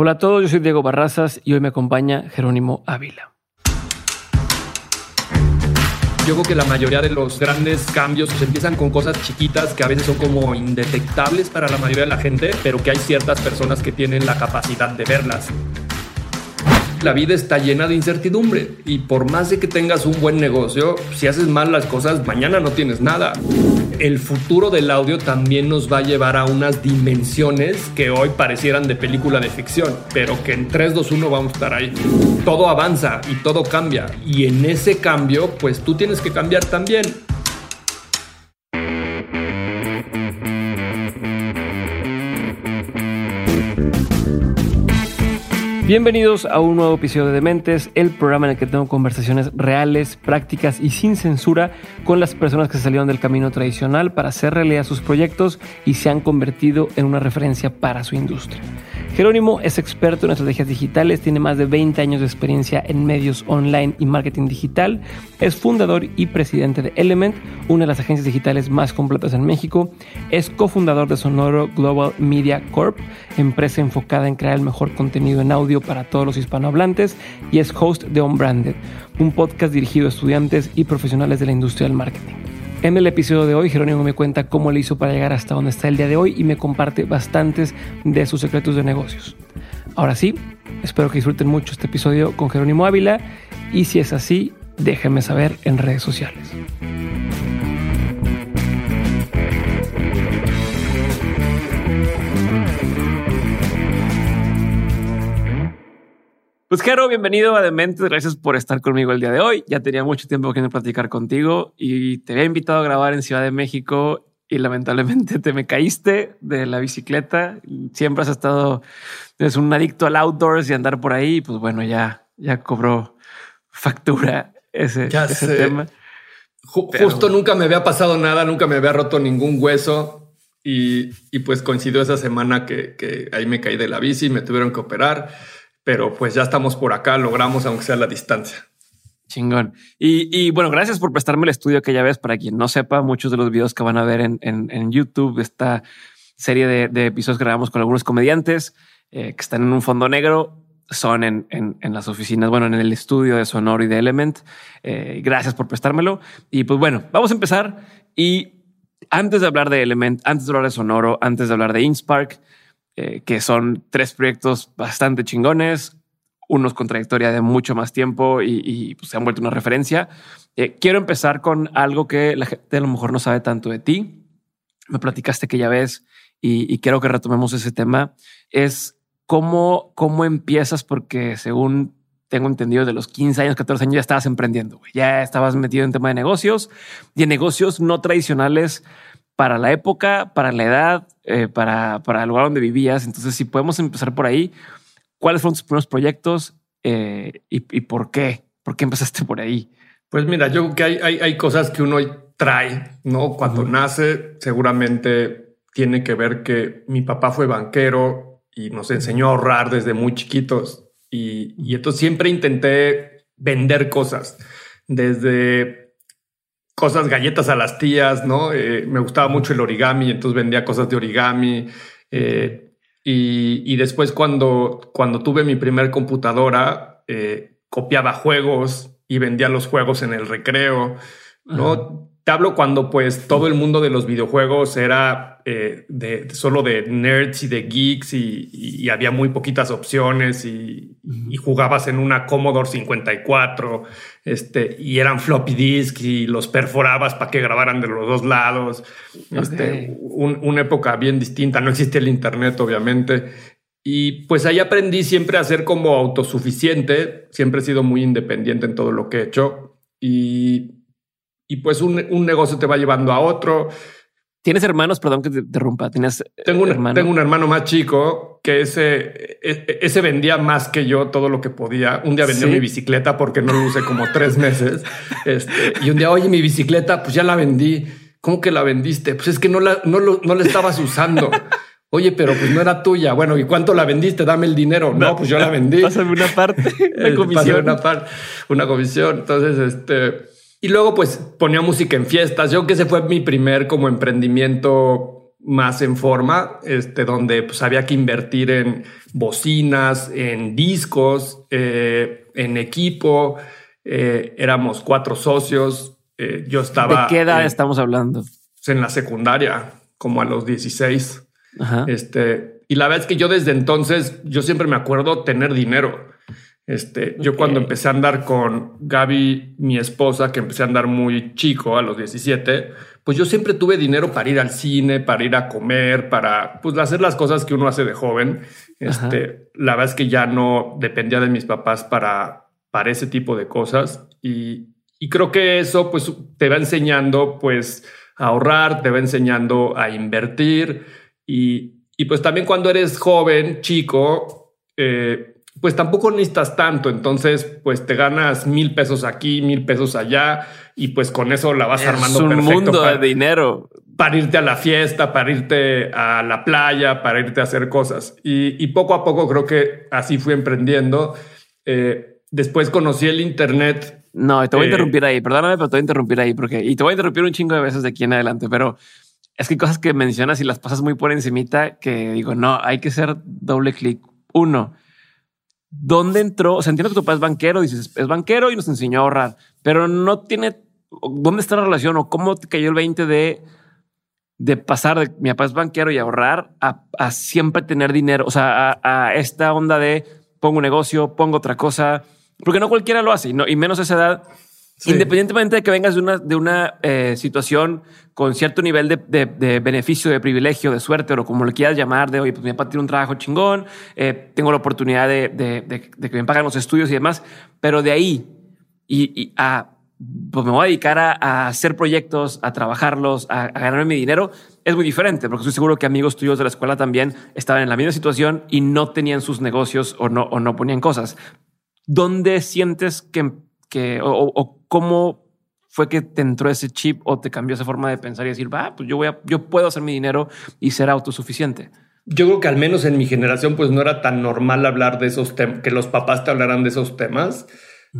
Hola a todos, yo soy Diego Barrazas y hoy me acompaña Jerónimo Ávila. Yo creo que la mayoría de los grandes cambios se empiezan con cosas chiquitas que a veces son como indetectables para la mayoría de la gente, pero que hay ciertas personas que tienen la capacidad de verlas. La vida está llena de incertidumbre y por más de que tengas un buen negocio, si haces mal las cosas, mañana no tienes nada. El futuro del audio también nos va a llevar a unas dimensiones que hoy parecieran de película de ficción, pero que en 3, 2, 1 vamos a estar ahí. Todo avanza y todo cambia y en ese cambio, pues tú tienes que cambiar también. Bienvenidos a un nuevo episodio de Dementes, el programa en el que tengo conversaciones reales, prácticas y sin censura con las personas que salieron del camino tradicional para hacer realidad sus proyectos y se han convertido en una referencia para su industria. Jerónimo es experto en estrategias digitales, tiene más de 20 años de experiencia en medios online y marketing digital, es fundador y presidente de Element, una de las agencias digitales más completas en México, es cofundador de Sonoro Global Media Corp, empresa enfocada en crear el mejor contenido en audio para todos los hispanohablantes, y es host de Unbranded, un podcast dirigido a estudiantes y profesionales de la industria del marketing. En el episodio de hoy, Jerónimo me cuenta cómo le hizo para llegar hasta donde está el día de hoy y me comparte bastantes de sus secretos de negocios. Ahora sí, espero que disfruten mucho este episodio con Jerónimo Ávila y si es así, déjenme saber en redes sociales. Pues Jero, bienvenido a Dementes. Gracias por estar conmigo el día de hoy. Ya tenía mucho tiempo que no platicar contigo y te había invitado a grabar en Ciudad de México y lamentablemente te me caíste de la bicicleta. Siempre has estado, eres un adicto al outdoors y andar por ahí. Pues bueno, ya, ya cobró factura ese, tema. Justo nunca me había pasado nada, nunca me había roto ningún hueso. Y, y pues coincidió esa semana que, que ahí me caí de la bici, me tuvieron que operar pero pues ya estamos por acá, logramos aunque sea la distancia. Chingón. Y, bueno, gracias por prestarme el estudio que ya ves. Para quien no sepa, muchos de los videos que van a ver en, YouTube, esta serie de, episodios que grabamos con algunos comediantes eh, que están en un fondo negro, son en, las oficinas, bueno, en el estudio de Sonoro y de Element. Eh, gracias por prestármelo. Y pues bueno, vamos a empezar. Y antes de hablar de Element, antes de hablar de Sonoro, antes de hablar de InSpark, eh, que son tres proyectos bastante chingones, unos con trayectoria de mucho más tiempo y, pues, se han vuelto una referencia. Eh, quiero empezar con algo que la gente a lo mejor no sabe tanto de ti. Me platicaste que ya ves y, quiero que retomemos ese tema. Es cómo, cómo empiezas, porque según tengo entendido, de los 15 años, 14 años ya estabas emprendiendo, ya estabas metido en tema de negocios y en negocios no tradicionales para la época, para la edad, eh, para, para, el lugar donde vivías. Entonces, si podemos empezar por ahí, ¿cuáles fueron tus primeros proyectos eh, y, por qué? ¿Por qué empezaste por ahí? Pues mira, yo creo que hay, hay, hay cosas que uno trae, ¿no? Cuando nace, seguramente tiene que ver que mi papá fue banquero y nos enseñó a ahorrar desde muy chiquitos. Y, y entonces siempre intenté vender cosas, desde cosas, galletas a las tías, ¿no? Eh, me gustaba mucho el origami, entonces vendía cosas de origami. Eh, y, después cuando, cuando tuve mi primer computadora, eh, copiaba juegos y vendía los juegos en el recreo, ¿no? Te hablo cuando pues todo el mundo de los videojuegos era eh, de, solo de nerds y de geeks y, había muy poquitas opciones y, jugabas en una Commodore 54 este, y eran floppy disk y los perforabas para que grabaran de los dos lados. Este, una época bien distinta, no existe el Internet obviamente. Y pues ahí aprendí siempre a ser como autosuficiente, siempre he sido muy independiente en todo lo que he hecho y y pues un, un, negocio te va llevando a otro. ¿Tienes hermanos? Perdón que te interrumpa. ¿Tienes tengo un hermano? Tengo un hermano más chico que ese, e, ese vendía más que yo todo lo que podía. Un día vendió mi bicicleta porque no lo usé como tres meses. Este, y un día, oye, mi bicicleta, pues ya la vendí. ¿Cómo que la vendiste? Pues es que no la, no, lo, no la estabas usando. Oye, pero pues no era tuya. Bueno, ¿y cuánto la vendiste? Dame el dinero. No, pues yo la vendí. Pásame una parte, una comisión. una parte, una comisión. Entonces, este, y luego pues ponía música en fiestas. Yo que ese fue mi primer como emprendimiento más en forma, este, donde pues había que invertir en bocinas, en discos, eh, en equipo. Eh, éramos cuatro socios. Eh, yo estaba. ¿De qué edad estamos hablando? En la secundaria, como a los 16. Este, y la verdad es que yo desde entonces, yo siempre me acuerdo tener dinero. Este, yo cuando empecé a andar con Gaby, mi esposa, que empecé a andar muy chico, a los 17, pues yo siempre tuve dinero para ir al cine, para ir a comer, para pues, hacer las cosas que uno hace de joven. Este, la verdad es que ya no dependía de mis papás para, para ese tipo de cosas. Y, y creo que eso pues te va enseñando pues a ahorrar, te va enseñando a invertir y, y pues también cuando eres joven, chico, eh, pues tampoco necesitas tanto. Entonces, pues te ganas mil pesos aquí, mil pesos allá y pues con eso la vas armando. Es un mundo de dinero para irte a la fiesta, para irte a la playa, para irte a hacer cosas. Y, poco a poco creo que así fui emprendiendo. Eh, después conocí el Internet. No, te voy a eh, interrumpir ahí. Perdóname, pero te voy a interrumpir ahí porque y te voy a interrumpir un chingo de veces de aquí en adelante, pero es que hay cosas que mencionas y las pasas muy por encimita que digo, no, hay que hacer doble clic. Uno, ¿dónde entró? O sea, entiendo que tu papá es banquero, dices, es banquero y nos enseñó a ahorrar, pero no tiene, ¿dónde está la relación o cómo te cayó el 20 de, de pasar de mi papá es banquero y ahorrar a, siempre tener dinero? O sea, a, esta onda de pongo negocio, pongo otra cosa, porque no cualquiera lo hace y, no, y menos esa edad. Independientemente de que vengas de una, de una eh, situación con cierto nivel de, de, beneficio, de privilegio, de suerte, o como le quieras llamar, de oye, pues mi papá tiene un trabajo chingón, eh, tengo la oportunidad de, de, que me pagan los estudios y demás, pero de ahí y, a pues me voy a dedicar a, hacer proyectos, a trabajarlos, a, a ganarme mi dinero, es muy diferente, porque estoy seguro que amigos tuyos de la escuela también estaban en la misma situación y no tenían sus negocios o no, o no ponían cosas. ¿Dónde sientes que que, o, cómo fue que te entró ese chip o te cambió esa forma de pensar y decir, va, pues yo voy a, yo puedo hacer mi dinero y ser autosuficiente? Yo creo que al menos en mi generación, pues no era tan normal hablar de esos temas, que los papás te hablaran de esos temas.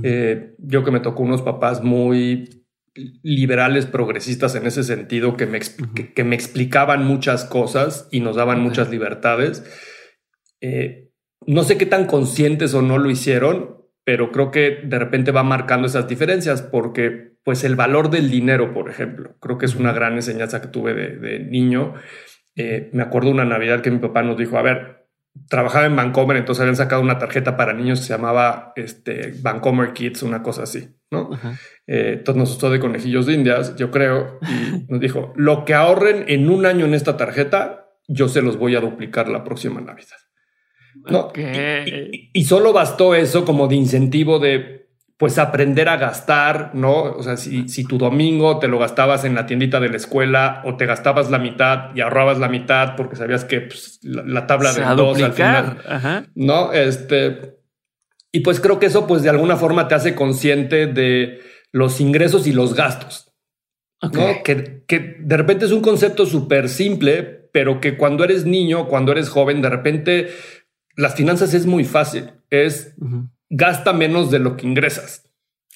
Eh, yo que me tocó unos papás muy liberales, progresistas en ese sentido, que me, que, me explicaban muchas cosas y nos daban muchas libertades. Eh, no sé qué tan conscientes o no lo hicieron, pero creo que de repente va marcando esas diferencias porque pues el valor del dinero, por ejemplo, creo que es una gran enseñanza que tuve de, niño. Eh, me acuerdo una Navidad que mi papá nos dijo, a ver, trabajaba en Vancomer, entonces habían sacado una tarjeta para niños que se llamaba este, Vancomer Kids, una cosa así, ¿no? Eh, entonces nos usó de conejillos de indias, yo creo, y nos dijo, lo que ahorren en un año en esta tarjeta, yo se los voy a duplicar la próxima Navidad. No, y, solo bastó eso como de incentivo de pues aprender a gastar, ¿no? O sea, si, si, tu domingo te lo gastabas en la tiendita de la escuela o te gastabas la mitad y ahorrabas la mitad porque sabías que pues, la, tabla de dos al final, ¿no? Este, y pues creo que eso pues de alguna forma te hace consciente de los ingresos y los gastos, ¿no? Que, que de repente es un concepto súper simple, pero que cuando eres niño, cuando eres joven, de repente las finanzas es muy fácil. Es gasta menos de lo que ingresas.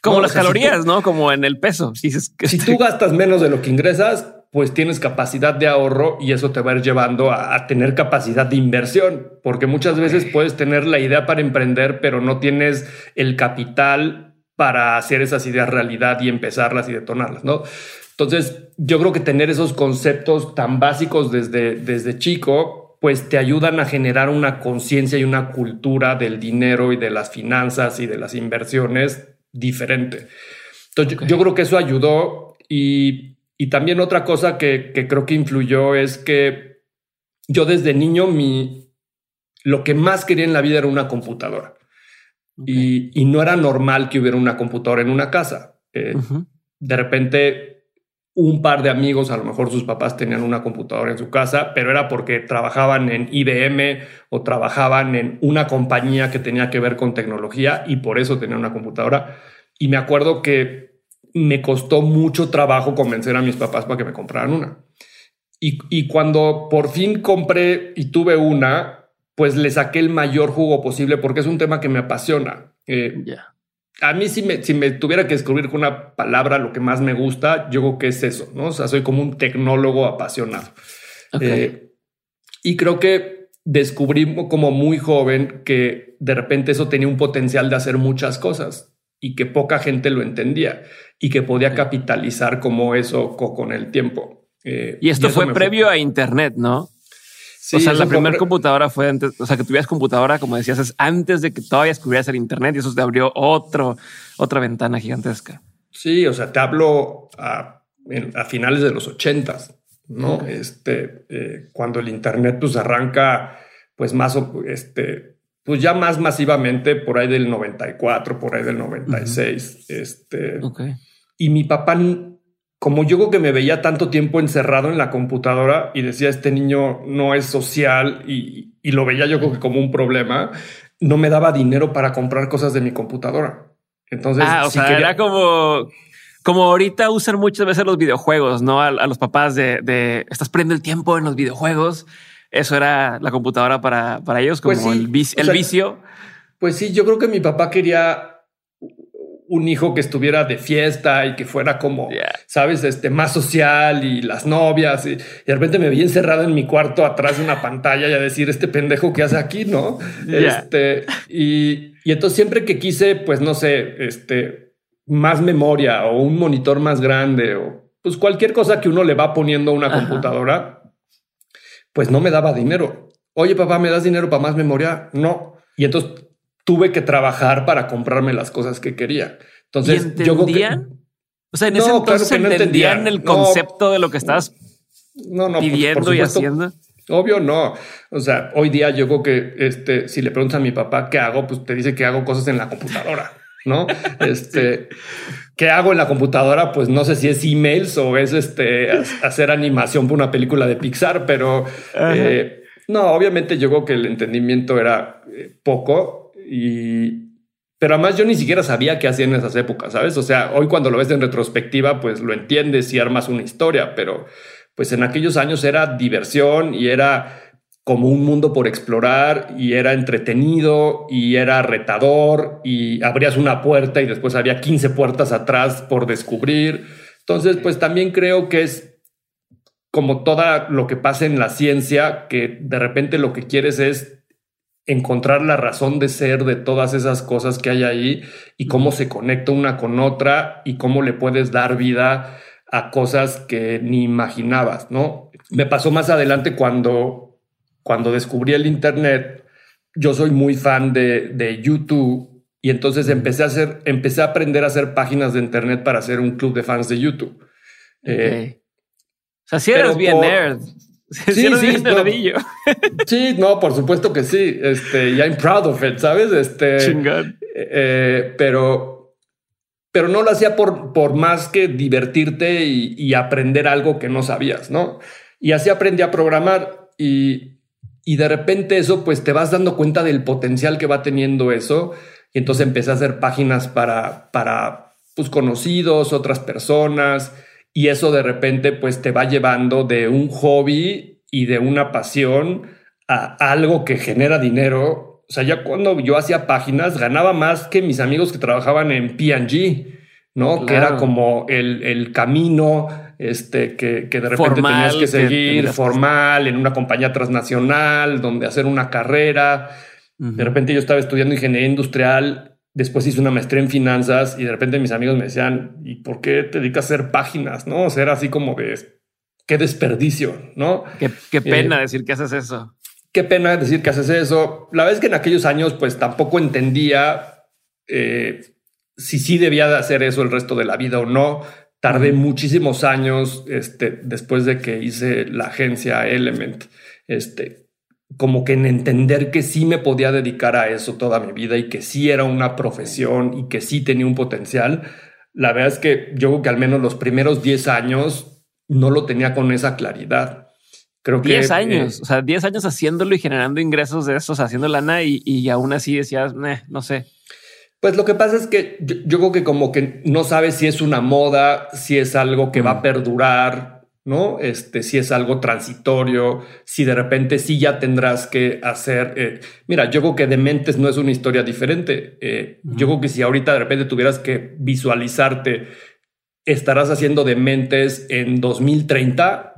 Como las calorías, ¿no? Como en el peso. Si, si tú gastas menos de lo que ingresas, pues tienes capacidad de ahorro y eso te va a ir llevando a, tener capacidad de inversión, porque muchas veces puedes tener la idea para emprender, pero no tienes el capital para hacer esas ideas realidad y empezarlas y detonarlas, ¿no? Entonces, yo creo que tener esos conceptos tan básicos desde, desde chico pues te ayudan a generar una conciencia y una cultura del dinero y de las finanzas y de las inversiones diferente. Entonces, yo, creo que eso ayudó y, también otra cosa que, creo que influyó es que yo desde niño mi, lo que más quería en la vida era una computadora. Y, no era normal que hubiera una computadora en una casa. Eh, de repente un par de amigos, a lo mejor sus papás tenían una computadora en su casa, pero era porque trabajaban en IBM o trabajaban en una compañía que tenía que ver con tecnología y por eso tenían una computadora. Y me acuerdo que me costó mucho trabajo convencer a mis papás para que me compraran una. Y, cuando por fin compré y tuve una, pues le saqué el mayor jugo posible porque es un tema que me apasiona. Eh, a mí si me, si me tuviera que descubrir con una palabra lo que más me gusta, yo creo que es eso, ¿no? O sea, soy como un tecnólogo apasionado. Eh, y creo que descubrí como muy joven que de repente eso tenía un potencial de hacer muchas cosas y que poca gente lo entendía y que podía capitalizar como eso con el tiempo. Eh, y esto fue previo a Internet, ¿no? Sí, o sea, la primera computadora fue antes, o sea, que tuvieras computadora, como decías, es antes de que todavía descubrieras el Internet y eso te abrió otro, otra ventana gigantesca. Sí, o sea, te hablo a, a finales de los ochentas, ¿no? Este, eh, cuando el Internet pues arranca, pues más, este, pues ya más masivamente por ahí del 94, por ahí del 96. Este, y mi papá, como yo creo que me veía tanto tiempo encerrado en la computadora y decía, este niño no es social y, y lo veía yo creo que como un problema, no me daba dinero para comprar cosas de mi computadora. Entonces, ah, o sea, era como, como ahorita usan muchas veces los videojuegos, ¿no? A, los papás de, de, estás perdiendo el tiempo en los videojuegos eso era la computadora para, para ellos, como pues el, vicio, Pues sí, yo creo que mi papá quería un hijo que estuviera de fiesta y que fuera como, sabes, este más social y las novias. Y, de repente me vi encerrado en mi cuarto atrás de una pantalla y a decir este pendejo que hace aquí, no? Este y, y entonces siempre que quise, pues no sé, este más memoria o un monitor más grande o pues cualquier cosa que uno le va poniendo a una computadora, pues no me daba dinero. Oye, papá, ¿me das dinero para más memoria? No. Y entonces tuve que trabajar para comprarme las cosas que quería. Entonces, ¿Y entendían? o sea, en ese entonces entendían el concepto de lo que estabas pidiendo y haciendo. Obvio no. O sea, hoy día yo creo que este, si le preguntas a mi papá qué hago, pues te dice que hago cosas en la computadora, ¿no? este, ¿Qué hago en la computadora? Pues no sé si es emails o es este hacer animación para una película de Pixar, pero eh, no, obviamente yo creo que el entendimiento era eh, poco y pero además yo ni siquiera sabía qué hacía en esas épocas, ¿sabes? O sea, hoy cuando lo ves en retrospectiva, pues lo entiendes y armas una historia, pero pues en aquellos años era diversión y era como un mundo por explorar y era entretenido y era retador y abrías una puerta y después había 15 puertas atrás por descubrir. Entonces, pues también creo que es como todo lo que pasa en la ciencia, que de repente lo que quieres es encontrar la razón de ser de todas esas cosas que hay ahí y cómo se conecta una con otra y cómo le puedes dar vida a cosas que ni imaginabas, ¿no? Me pasó más adelante cuando cuando descubrí el Internet, yo soy muy fan de, YouTube y entonces empecé a hacer, empecé a aprender a hacer páginas de Internet para hacer un club de fans de YouTube. Eh, o sea, si eres bien nerd. Sí, sí, bien no, sí, no, por supuesto que sí. Este, y I'm proud of it, ¿sabes? Este, Chingón. Eh, pero, pero no lo hacía por, por más que divertirte y, y, aprender algo que no sabías, ¿no? Y así aprendí a programar y, y de repente eso, pues te vas dando cuenta del potencial que va teniendo eso. Y entonces empecé a hacer páginas para, para pues, conocidos, otras personas. Y eso de repente, pues te va llevando de un hobby y de una pasión a algo que genera dinero. O sea, ya cuando yo hacía páginas, ganaba más que mis amigos que trabajaban en PG, ¿no? Que era como el, el camino este, que, que de repente tenías que seguir formal en una compañía transnacional, donde hacer una carrera. De repente yo estaba estudiando ingeniería industrial, después hice una maestría en finanzas y de repente mis amigos me decían, ¿y por qué te dedicas a hacer páginas? No, o sea, era así como de qué desperdicio, ¿no? Qué, pena eh, decir que haces eso. Qué pena decir que haces eso. La vez que en aquellos años, pues tampoco entendía eh, si sí debía de hacer eso el resto de la vida o no Tardé muchísimos años este, después de que hice la agencia Element, este, como que en entender que sí me podía dedicar a eso toda mi vida y que sí era una profesión y que sí tenía un potencial. La verdad es que yo creo que al menos los primeros 10 años no lo tenía con esa claridad. Creo que 10 años, eh, o sea, 10 años haciéndolo y generando ingresos de esos, haciendo lana y, y aún así decías, no sé. Pues lo que pasa es que yo, creo que como que no sabes si es una moda, si es algo que va a perdurar, ¿no? Este, si es algo transitorio, si de repente sí ya tendrás que hacer. Eh, mira, yo creo que Dementes no es una historia diferente. Eh, yo creo que si ahorita de repente tuvieras que visualizarte, estarás haciendo Dementes en 2030,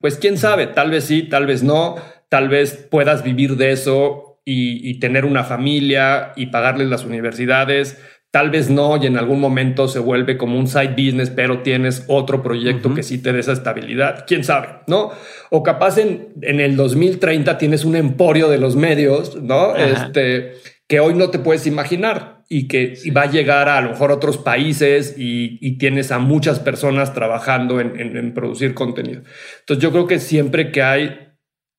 Pues quién sabe, tal vez sí, tal vez no, tal vez puedas vivir de eso y, tener una familia y pagarles las universidades, tal vez no y en algún momento se vuelve como un side business, pero tienes otro proyecto que sí te dé esa estabilidad, quién sabe, ¿no? O capaz en, en el 2030 tienes un emporio de los medios, ¿no? Este que hoy no te puedes imaginar y que va a llegar a, lo mejor a otros países y, tienes a muchas personas trabajando en, producir contenido. Entonces yo creo que siempre que hay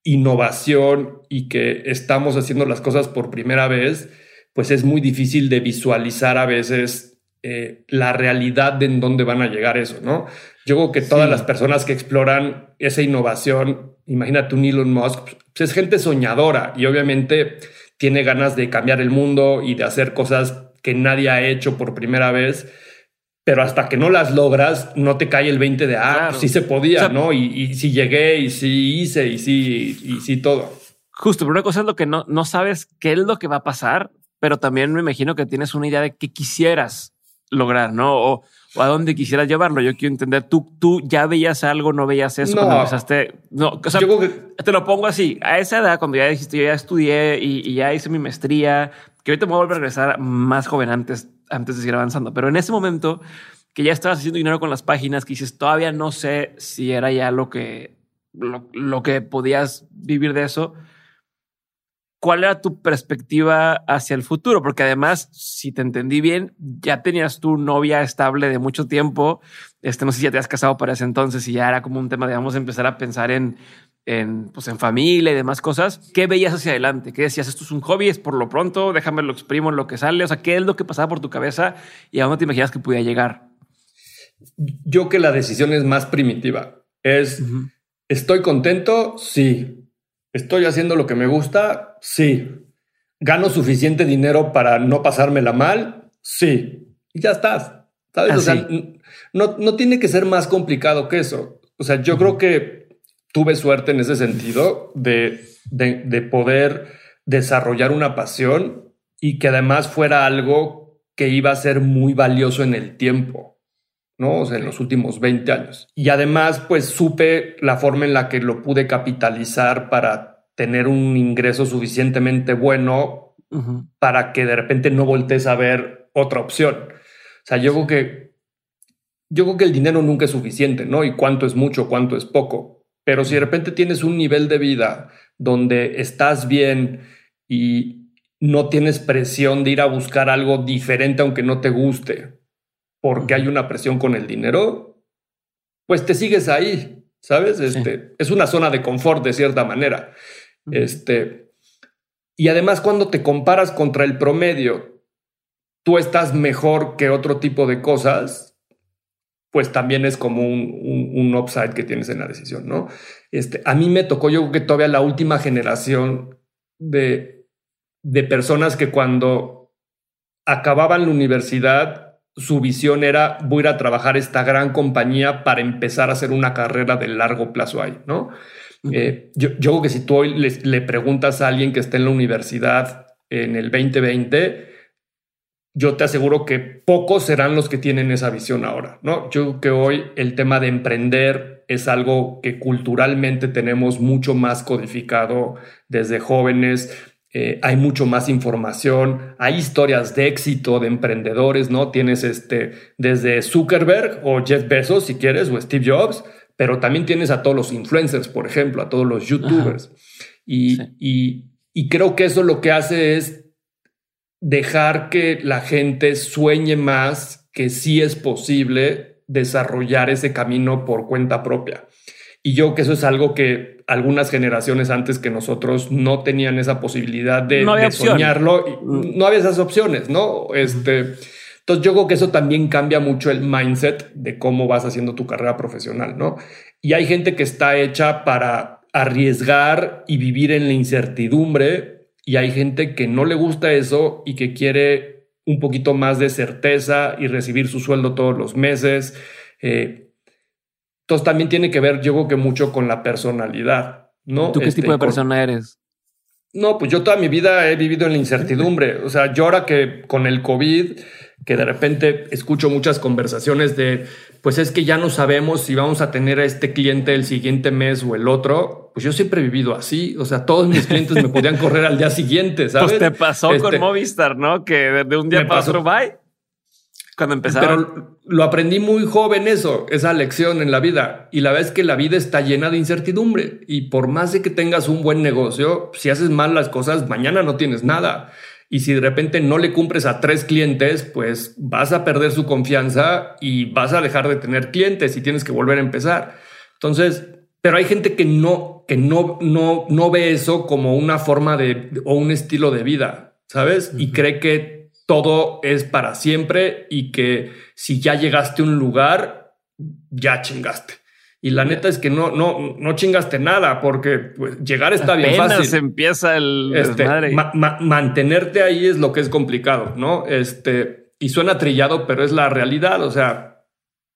innovación y que estamos haciendo las cosas por primera vez, pues es muy difícil de visualizar a veces eh, la realidad de en dónde van a llegar eso, ¿no? Yo creo que todas las personas que exploran esa innovación, imagínate un Elon Musk, pues es gente soñadora y obviamente tiene ganas de cambiar el mundo y de hacer cosas que nadie ha hecho por primera vez, pero hasta que no las logras, no te cae el 20 de, ah, pues sí se podía, ¿no? Y, y sí llegué y sí hice y sí, y sí todo. Justo, pero una cosa es lo que no, no sabes qué es lo que va a pasar, pero también me imagino que tienes una idea de qué quisieras lograr, ¿no? O, o a dónde quisieras llevarlo. Yo quiero entender, tú, tú ya veías algo, no veías eso cuando empezaste. No, o sea, te lo pongo así. A esa edad, cuando ya dijiste, yo ya estudié y, ya hice mi maestría, que ahorita me voy a volver a regresar más joven antes, antes de seguir avanzando. Pero en ese momento que ya estabas haciendo dinero con las páginas, que dices, todavía no sé si era ya lo que, lo que podías vivir de eso ¿cuál era tu perspectiva hacia el futuro? Porque además, si te entendí bien, ya tenías tu novia estable de mucho tiempo. Este, no sé si ya te has casado para ese entonces y ya era como un tema de vamos a empezar a pensar en, en, pues en familia y demás cosas. ¿Qué veías hacia adelante? ¿Qué decías? Esto es un hobby, es por lo pronto, déjame lo exprimo en lo que sale. O sea, ¿qué es lo que pasaba por tu cabeza y a dónde te imaginas que pudiera llegar? Yo que la decisión es más primitiva. Es, ¿estoy contento? Sí. ¿Estoy haciendo lo que me gusta? Sí. ¿Gano suficiente dinero para no pasármela mal? Sí. Y ya estás. ¿Sabes? O sea, no, no tiene que ser más complicado que eso. O sea, yo creo que tuve suerte en ese sentido de, de, poder desarrollar una pasión y que además fuera algo que iba a ser muy valioso en el tiempo. ¿no? O sea, en los últimos 20 años. Y además, pues supe la forma en la que lo pude capitalizar para tener un ingreso suficientemente bueno para que de repente no voltees a ver otra opción. O sea, yo creo que yo creo que el dinero nunca es suficiente, ¿no? Y cuánto es mucho, cuánto es poco. Pero si de repente tienes un nivel de vida donde estás bien y no tienes presión de ir a buscar algo diferente aunque no te guste, porque hay una presión con el dinero, pues te sigues ahí, ¿sabes? Este, Es una zona de confort de cierta manera. Este, y además cuando te comparas contra el promedio, tú estás mejor que otro tipo de cosas, pues también es como un, un, upside que tienes en la decisión, ¿no? Este, a mí me tocó, yo creo que todavía la última generación de, de personas que cuando acababan la universidad su visión era voy a ir a trabajar esta gran compañía para empezar a hacer una carrera de largo plazo ahí, ¿no? Eh, yo, yo, creo que si tú hoy le, preguntas a alguien que está en la universidad en el 2020, yo te aseguro que pocos serán los que tienen esa visión ahora, ¿no? Yo creo que hoy el tema de emprender es algo que culturalmente tenemos mucho más codificado desde jóvenes. Eh, hay mucho más información, hay historias de éxito de emprendedores, ¿no? Tienes este desde Zuckerberg o Jeff Bezos, si quieres, o Steve Jobs, pero también tienes a todos los influencers, por ejemplo, a todos los youtubers. Y, y, creo que eso lo que hace es dejar que la gente sueñe más que sí es posible desarrollar ese camino por cuenta propia. Y yo que eso es algo que algunas generaciones antes que nosotros no tenían esa posibilidad de, soñarlo. Y mm. no había esas opciones, ¿no? Este, entonces yo creo que eso también cambia mucho el mindset de cómo vas haciendo tu carrera profesional, ¿no? Y hay gente que está hecha para arriesgar y vivir en la incertidumbre y hay gente que no le gusta eso y que quiere un poquito más de certeza y recibir su sueldo todos los meses. Eh, entonces también tiene que ver, yo creo que mucho con la personalidad, ¿no? ¿Tú qué este, tipo de persona eres? No, pues yo toda mi vida he vivido en la incertidumbre. O sea, yo ahora que con el COVID, que de repente escucho muchas conversaciones de, pues es que ya no sabemos si vamos a tener a este cliente el siguiente mes o el otro. Pues yo siempre he vivido así. O sea, todos mis clientes me podían correr al día siguiente, ¿sabes? Pues te pasó con Este, Movistar, ¿no? Que de un día para otro, bye. Cuando empezaron. Pero lo aprendí muy joven eso, esa lección en la vida. Y la verdad es que la vida está llena de incertidumbre. Y por más de que tengas un buen negocio, si haces mal las cosas, mañana no tienes nada. Y si de repente no le cumples a tres clientes, pues vas a perder su confianza y vas a dejar de tener clientes y tienes que volver a empezar. Entonces, pero hay gente que no, que no, no, no ve eso como una forma de o un estilo de vida, ¿sabes? Y cree que todo es para siempre y que si ya llegaste a un lugar, ya chingaste. Y la neta es que no, no, no chingaste nada porque pues, llegar está bien apenas fácil. empieza el Este, ma- ma- mantenerte ahí es lo que es complicado, ¿no? Este, y suena trillado, pero es la realidad. O sea,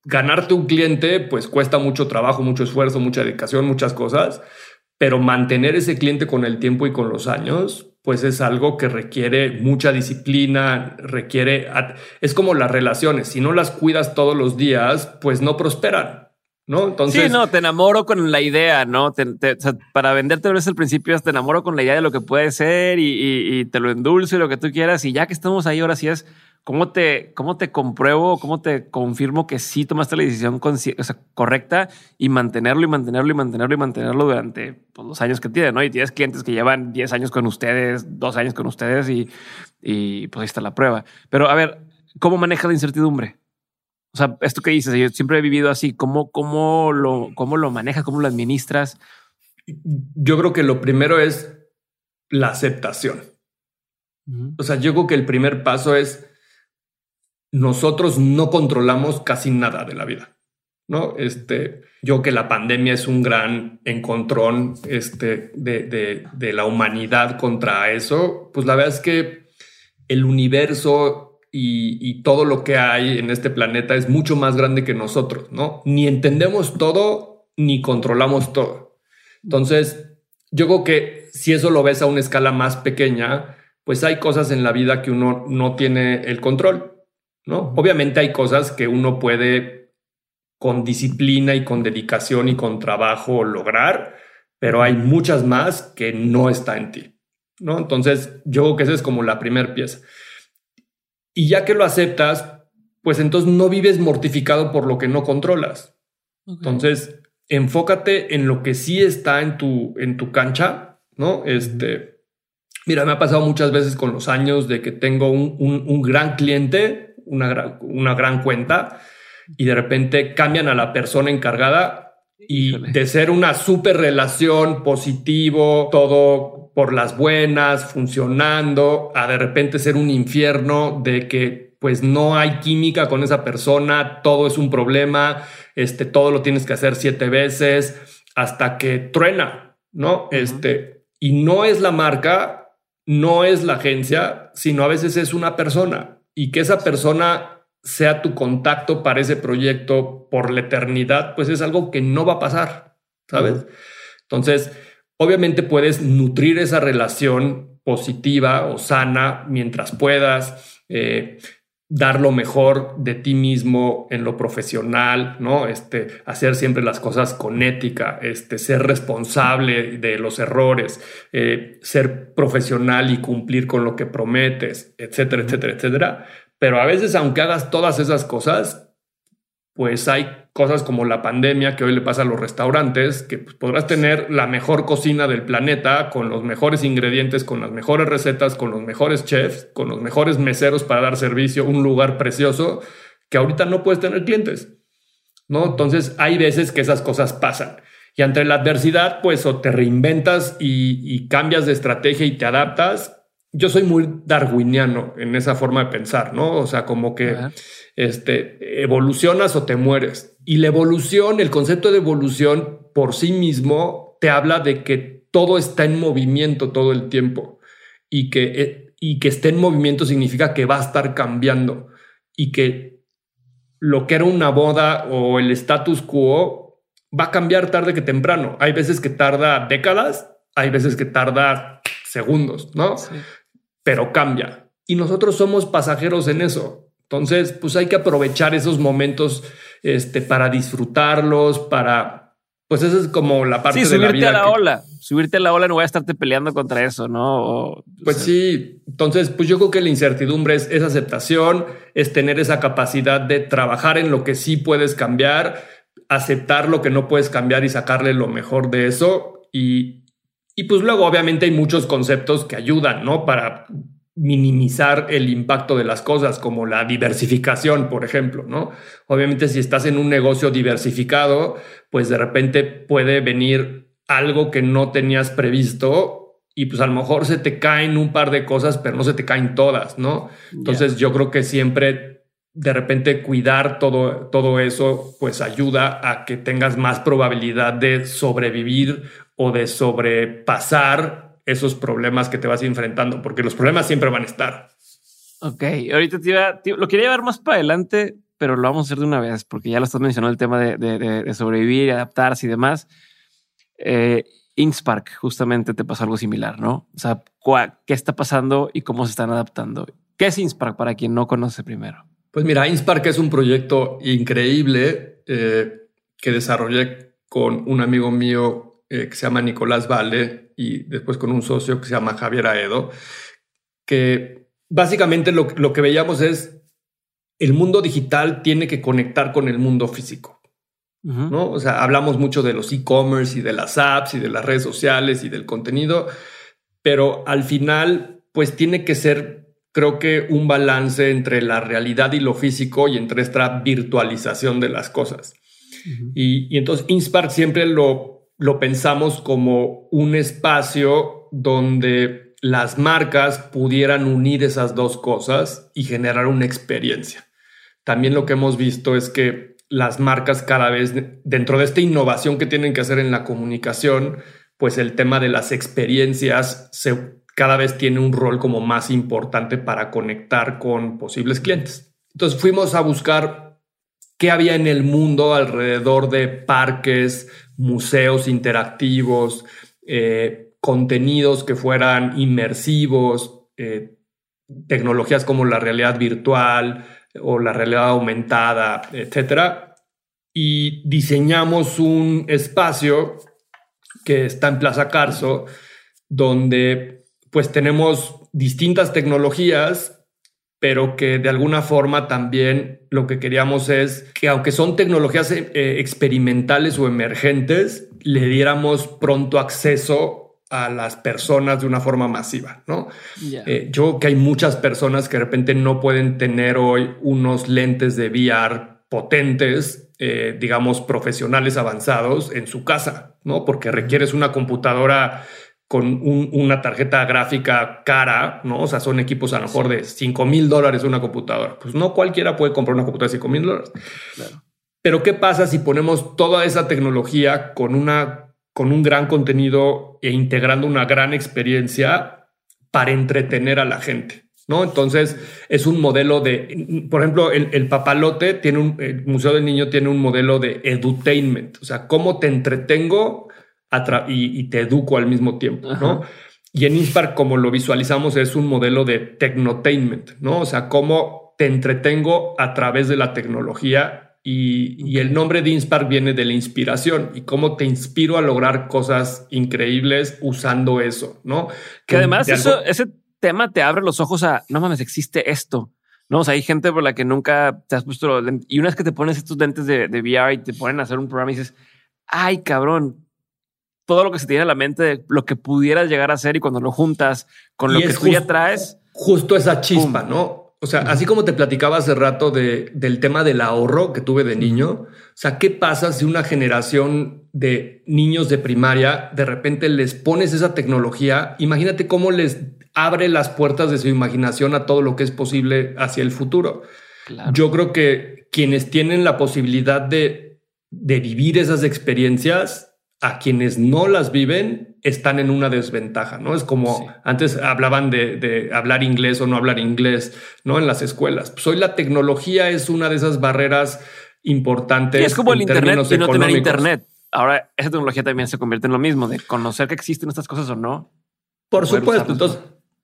ganarte un cliente, pues cuesta mucho trabajo, mucho esfuerzo, mucha dedicación, muchas cosas, pero mantener ese cliente con el tiempo y con los años, pues es algo que requiere mucha disciplina, requiere, es como las relaciones, si no las cuidas todos los días, pues no prosperan, ¿no? Entonces, sí, no, te enamoro con la idea, ¿no? Te- te- o sea, para venderte el principio, te enamoro con la idea de lo que puede ser y, y- y te lo endulzo y lo que tú quieras. Y ya que estamos ahí, ahora sí es cómo te, cómo te compruebo, cómo te confirmo que sí tomaste la decisión consci- o sea, correcta y mantenerlo y mantenerlo y mantenerlo y mantenerlo durante pues, los años que tienes, ¿no? Y tienes clientes que llevan 10 años con ustedes, dos años con ustedes y, y pues ahí está la prueba. Pero a ver, ¿cómo manejas la incertidumbre? O sea, esto que dices, yo siempre he vivido así. ¿Cómo, cómo lo, cómo lo manejas? ¿Cómo lo administras? yo creo que lo primero es la aceptación. O sea, yo creo que el primer paso es nosotros no controlamos casi nada de la vida, ¿no? Este, yo creo que la pandemia es un gran encontrón este, de, de, de la humanidad contra eso. Pues la verdad es que el universo y, y todo lo que hay en este planeta es mucho más grande que nosotros, ¿no? Ni entendemos todo, ni controlamos todo. Entonces, yo creo que si eso lo ves a una escala más pequeña, pues hay cosas en la vida que uno no tiene el control, ¿no? Obviamente hay cosas que uno puede con disciplina y con dedicación y con trabajo lograr, pero hay muchas más que no está en ti, ¿no? Entonces, yo creo que esa es como la primera pieza. Y ya que lo aceptas, pues entonces no vives mortificado por lo que no controlas. Entonces, enfócate en lo que sí está en tu, en tu cancha, ¿no? Este, mira, me ha pasado muchas veces con los años de que tengo un, un- un gran cliente, una, una gran cuenta, y de repente cambian a la persona encargada y Híjole. de ser una super relación positivo, todo por las buenas, funcionando, a de repente ser un infierno de que pues no hay química con esa persona, todo es un problema, este, todo lo tienes que hacer siete veces hasta que truena, ¿no? Este, y no es la marca, no es la agencia, sino a veces es una persona y que esa persona sea tu contacto para ese proyecto por la eternidad, pues es algo que no va a pasar, ¿sabes? Entonces, obviamente puedes nutrir esa relación positiva o sana mientras puedas, eh, dar lo mejor de ti mismo en lo profesional, ¿no? Este, hacer siempre las cosas con ética, este, ser responsable de los errores, eh, ser profesional y cumplir con lo que prometes, etcétera, etcétera, etcétera. Pero a veces, aunque hagas todas esas cosas, pues hay cosas como la pandemia que hoy le pasa a los restaurantes, que pues, podrás tener la mejor cocina del planeta con los mejores ingredientes, con las mejores recetas, con los mejores chefs, con los mejores meseros para dar servicio, un lugar precioso que ahorita no puedes tener clientes. ¿no? Entonces hay veces que esas cosas pasan. Y ante la adversidad, pues o te reinventas y, y cambias de estrategia y te adaptas. Yo soy muy darwiniano en esa forma de pensar, ¿no? O sea, como que Ajá. este, evolucionas o te mueres. Y la evolución, el concepto de evolución por sí mismo te habla de que todo está en movimiento todo el tiempo y que, eh, y que esté en movimiento significa que va a estar cambiando y que lo que era una boda o el status quo va a cambiar tarde que temprano. Hay veces que tarda décadas, hay veces que tarda segundos, ¿no? Pero cambia. Y nosotros somos pasajeros en eso. Entonces, pues hay que aprovechar esos momentos este, para disfrutarlos, para pues esa es como la parte de la vida. a la ola. Subirte a la ola no voy a estarte peleando contra eso, ¿no? pues sí. Entonces, pues yo creo que la incertidumbre es, esa aceptación, es tener esa capacidad de trabajar en lo que sí puedes cambiar, aceptar lo que no puedes cambiar y sacarle lo mejor de eso. Y, y pues luego, obviamente, hay muchos conceptos que ayudan, ¿no? Para minimizar el impacto de las cosas, como la diversificación, por ejemplo, ¿no? Obviamente, si estás en un negocio diversificado, pues de repente puede venir algo que no tenías previsto y pues a lo mejor se te caen un par de cosas, pero no se te caen todas, ¿no? Entonces yo creo que siempre de repente cuidar todo, todo eso, pues ayuda a que tengas más probabilidad de sobrevivir o de sobrepasar esos problemas que te vas enfrentando, porque los problemas siempre van a estar. Ok, ahorita te iba, lo quería llevar más para adelante, pero lo vamos a hacer de una vez, porque ya lo estás mencionando el tema de, de, sobrevivir, adaptarse y demás. Eh, Inkspark justamente te pasó algo similar, ¿no? O sea, ¿qué está pasando y cómo se están adaptando? ¿Qué es Inkspark para quien no conoce primero? Pues mira, Inkspark es un proyecto increíble eh, que desarrollé con un amigo mío eh, que se llama Nicolás Vale y después con un socio que se llama Javier Aedo, que básicamente lo, lo que veíamos es el mundo digital tiene que conectar con el mundo físico. ¿no? O sea, hablamos mucho de los e-commerce y de las apps y de las redes sociales y del contenido, pero al final, pues tiene que ser, creo que, un balance entre la realidad y lo físico y entre esta virtualización de las cosas. y, y, entonces Inspark siempre lo lo pensamos como un espacio donde las marcas pudieran unir esas dos cosas y generar una experiencia. También lo que hemos visto es que las marcas cada vez, dentro de esta innovación que tienen que hacer en la comunicación, pues el tema de las experiencias se, cada vez tiene un rol como más importante para conectar con posibles clientes. Entonces fuimos a buscar qué había en el mundo alrededor de parques, museos interactivos, eh, contenidos que fueran inmersivos, eh, tecnologías como la realidad virtual o la realidad aumentada, etcétera. Y diseñamos un espacio que está en Plaza Carso, donde pues tenemos distintas tecnologías pero que de alguna forma también lo que queríamos es que aunque son tecnologías eh, experimentales o emergentes, le diéramos pronto acceso a las personas de una forma masiva, ¿no? Eh, yo creo que hay muchas personas que de repente no pueden tener hoy unos lentes de VR potentes, eh, digamos, profesionales avanzados en su casa, ¿no? Porque requieres una computadora con una tarjeta gráfica cara, ¿no? O sea, son equipos a lo mejor de 5 mil dólares una computadora. Pues no cualquiera puede comprar una computadora de 5 mil dólares. Pero ¿qué pasa si ponemos toda esa tecnología con, una, con un gran contenido e integrando una gran experiencia para entretener a la gente? ¿no? Entonces es un modelo de, por ejemplo, el, el, papalote tiene un, el Museo del Niño tiene un modelo de edutainment, o sea, cómo te entretengo y, te educo al mismo tiempo, ¿no? Y en Inspark, como lo visualizamos, es un modelo de technotainment, ¿no? O sea, cómo te entretengo a través de la tecnología y, el nombre de Inspark viene de la inspiración y cómo te inspiro a lograr cosas increíbles usando eso, ¿no? Que además eso, ese tema te abre los ojos a, no mames, existe esto. No, o sea, hay gente por la que nunca te has puesto y una vez que te pones estos lentes de, de VR y te ponen a hacer un programa y dices, ay, cabrón, todo lo que se tiene en la mente de lo que pudieras llegar a ser y cuando lo juntas con lo que tú ya traes. Justo esa chispa, ¿no? O sea, así como te platicaba hace rato de, del tema del ahorro que tuve de niño, o sea, ¿qué pasa si una generación de niños de primaria de repente les pones esa tecnología? Imagínate cómo les abre las puertas de su imaginación a todo lo que es posible hacia el futuro. Yo creo que quienes tienen la posibilidad de, de vivir esas experiencias a quienes no las viven están en una desventaja, ¿no? Es como antes hablaban de, hablar inglés o no hablar inglés, ¿no? En las escuelas. Pues hoy la tecnología es una de esas barreras importantes. es como el Internet y no tener Internet. Ahora esa tecnología también se convierte en lo mismo, de conocer que existen estas cosas o no. Por supuesto. Entonces,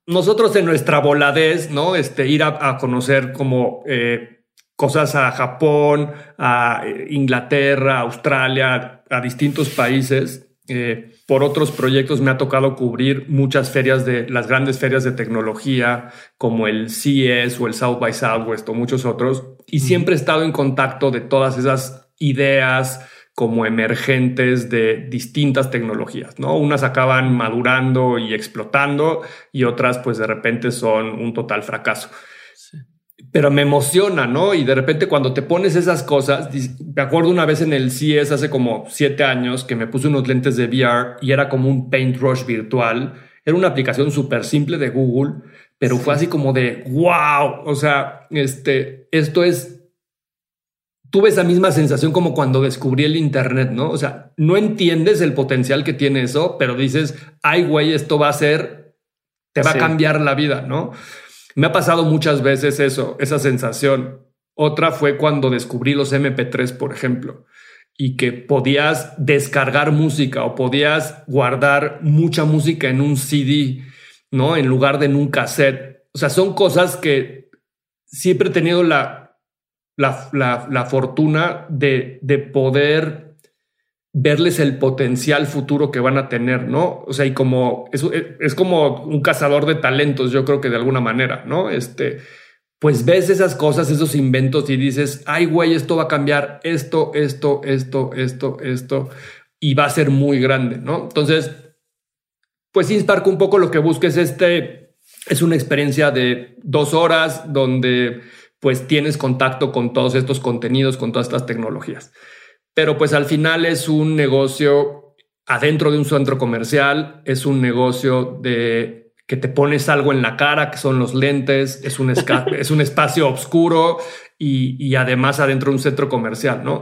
nosotros en nuestra voladez, ¿no? Este, ir a, conocer como eh, cosas a Japón, a Inglaterra, Australia, a distintos países. Eh, por otros proyectos me ha tocado cubrir muchas ferias de las grandes ferias de tecnología como el CES o el South by Southwest o muchos otros. Y siempre he estado en contacto de todas esas ideas, como emergentes de distintas tecnologías, ¿no? Unas acaban madurando y explotando y otras pues de repente son un total fracaso. Pero me emociona, ¿no? Y de repente cuando te pones esas cosas, me acuerdo una vez en el CES hace como siete años que me puse unos lentes de VR y era como un paintbrush virtual. Era una aplicación súper simple de Google, pero fue así como de wow. O sea, este, esto es tuve esa misma sensación como cuando descubrí el Internet, ¿no? O sea, no entiendes el potencial que tiene eso, pero dices, ay, güey, esto va a ser, te va a cambiar la vida, ¿no? Me ha pasado muchas veces eso, esa sensación. Otra fue cuando descubrí los MP3, por ejemplo, y que podías descargar música o podías guardar mucha música en un CD, ¿no? En lugar de en un cassette. O sea, son cosas que siempre he tenido la la, fortuna de, de, poder verles el potencial futuro que van a tener, ¿no? O sea, y como es, es como un cazador de talentos, yo creo que de alguna manera, ¿no? Este, pues ves esas cosas, esos inventos y dices, ay, güey, esto va a cambiar esto, esto, esto, esto, esto, y va a ser muy grande, ¿no? Entonces, pues Inspark un poco lo que busques este, es una experiencia de dos horas donde pues tienes contacto con todos estos contenidos, con todas estas tecnologías. Pero pues al final es un negocio adentro de un centro comercial, es un negocio de que te pones algo en la cara, que son los lentes, es un, es un espacio oscuro y, además adentro de un centro comercial, ¿no?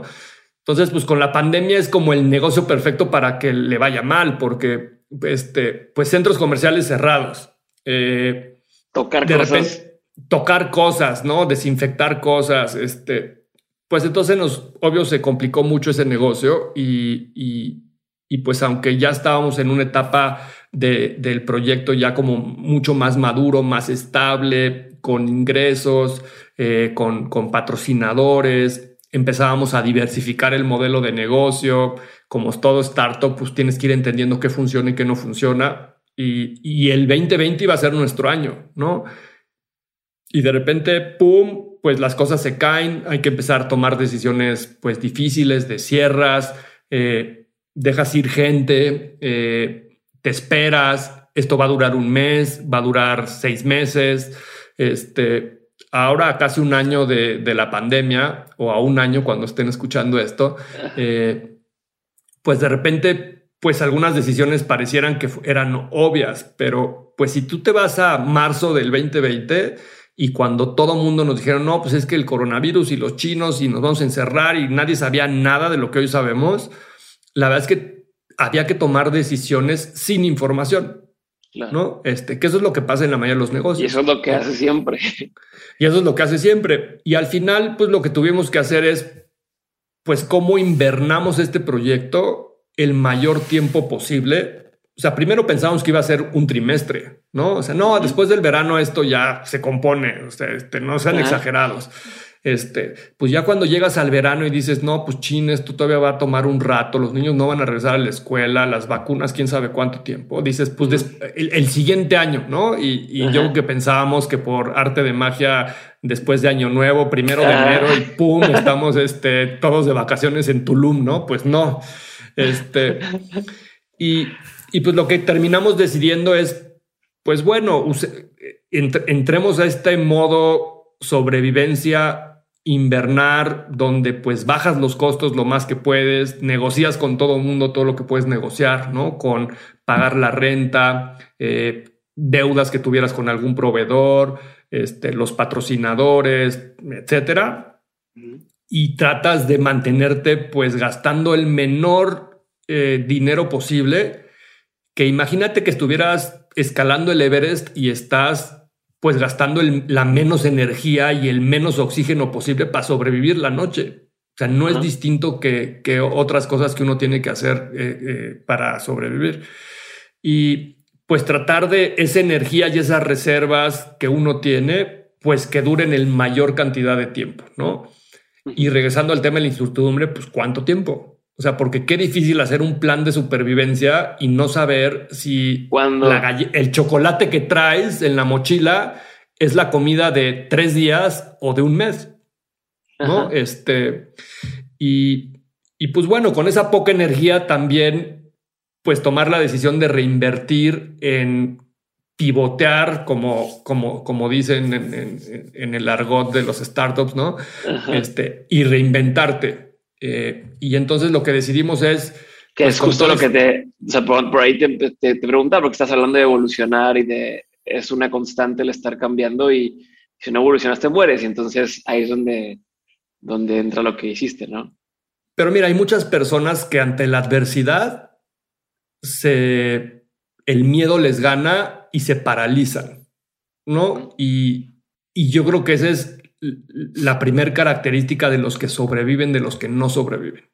Entonces, pues con la pandemia es como el negocio perfecto para que le vaya mal, porque este, pues centros comerciales cerrados. Eh, Tocar de cosas tocar cosas, ¿no? Desinfectar cosas, este, pues entonces nos, obvio, se complicó mucho ese negocio y, y, pues aunque ya estábamos en una etapa de, del proyecto ya como mucho más maduro, más estable, con ingresos, eh, con, con patrocinadores, empezábamos a diversificar el modelo de negocio, como todo startup, pues tienes que ir entendiendo qué funciona y qué no funciona. Y, y el 2020 iba a ser nuestro año, ¿no? y de repente, ¡pum!, pues las cosas se caen, hay que empezar a tomar decisiones pues difíciles de cierras, eh, dejas ir gente, eh, te esperas, esto va a durar un mes, va a durar seis meses, este, ahora a casi un año de, de, la pandemia o a un año cuando estén escuchando esto, eh, pues de repente, pues algunas decisiones parecieran que eran obvias, pero pues si tú te vas a marzo del 2020, y cuando todo mundo nos dijeron, no, pues es que el coronavirus y los chinos y nos vamos a encerrar y nadie sabía nada de lo que hoy sabemos, la verdad es que había que tomar decisiones sin información. ¿No? Este, que eso es lo que pasa en la mayoría de los negocios. Y eso es lo que hace siempre. Y eso es lo que hace siempre. Y al final, pues lo que tuvimos que hacer es, pues, cómo invernamos este proyecto el mayor tiempo posible o sea, primero pensábamos que iba a ser un trimestre, ¿no? O sea, no, después del verano esto ya se compone, o sea, este, no sean exagerados. Este, pues ya cuando llegas al verano y dices, no, pues chin, esto todavía va a tomar un rato, los niños no van a regresar a la escuela, las vacunas, quién sabe cuánto tiempo. Dices, pues el, siguiente año, ¿no? Y, yo que pensábamos que por arte de magia, después de año nuevo, primero de enero y pum, estamos este, todos de vacaciones en Tulum, ¿no? Pues no. Este, y, y pues lo que terminamos decidiendo es, pues bueno, entremos a este modo sobrevivencia invernar, donde pues bajas los costos lo más que puedes, negocias con todo el mundo todo lo que puedes negociar, ¿no? Con pagar la renta, eh, deudas que tuvieras con algún proveedor, este, los patrocinadores, etcétera. Y tratas de mantenerte pues gastando el menor eh, dinero posible que imagínate que estuvieras escalando el Everest y estás pues gastando la menos energía y el menos oxígeno posible para sobrevivir la noche. O sea, no es distinto que, que, otras cosas que uno tiene que hacer eh, eh, para sobrevivir. Y pues tratar de esa energía y esas reservas que uno tiene, pues que duren el mayor cantidad de tiempo, ¿no? Y regresando al tema de la incertidumbre, pues cuánto tiempo. O sea, porque qué difícil hacer un plan de supervivencia y no saber si Cuando... el chocolate que traes en la mochila es la comida de tres días o de un mes. ¿no? Este, y, y pues bueno, con esa poca energía también, pues tomar la decisión de reinvertir en pivotear, como, como, como dicen en, el argot de los startups, ¿no? Este, y reinventarte. Eh, y entonces lo que decidimos es... Que es pues, justo lo que te... O sea, por, ahí te, te, te pregunta, porque estás hablando de evolucionar y de... Es una constante el estar cambiando y si no evolucionas te mueres. Y entonces ahí es donde, donde entra lo que hiciste, ¿no? Pero mira, hay muchas personas que ante la adversidad se... El miedo les gana y se paralizan, ¿no? Y, yo creo que esa es la primera característica de los que sobreviven, de los que no sobreviven.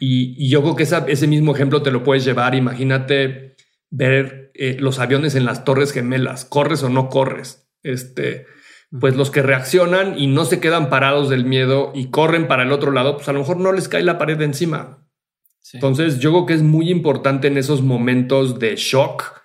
Y, yo creo que ese mismo ejemplo te lo puedes llevar. Imagínate ver eh, los aviones en las torres gemelas, corres o no corres. Este, pues los que reaccionan y no se quedan parados del miedo y corren para el otro lado, pues a lo mejor no les cae la pared encima. Entonces yo creo que es muy importante en esos momentos de shock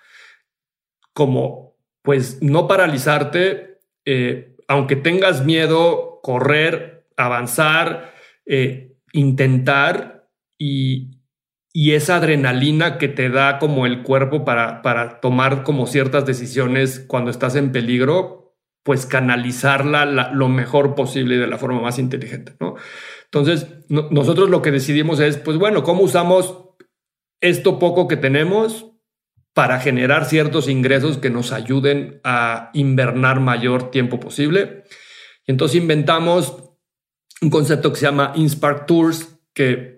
como pues no paralizarte, eh, aunque tengas miedo, correr, avanzar, eh, intentar y, esa adrenalina que te da como el cuerpo para, para tomar como ciertas decisiones cuando estás en peligro, pues canalizarla lo mejor posible y de la forma más inteligente, ¿no? Entonces, nosotros lo que decidimos es, pues bueno, ¿cómo usamos esto poco que tenemos para generar ciertos ingresos que nos ayuden a invernar mayor tiempo posible. Y entonces inventamos un concepto que se llama InSpark Tours, que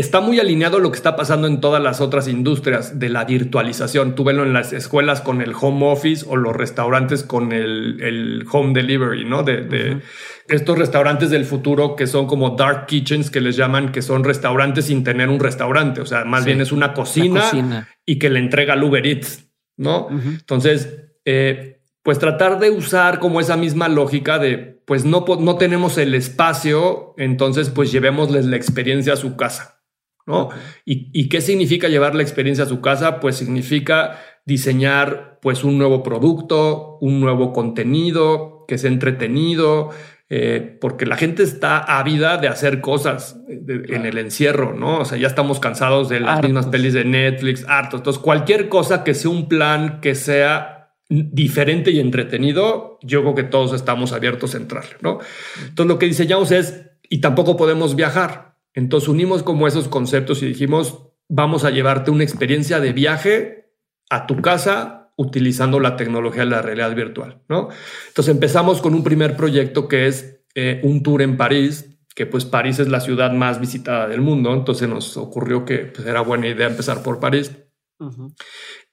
está muy alineado a lo que está pasando en todas las otras industrias de la virtualización. Tú velo en las escuelas con el home office o los restaurantes con el, home delivery, ¿no? De, estos restaurantes del futuro que son como dark kitchens que les llaman, que son restaurantes sin tener un restaurante. O sea, más bien es una cocina, y que le entrega al Uber Eats, ¿no? Entonces, eh, pues tratar de usar como esa misma lógica de, pues no, no tenemos el espacio, entonces pues llevémosles la experiencia a su casa. ¿No? ¿Y, qué significa llevar la experiencia a su casa? Pues significa diseñar pues un nuevo producto, un nuevo contenido que sea entretenido, eh, porque la gente está ávida de hacer cosas en el encierro, ¿no? O sea, ya estamos cansados de las mismas pelis de Netflix, hartos. Entonces, cualquier cosa que sea un plan que sea diferente y entretenido, yo creo que todos estamos abiertos a entrarle, ¿no? Entonces, lo que diseñamos es, y tampoco podemos viajar, entonces unimos como esos conceptos y dijimos, vamos a llevarte una experiencia de viaje a tu casa utilizando la tecnología de la realidad virtual, ¿no? Entonces empezamos con un primer proyecto que es eh, un tour en París, que pues París es la ciudad más visitada del mundo, entonces nos ocurrió que pues, era buena idea empezar por París.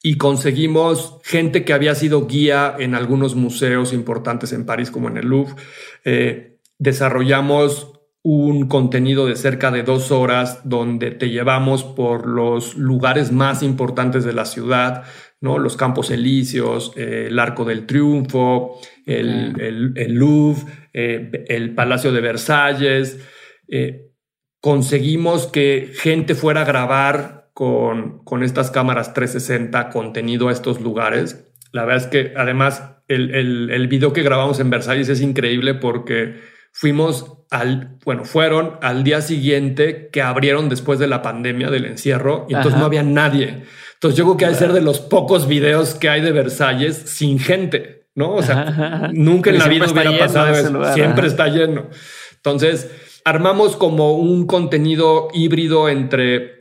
Y conseguimos gente que había sido guía en algunos museos importantes en París, como en el Louvre. Eh, desarrollamos un contenido de cerca de dos horas donde te llevamos por los lugares más importantes de la ciudad, ¿no? Los Campos Elíseos, eh, el Arco del Triunfo, el, Louvre, eh, el Palacio de Versalles. Eh, conseguimos que gente fuera a grabar con, con estas cámaras 360 contenido a estos lugares. La verdad es que además el, el, el video que grabamos en Versalles es increíble porque fuimos al, bueno, fueron al día siguiente que abrieron después de la pandemia del encierro y entonces no había nadie. Entonces yo creo que hay ser de los pocos videos que hay de Versalles sin gente, ¿no? O sea, nunca en la vida hubiera pasado eso. Siempre está lleno. Entonces armamos como un contenido híbrido entre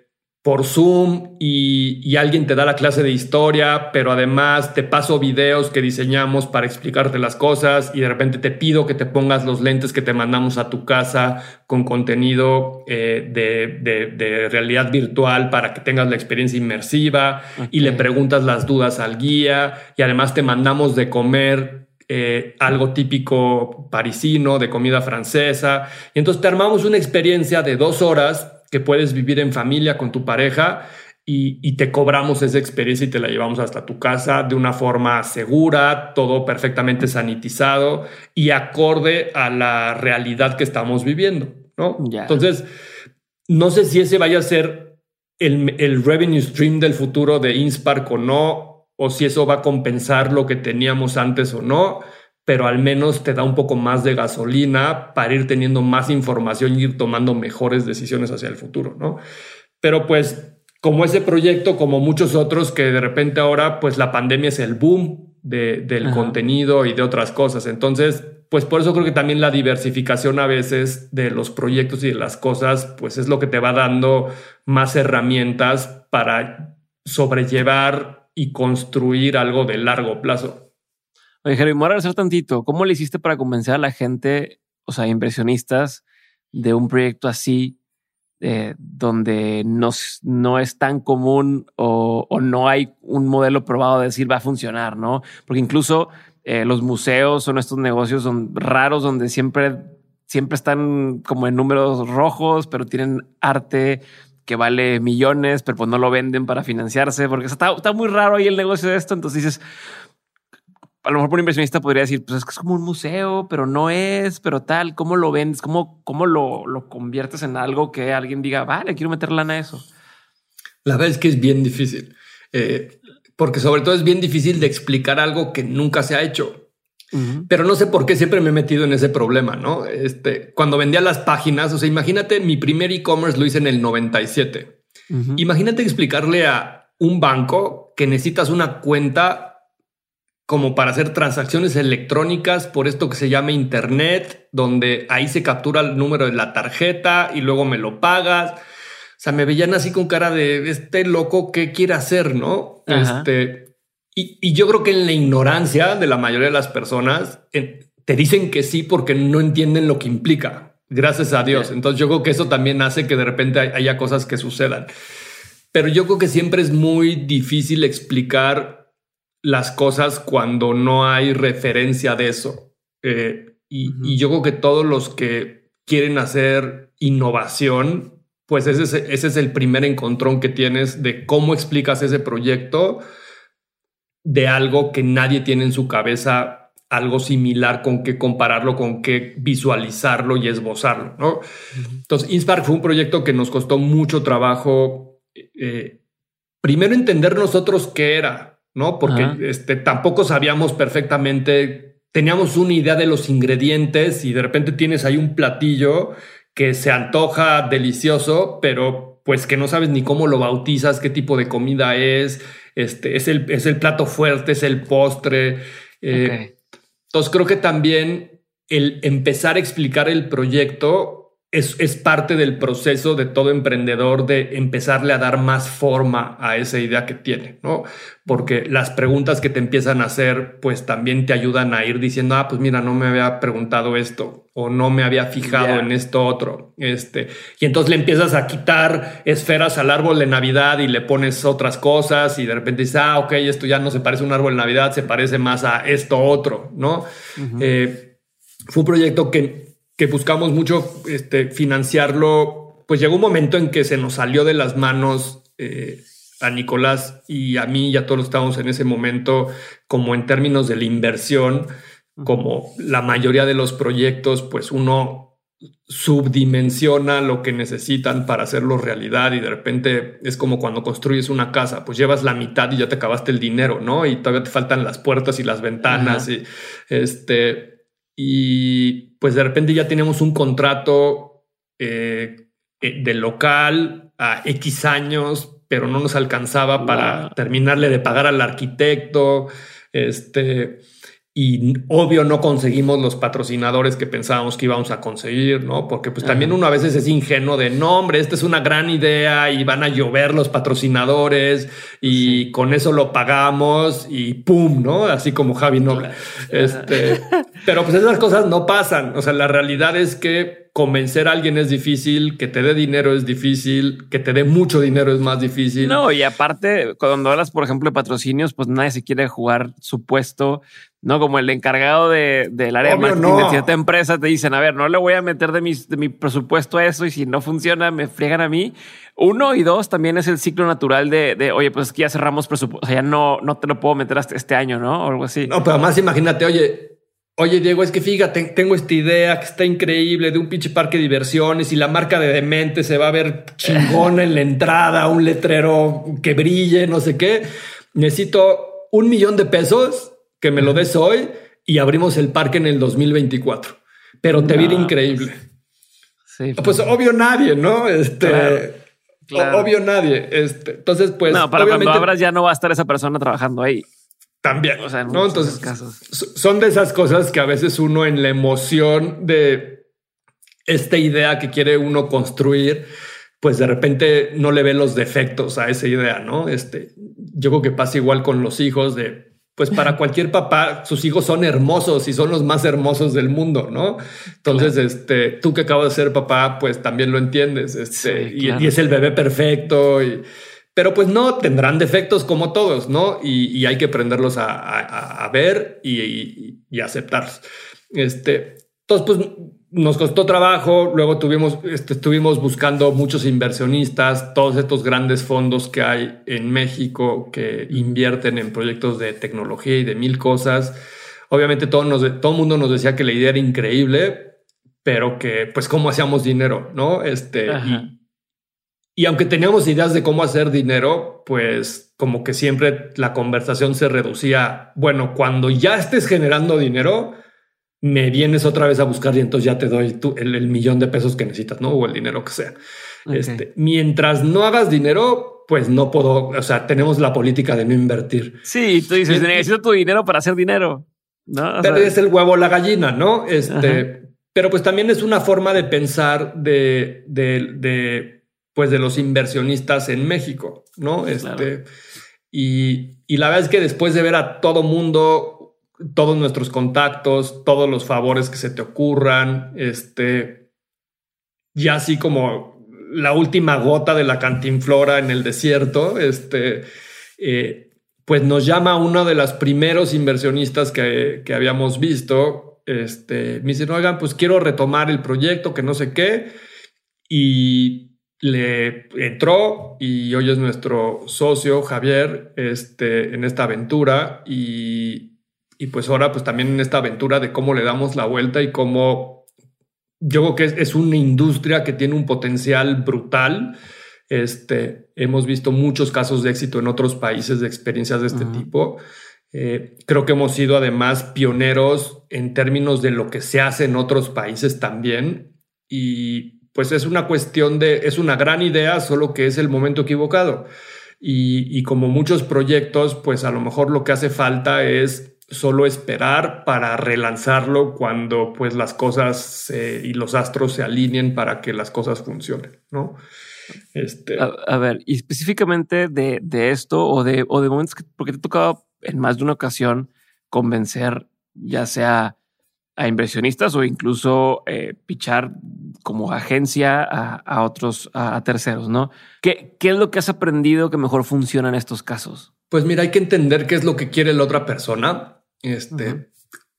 por Zoom y, alguien te da la clase de historia, pero además te paso videos que diseñamos para explicarte las cosas y de repente te pido que te pongas los lentes que te mandamos a tu casa con contenido eh, de, realidad virtual para que tengas la experiencia inmersiva y le preguntas las dudas al guía y además te mandamos de comer eh, algo típico parisino, de comida francesa. Y entonces te armamos una experiencia de dos horas que puedes vivir en familia con tu pareja y, te cobramos esa experiencia y te la llevamos hasta tu casa de una forma segura, todo perfectamente sanitizado y acorde a la realidad que estamos viviendo, ¿no? Entonces, no sé si ese vaya a ser el, el revenue stream del futuro de Inspark o no, o si eso va a compensar lo que teníamos antes o no, pero al menos te da un poco más de gasolina para ir teniendo más información y ir tomando mejores decisiones hacia el futuro, ¿no? Pero pues como ese proyecto, como muchos otros que de repente ahora, pues la pandemia es el boom del contenido y de otras cosas. Entonces, pues por eso creo que también la diversificación a veces de los proyectos y de las cosas, pues es lo que te va dando más herramientas para sobrellevar y construir algo de largo plazo. Oye, Jeremy, me voy a tantito. ¿Cómo le hiciste para convencer a la gente, o sea, impresionistas, de un proyecto así eh, donde no, no, es tan común o, no hay un modelo probado de decir va a funcionar, ¿no? Porque incluso eh, los museos son estos negocios son raros donde siempre, siempre están como en números rojos, pero tienen arte que vale millones, pero pues no lo venden para financiarse, porque está, está muy raro ahí el negocio de esto. Entonces dices, a lo mejor por un inversionista podría decir, pues es que es como un museo, pero no es, pero tal, ¿cómo lo vendes? ¿Cómo, cómo lo, lo conviertes en algo que alguien diga, vale, quiero meter lana a eso? La verdad es que es bien difícil, eh, porque sobre todo es bien difícil de explicar algo que nunca se ha hecho. Pero no sé por qué siempre me he metido en ese problema, ¿no? Este, cuando vendía las páginas, o sea, imagínate, mi primer e-commerce lo hice en el 97. Imagínate explicarle a un banco que necesitas una cuenta como para hacer transacciones electrónicas por esto que se llama Internet, donde ahí se captura el número de la tarjeta y luego me lo pagas. O sea, me veían así con cara de este loco, ¿qué quiere hacer? No? Este, y, yo creo que en la ignorancia de la mayoría de las personas te dicen que sí porque no entienden lo que implica. Gracias a Dios. Entonces yo creo que eso también hace que de repente haya cosas que sucedan. Pero yo creo que siempre es muy difícil explicar las cosas cuando no hay referencia de eso. Eh, y, yo creo que todos los que quieren hacer innovación, pues ese es, ese es el primer encontrón que tienes de cómo explicas ese proyecto de algo que nadie tiene en su cabeza algo similar con qué compararlo, con qué visualizarlo y esbozarlo, ¿no? Entonces, Inspark fue un proyecto que nos costó mucho trabajo. Eh, primero entender nosotros qué era, ¿no? Porque este, tampoco sabíamos perfectamente, teníamos una idea de los ingredientes y de repente tienes ahí un platillo que se antoja delicioso, pero pues que no sabes ni cómo lo bautizas, qué tipo de comida es, este, es el, es el plato fuerte, es el postre. Eh, entonces creo que también el empezar a explicar el proyecto es, parte del proceso de todo emprendedor de empezarle a dar más forma a esa idea que tiene, ¿no? Porque las preguntas que te empiezan a hacer, pues también te ayudan a ir diciendo, ah, pues mira, no me había preguntado esto o no me había fijado en esto otro. Este, y entonces le empiezas a quitar esferas al árbol de Navidad y le pones otras cosas y de repente dices, ah, ok, esto ya no se parece a un árbol de Navidad, se parece más a esto otro, ¿no? Eh, fue un proyecto que que buscamos mucho este, financiarlo, pues llegó un momento en que se nos salió de las manos eh, a Nicolás y a mí y a todos los que estábamos en ese momento, como en términos de la inversión, como la mayoría de los proyectos, pues uno subdimensiona lo que necesitan para hacerlo realidad y de repente es como cuando construyes una casa, pues llevas la mitad y ya te acabaste el dinero, ¿no? Y todavía te faltan las puertas y las ventanas y este y pues de repente ya tenemos un contrato eh, eh, de local a X años, pero no nos alcanzaba para terminarle de pagar al arquitecto. Este, y obvio no conseguimos los patrocinadores que pensábamos que íbamos a conseguir, ¿no? Porque pues también uno a veces es ingenuo de, no, hombre, esta es una gran idea y van a llover los patrocinadores y con eso lo pagamos y pum, ¿no? Así como Javi Noble. Este, Pero pues esas cosas no pasan. O sea, la realidad es que convencer a alguien es difícil, que te dé dinero es difícil, que te dé mucho dinero es más difícil. No, y aparte, cuando hablas, por ejemplo, de patrocinios, pues nadie se quiere jugar su puesto, no como el encargado de, del área de marketing de cierta empresa. Te dicen, a ver, no le voy a meter de, de mi presupuesto a eso y si no funciona, me friegan a mí. Uno y dos también es el ciclo natural de, de oye, pues que ya cerramos presupuesto, o sea, ya no, no te lo puedo meter hasta este año, no? O algo así. No, pero además imagínate, oye, Oye, Diego, es que fíjate, tengo esta idea que está increíble de un pinche parque de diversiones y la marca de demente se va a ver chingona en la entrada, un letrero que brille, no sé qué. Necesito un millón de pesos que me lo des hoy y abrimos el parque en el 2024. Pero te viene increíble. Sí, pues, obvio nadie, ¿no? Este, obvio nadie. Este, entonces, pues. No, para cuando abras ya no va a estar esa persona trabajando ahí. También. O sea, no, entonces casos. son de esas cosas que a veces uno en la emoción de esta idea que quiere uno construir, pues de repente no le ve los defectos a esa idea, ¿no? Este, yo creo que pasa igual con los hijos de, pues para cualquier papá, sus hijos son hermosos y son los más hermosos del mundo, ¿no? Entonces, este, tú que acabas de ser papá, pues también lo entiendes, este, y, y, es el bebé perfecto y pero pues no, tendrán defectos como todos, ¿no? Y, hay que aprenderlos a, ver y, aceptarlos. Este, entonces, pues nos costó trabajo, luego tuvimos, este, estuvimos buscando muchos inversionistas, todos estos grandes fondos que hay en México que invierten en proyectos de tecnología y de mil cosas. Obviamente todo, nos, todo mundo nos decía que la idea era increíble, pero que pues cómo hacíamos dinero, ¿no? Este, y aunque teníamos ideas de cómo hacer dinero, pues como que siempre la conversación se reducía, bueno, cuando ya estés generando dinero, me vienes otra vez a buscar y entonces ya te doy el, millón de pesos que necesitas, ¿no? O el dinero que sea. Este, mientras no hagas dinero, pues no puedo, o sea, tenemos la política de no invertir. Sí, tú dices, necesito tu dinero para hacer dinero. ¿no? pero es el huevo la gallina, ¿no? Este, pero pues también es una forma de pensar de, de pues de los inversionistas en México, ¿no? Este, y, y, la verdad es que después de ver a todo mundo, todos nuestros contactos, todos los favores que se te ocurran, este, ya así como la última gota de la cantinflora en el desierto, este, eh, pues nos llama uno de los primeros inversionistas que, que habíamos visto, este, me dice, oigan, pues quiero retomar el proyecto, que no sé qué, y le entró y hoy es nuestro socio Javier este, en esta aventura y, y, pues ahora pues también en esta aventura de cómo le damos la vuelta y cómo yo creo que es, es una industria que tiene un potencial brutal. Este, hemos visto muchos casos de éxito en otros países de experiencias de este tipo. Eh, creo que hemos sido además pioneros en términos de lo que se hace en otros países también. Y pues es una cuestión de, es una gran idea, solo que es el momento equivocado. Y, como muchos proyectos, pues a lo mejor lo que hace falta es solo esperar para relanzarlo cuando pues las cosas y los astros se alineen para que las cosas funcionen, ¿no? Este... A, ver, y específicamente de, de, esto o de, o de momentos que, porque te tocaba en más de una ocasión convencer ya sea a inversionistas o incluso eh, pichar como agencia a, otros, a, terceros, ¿no? ¿Qué, ¿Qué es lo que has aprendido que mejor funciona en estos casos? Pues mira, hay que entender qué es lo que quiere la otra persona. Este,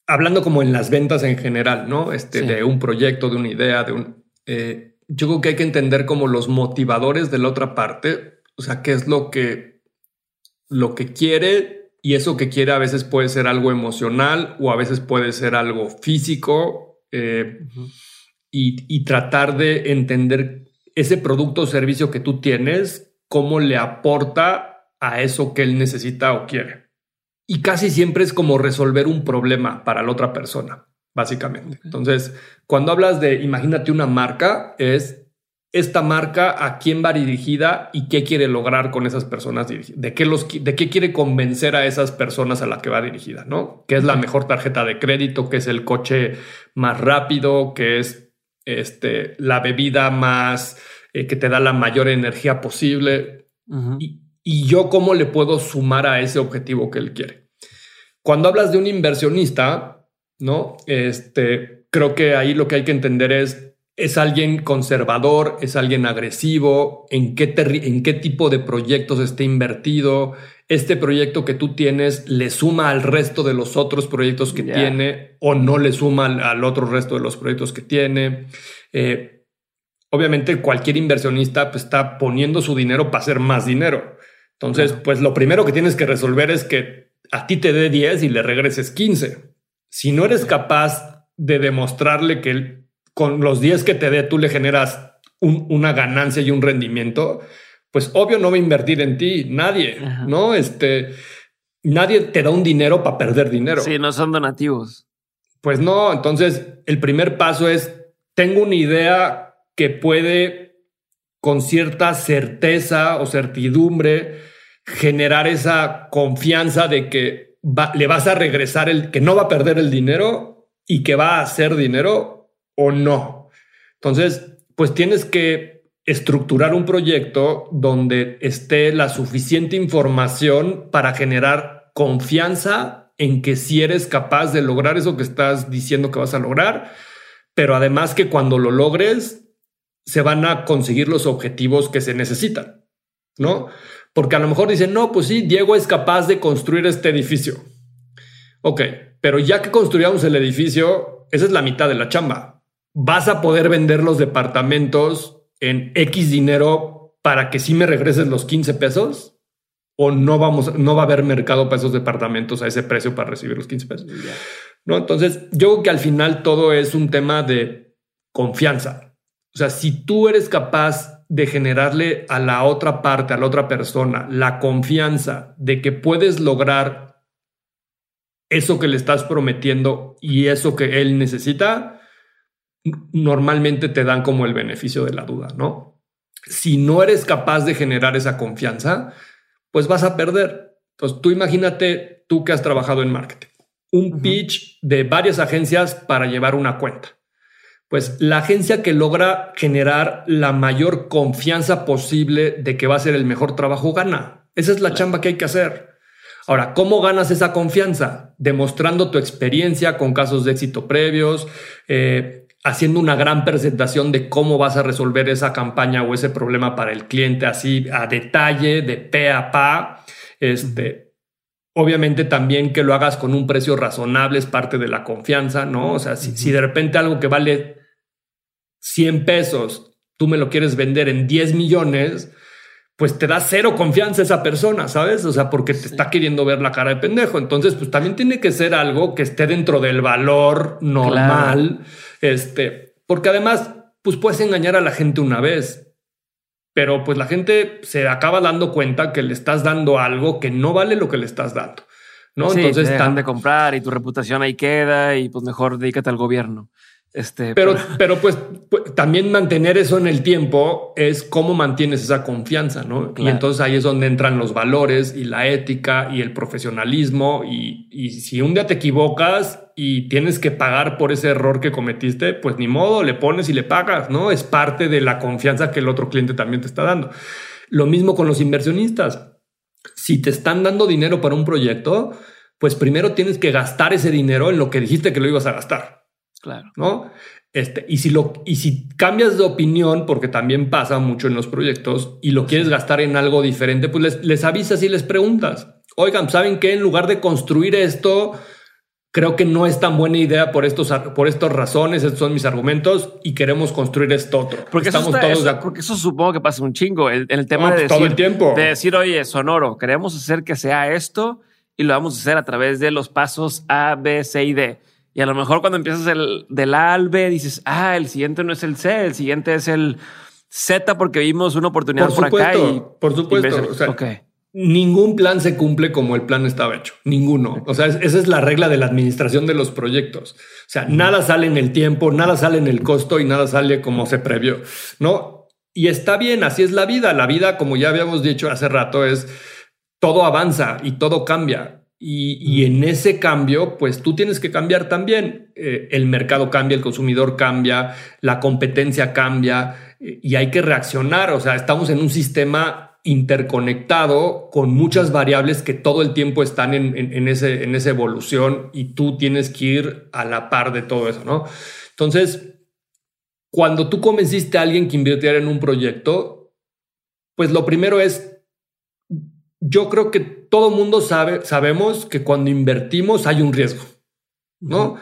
hablando como en las ventas en general, ¿no? Este, de un proyecto, de una idea, de un... Eh, yo creo que hay que entender como los motivadores de la otra parte, o sea, qué es lo que, lo que quiere y eso que quiere a veces puede ser algo emocional o a veces puede ser algo físico eh, y, tratar de entender ese producto o servicio que tú tienes, cómo le aporta a eso que él necesita o quiere. Y casi siempre es como resolver un problema para la otra persona, básicamente. Entonces, cuando hablas de, imagínate una marca, es esta marca a quién va dirigida y qué quiere lograr con esas personas de qué los de qué quiere convencer a esas personas a la que va dirigida, ¿no? ¿Qué es la mejor tarjeta de crédito, ¿Qué es el coche más rápido, ¿Qué es este la bebida más eh, que te da la mayor energía posible y, y yo cómo le puedo sumar a ese objetivo que él quiere. Cuando hablas de un inversionista, ¿no? Este, creo que ahí lo que hay que entender es, es alguien conservador, es alguien agresivo, en qué, en qué tipo de proyectos está invertido, este proyecto que tú tienes le suma al resto de los otros proyectos que tiene o no le suma al, otro resto de los proyectos que tiene. Eh, obviamente cualquier inversionista pues, está poniendo su dinero para hacer más dinero. Entonces, pues lo primero que tienes que resolver es que a ti te dé 10 y le regreses 15. Si no eres capaz de demostrarle que con los 10 que te dé tú le generas una ganancia y un rendimiento, pues obvio no va a invertir en ti, nadie, ¿no? Este, nadie te da un dinero para perder dinero. Sí, no son donativos. Pues no, entonces el primer paso es, tengo una idea que puede con cierta certeza o certidumbre generar esa confianza de que le vas a regresar el que no va a perder el dinero y que va a hacer dinero o no. Entonces, pues tienes que estructurar un proyecto donde esté la suficiente información para generar confianza en que si eres capaz de lograr eso que estás diciendo que vas a lograr, pero además que cuando lo logres se van a conseguir los objetivos que se necesitan, ¿no? Porque a lo mejor dicen, no, pues sí, Diego es capaz de construir este edificio. Ok, pero ya que construyamos el edificio, esa es la mitad de la chamba. Vas a poder vender los departamentos en X dinero para que sí me regreses los 15 pesos o no vamos, no va a haber mercado para esos departamentos a ese precio para recibir los 15 pesos. No, entonces yo creo que al final todo es un tema de confianza. O sea, si tú eres capaz de generarle a la otra parte, a la otra persona, la confianza de que puedes lograr eso que le estás prometiendo y eso que él necesita, normalmente te dan como el beneficio de la duda, ¿no? Si no eres capaz de generar esa confianza, pues vas a perder. Entonces tú imagínate tú que has trabajado en marketing, un pitch de varias agencias para llevar una cuenta. Pues la agencia que logra generar la mayor confianza posible de que va a ser el mejor trabajo gana. Esa es la chamba que hay que hacer. Ahora, ¿cómo ganas esa confianza? Demostrando tu experiencia con casos de éxito previos, eh, haciendo una gran presentación de cómo vas a resolver esa campaña o ese problema para el cliente así a detalle, de pe a pa. Este, obviamente también que lo hagas con un precio razonable es parte de la confianza, ¿no? O sea, si, si de repente algo que vale 100 pesos, tú me lo quieres vender en 10 millones, pues te da cero confianza esa persona, ¿sabes? O sea, porque te está queriendo ver la cara de pendejo. Entonces, pues también tiene que ser algo que esté dentro del valor normal. Este, porque además, pues puedes engañar a la gente una vez, pero pues la gente se acaba dando cuenta que le estás dando algo que no vale lo que le estás dando. ¿no? Entonces están de comprar y tu reputación ahí queda y pues mejor dedícate al gobierno. Este, pero, pero pues, pues, también mantener eso en el tiempo es cómo mantienes esa confianza, ¿no? Y entonces ahí es donde entran los valores y la ética y el profesionalismo. Y, y, si un día te equivocas y tienes que pagar por ese error que cometiste, pues ni modo, le pones y le pagas, ¿no? Es parte de la confianza que el otro cliente también te está dando. Lo mismo con los inversionistas. Si te están dando dinero para un proyecto, pues primero tienes que gastar ese dinero en lo que dijiste que lo ibas a gastar. Claro. ¿No? Este, y si lo, y si cambias de opinión, porque también pasa mucho en los proyectos y lo quieres gastar en algo diferente, pues les, les avisas y les preguntas. Oigan, ¿saben qué? En lugar de construir esto, creo que no es tan buena idea por estos, por estas razones, estos son mis argumentos y queremos construir esto otro. Porque estamos todos eso, Porque eso supongo que pasa un chingo. El, el tema de, pues, decir, todo el tiempo. de decir, oye, Sonoro, queremos hacer que sea esto y lo vamos a hacer a través de los pasos A, B, C y D. Y a lo mejor cuando empiezas el del A al B dices, ah, el siguiente no es el C, el siguiente es el Z porque vimos una oportunidad por, acá. Y, por supuesto. Ningún plan se cumple como el plan estaba hecho. Ninguno. O sea, esa es la regla de la administración de los proyectos. O sea, nada sale en el tiempo, nada sale en el costo y nada sale como se previó. No. Y está bien, así es la vida. La vida, como ya habíamos dicho hace rato, es todo avanza y todo cambia. Y, en ese cambio, pues tú tienes que cambiar también. Eh, el mercado cambia, el consumidor cambia, la competencia cambia eh, y hay que reaccionar. O sea, estamos en un sistema interconectado con muchas variables que todo el tiempo están en, ese, en esa evolución y tú tienes que ir a la par de todo eso, ¿no? Entonces, cuando tú convenciste a alguien que invirtiera en un proyecto, pues lo primero es, yo creo que todo mundo sabe, sabemos que cuando invertimos hay un riesgo, ¿no?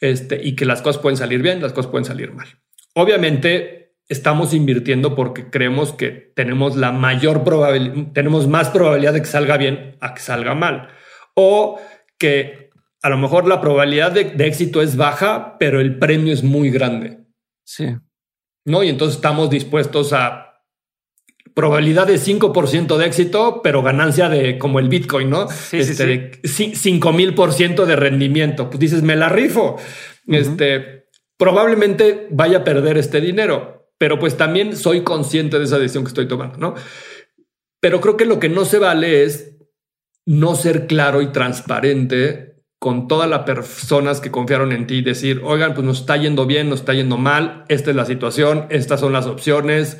Este, y que las cosas pueden salir bien, las cosas pueden salir mal. Obviamente estamos invirtiendo porque creemos que tenemos la mayor probabilidad, tenemos más probabilidad de que salga bien a que salga mal. O que a lo mejor la probabilidad de, de éxito es baja, pero el premio es muy grande. Sí. ¿No? Y entonces estamos dispuestos a probabilidad de 5% de éxito, pero ganancia de como el Bitcoin, ¿no? Sí, este, sí, 5 mil por ciento de rendimiento. Pues dices, me la rifo. Este probablemente vaya a perder este dinero, pero pues también soy consciente de esa decisión que estoy tomando, ¿no? Pero creo que lo que no se vale es no ser claro y transparente con todas las personas que confiaron en ti y decir, oigan, pues nos está yendo bien, nos está yendo mal, esta es la situación, estas son las opciones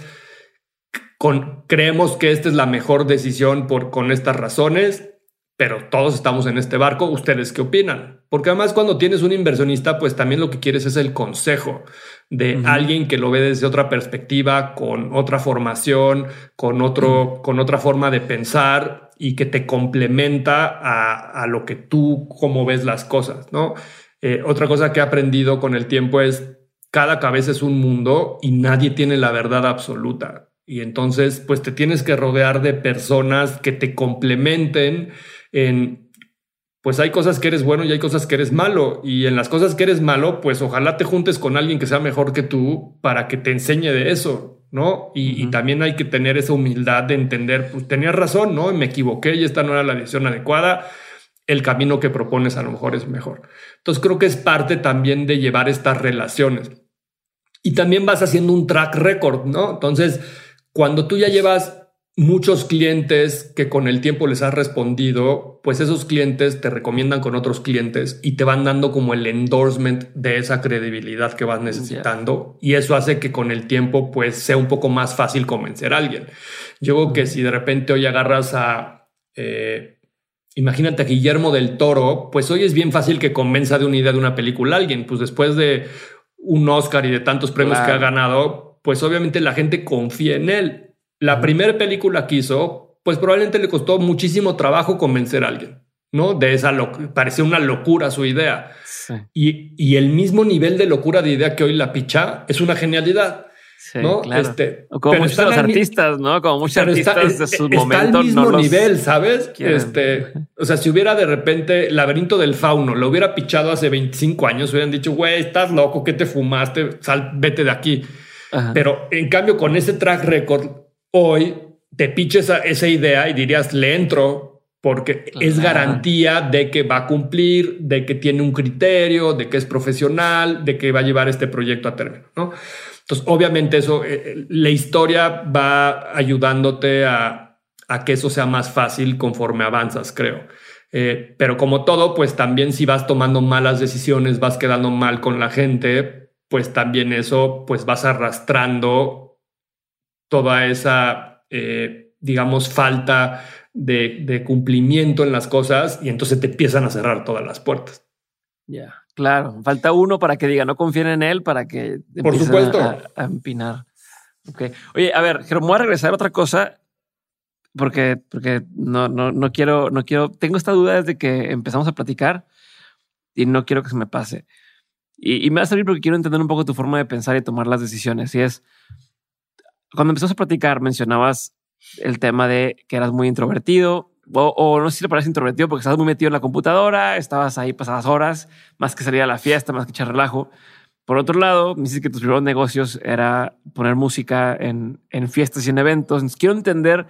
con, creemos que esta es la mejor decisión por, con estas razones, pero todos estamos en este barco. ¿Ustedes qué opinan? Porque además cuando tienes un inversionista, pues también lo que quieres es el consejo de alguien que lo ve desde otra perspectiva, con otra formación, con, otro, con otra forma de pensar y que te complementa a, a lo que tú, cómo ves las cosas, ¿no? Eh, otra cosa que he aprendido con el tiempo es cada cabeza es un mundo y nadie tiene la verdad absoluta. Y entonces, pues te tienes que rodear de personas que te complementen en, pues hay cosas que eres bueno y hay cosas que eres malo. Y en las cosas que eres malo, pues ojalá te juntes con alguien que sea mejor que tú para que te enseñe de eso, ¿no? Y, también hay que tener esa humildad de entender, pues tenías razón, ¿no? Me equivoqué y esta no era la decisión adecuada. El camino que propones a lo mejor es mejor. Entonces creo que es parte también de llevar estas relaciones. Y también vas haciendo un track record, ¿no? Entonces, cuando tú ya llevas muchos clientes que con el tiempo les has respondido, pues esos clientes te recomiendan con otros clientes y te van dando como el endorsement de esa credibilidad que vas necesitando. Y eso hace que con el tiempo pues sea un poco más fácil convencer a alguien. Yo creo que si de repente hoy agarras a... Eh, imagínate a Guillermo del Toro, pues hoy es bien fácil que convenza de una idea de una película a alguien. Pues después de un Oscar y de tantos premios que ha ganado, pues obviamente la gente confía en él. La primera película que hizo, pues probablemente le costó muchísimo trabajo convencer a alguien, ¿no? De esa locura, parecía una locura su idea. Y, y, el mismo nivel de locura de idea que hoy la picha es una genialidad. ¿no? Este, como muchos los artistas, ¿no? Como muchos artistas de su momento. al mismo nivel, ¿sabes? Este, o sea, si hubiera de repente Laberinto del Fauno, lo hubiera pichado hace 25 años, hubieran dicho, güey, estás loco, ¿qué te fumaste? Sal, vete de aquí. Pero en cambio, con ese track record, hoy te piches esa, idea y dirías, le entro porque es garantía de que va a cumplir, de que tiene un criterio, de que es profesional, de que va a llevar este proyecto a término, ¿no? Entonces, obviamente eso, eh, eh, la historia va ayudándote a, a, que eso sea más fácil conforme avanzas, creo. Eh, pero como todo, pues también si vas tomando malas decisiones, vas quedando mal con la gente, pues también eso, pues vas arrastrando toda esa, eh, digamos, falta de, cumplimiento en las cosas y entonces te empiezan a cerrar todas las puertas. Ya, claro. Falta uno para que diga, no confíen en él, para que por supuesto a, empinar. Ok. Oye, a ver, voy a regresar a otra cosa porque, porque no, no, no quiero, no quiero, tengo esta duda desde que empezamos a platicar y no quiero que se me pase. Y, me va a servir porque quiero entender un poco tu forma de pensar y tomar las decisiones. Y es, cuando empezamos a platicar, mencionabas el tema de que eras muy introvertido, o, no sé si le parece introvertido porque estabas muy metido en la computadora, estabas ahí pasadas horas, más que salir a la fiesta, más que echar relajo. Por otro lado, me dices que tus primeros negocios era poner música en, en fiestas y en eventos. Entonces, quiero entender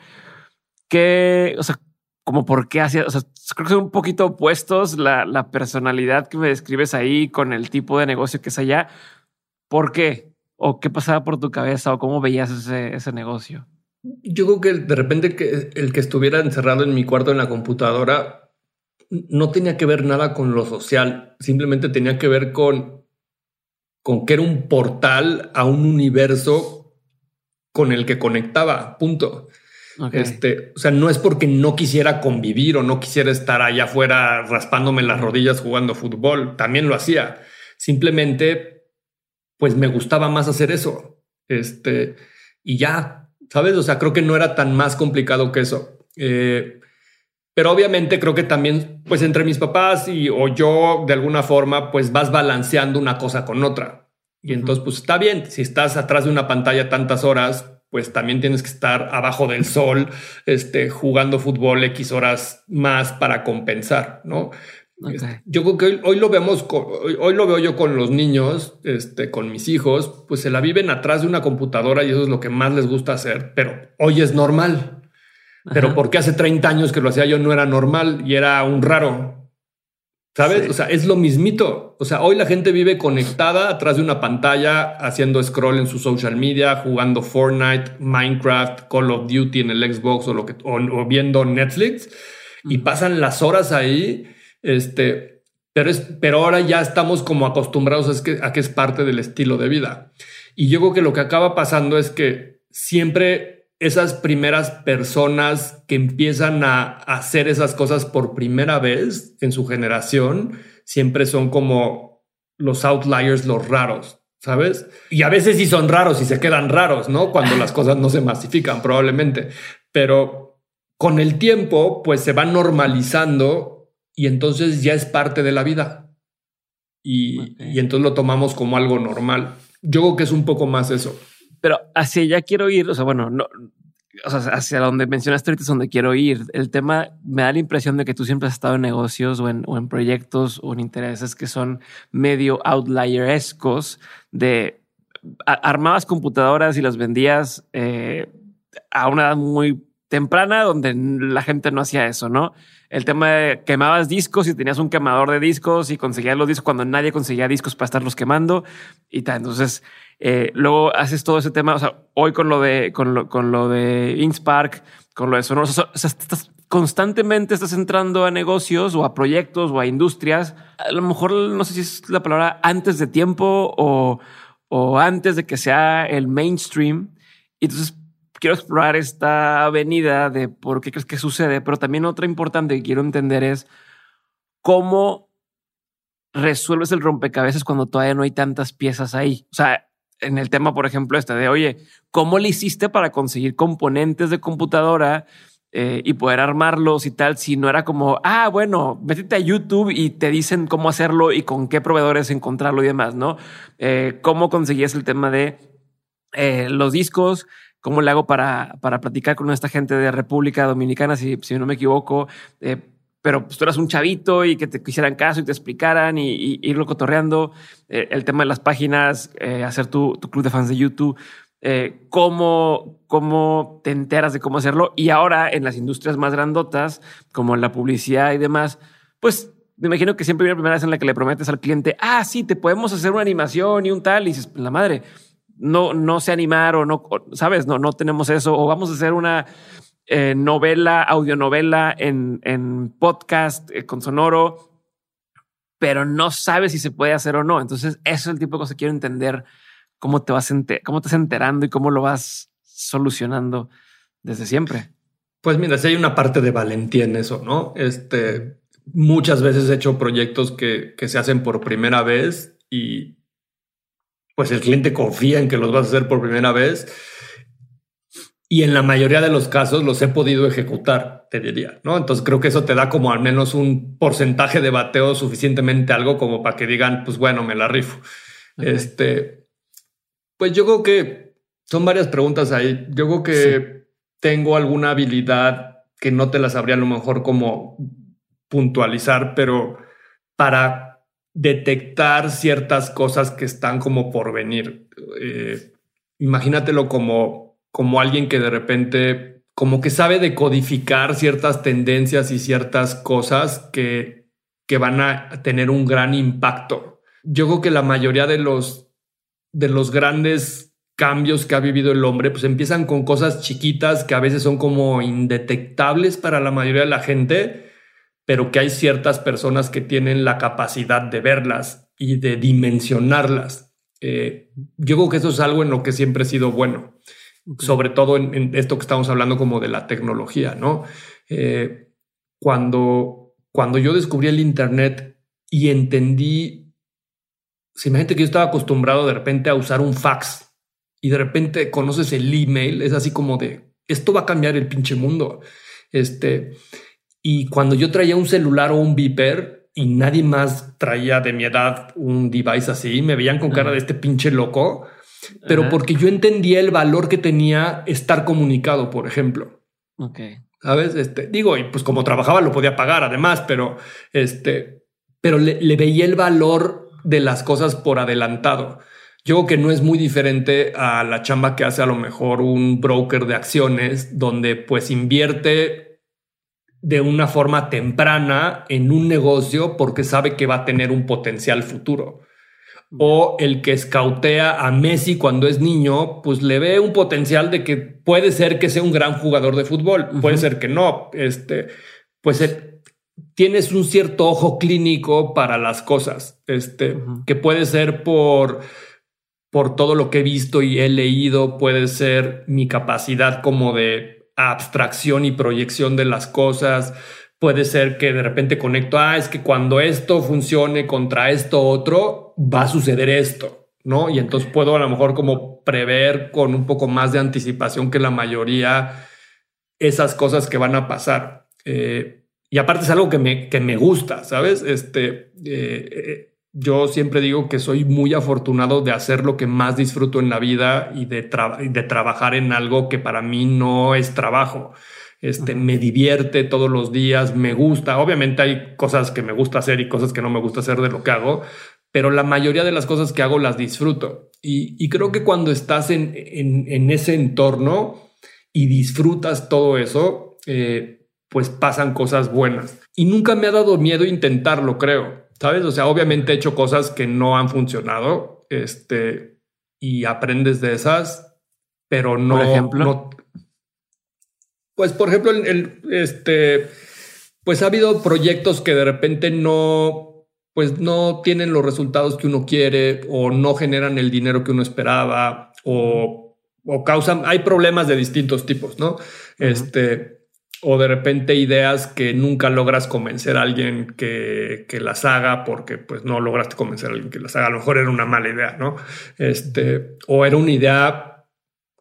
qué, o sea, como por qué hacía, o sea, creo que son un poquito opuestos la, personalidad que me describes ahí con el tipo de negocio que es allá. ¿Por qué? ¿O qué pasaba por tu cabeza? ¿O cómo veías ese, negocio? Yo creo que de repente que el que estuviera encerrado en mi cuarto en la computadora no tenía que ver nada con lo social, simplemente tenía que ver con, con que era un portal a un universo con el que conectaba, punto. Este, o sea, no es porque no quisiera convivir o no quisiera estar allá afuera raspándome las rodillas jugando fútbol. También lo hacía. Simplemente, pues me gustaba más hacer eso. Este, y ya, sabes? O sea, creo que no era tan más complicado que eso. Eh, pero obviamente creo que también, pues entre mis papás y o yo, de alguna forma, pues vas balanceando una cosa con otra. Y entonces, pues está bien, si estás atrás de una pantalla tantas horas, pues también tienes que estar abajo del sol, este, jugando fútbol X horas más para compensar, ¿no? Este, yo creo que hoy, lo vemos, hoy, lo veo yo con los niños, este, con mis hijos, pues se la viven atrás de una computadora y eso es lo que más les gusta hacer, pero hoy es normal. Pero porque hace 30 años que lo hacía yo no era normal y era un raro. ¿Sabes? O sea, es lo mismito. O sea, hoy la gente vive conectada atrás de una pantalla, haciendo scroll en su social media, jugando Fortnite, Minecraft, Call of Duty en el Xbox o lo que o, viendo Netflix y pasan las horas ahí. Este, pero es, pero ahora ya estamos como acostumbrados a que, a que es parte del estilo de vida. Y yo creo que lo que acaba pasando es que siempre esas primeras personas que empiezan a hacer esas cosas por primera vez en su generación siempre son como los outliers, los raros, ¿sabes? Y a veces sí son raros y se quedan raros, ¿no? Cuando las cosas no se masifican, probablemente. Pero con el tiempo, pues se va normalizando y entonces ya es parte de la vida. Y, y entonces lo tomamos como algo normal. Yo creo que es un poco más eso. Pero hacia allá quiero ir, o sea, bueno, no, o sea, hacia donde mencionaste ahorita es donde quiero ir. El tema me da la impresión de que tú siempre has estado en negocios o en, proyectos o en intereses que son medio outlierescos de armabas computadoras y las vendías eh, a una edad muy temprana donde la gente no hacía eso, ¿no? El tema de quemabas discos y tenías un quemador de discos y conseguías los discos cuando nadie conseguía discos para estarlos quemando y tal. Entonces, eh, luego haces todo ese tema. O sea, hoy con lo de, con lo, con lo de Inkspark, con lo de Sonoros, o sea, estás, constantemente estás entrando a negocios o a proyectos o a industrias. A lo mejor no sé si es la palabra antes de tiempo o, o antes de que sea el mainstream. Y entonces quiero explorar esta avenida de por qué crees que sucede, pero también otra importante que quiero entender es cómo resuelves el rompecabezas cuando todavía no hay tantas piezas ahí. O sea, en el tema, por ejemplo, este de, oye, ¿cómo le hiciste para conseguir componentes de computadora eh, y poder armarlos y tal? Si no era como, ah, bueno, métete a YouTube y te dicen cómo hacerlo y con qué proveedores encontrarlo y demás, ¿no? Eh, ¿Cómo conseguías el tema de eh, los discos? ¿Cómo le hago para, para platicar con esta gente de República Dominicana, si, si no me equivoco? Pero pues, tú eras un chavito y que te quisieran caso y te explicaran y, irlo cotorreando. Eh, el tema de las páginas, eh, hacer tu, club de fans de YouTube, eh, cómo, cómo te enteras de cómo hacerlo. Y ahora en las industrias más grandotas, como la publicidad y demás, pues me imagino que siempre viene la primera vez en la que le prometes al cliente, ah, sí, te podemos hacer una animación y un tal, y dices, la madre, no, no sé animar o no, sabes, no, no tenemos eso, o vamos a hacer una eh, novela, audionovela en, en podcast eh, con sonoro, pero no sabes si se puede hacer o no. Entonces, eso es el tipo de cosas que quiero entender cómo te vas cómo te vas enterando y cómo lo vas solucionando desde siempre. Pues mira, hay una parte de valentía en eso, ¿no? Este, muchas veces he hecho proyectos que, que se hacen por primera vez y pues el cliente confía en que los vas a hacer por primera vez y en la mayoría de los casos los he podido ejecutar, te diría, ¿no? Entonces creo que eso te da como al menos un porcentaje de bateo suficientemente algo como para que digan, pues bueno, me la rifo. Este, pues yo creo que son varias preguntas ahí. Yo creo que tengo alguna habilidad que no te las sabría a lo mejor como puntualizar, pero para detectar ciertas cosas que están como por venir. Eh, imagínatelo como como alguien que de repente como que sabe decodificar ciertas tendencias y ciertas cosas que, que van a tener un gran impacto. Yo creo que la mayoría de los, de los grandes cambios que ha vivido el hombre, pues empiezan con cosas chiquitas que a veces son como indetectables para la mayoría de la gente, pero que hay ciertas personas que tienen la capacidad de verlas y de dimensionarlas. Eh, yo creo que eso es algo en lo que siempre he sido bueno. Sobre todo en, esto que estamos hablando como de la tecnología, ¿no? Eh, cuando, cuando yo descubrí el Internet y entendí, si imagínate que yo estaba acostumbrado de repente a usar un fax y de repente conoces el email, es así como de, esto va a cambiar el pinche mundo. Este, y cuando yo traía un celular o un beeper y nadie más traía de mi edad un device así, me veían con cara de este pinche loco, pero porque yo entendía el valor que tenía estar comunicado, por ejemplo. Ok. ¿Sabes? Este, digo, y pues como trabajaba lo podía pagar además, pero este, pero le, le veía el valor de las cosas por adelantado. Yo creo que no es muy diferente a la chamba que hace a lo mejor un broker de acciones, donde pues invierte de una forma temprana en un negocio porque sabe que va a tener un potencial futuro. O el que escautea a Messi cuando es niño, pues le ve un potencial de que puede ser que sea un gran jugador de fútbol, puede ser que no. Este, pues eh, tienes un cierto ojo clínico para las cosas, este, que puede ser por por todo lo que he visto y he leído, puede ser mi capacidad como de abstracción y proyección de las cosas. Puede ser que de repente conecto, ah, es que cuando esto funcione contra esto otro, va a suceder esto, ¿no? Y entonces puedo a lo mejor como prever con un poco más de anticipación que la mayoría esas cosas que van a pasar. Eh, y aparte es algo que me, que me gusta, ¿sabes? Este, eh, eh, yo siempre digo que soy muy afortunado de hacer lo que más disfruto en la vida y de, de trabajar en algo que para mí no es trabajo. Este, me divierte todos los días, me gusta. Obviamente hay cosas que me gusta hacer y cosas que no me gusta hacer de lo que hago, pero la mayoría de las cosas que hago las disfruto. Y, creo que cuando estás en, en, ese entorno y disfrutas todo eso, eh, pues pasan cosas buenas. Y nunca me ha dado miedo intentarlo, creo. ¿Sabes? O sea, obviamente he hecho cosas que no han funcionado, este, y aprendes de esas, pero no... Por ejemplo. Pues, por ejemplo, el, este, pues ha habido proyectos que de repente no, pues no tienen los resultados que uno quiere o no generan el dinero que uno esperaba o, o causan, hay problemas de distintos tipos, ¿no? Este, o de repente ideas que nunca logras convencer a alguien que, que, las haga porque pues no lograste convencer a alguien que las haga. A lo mejor era una mala idea, ¿no? Este, o era una idea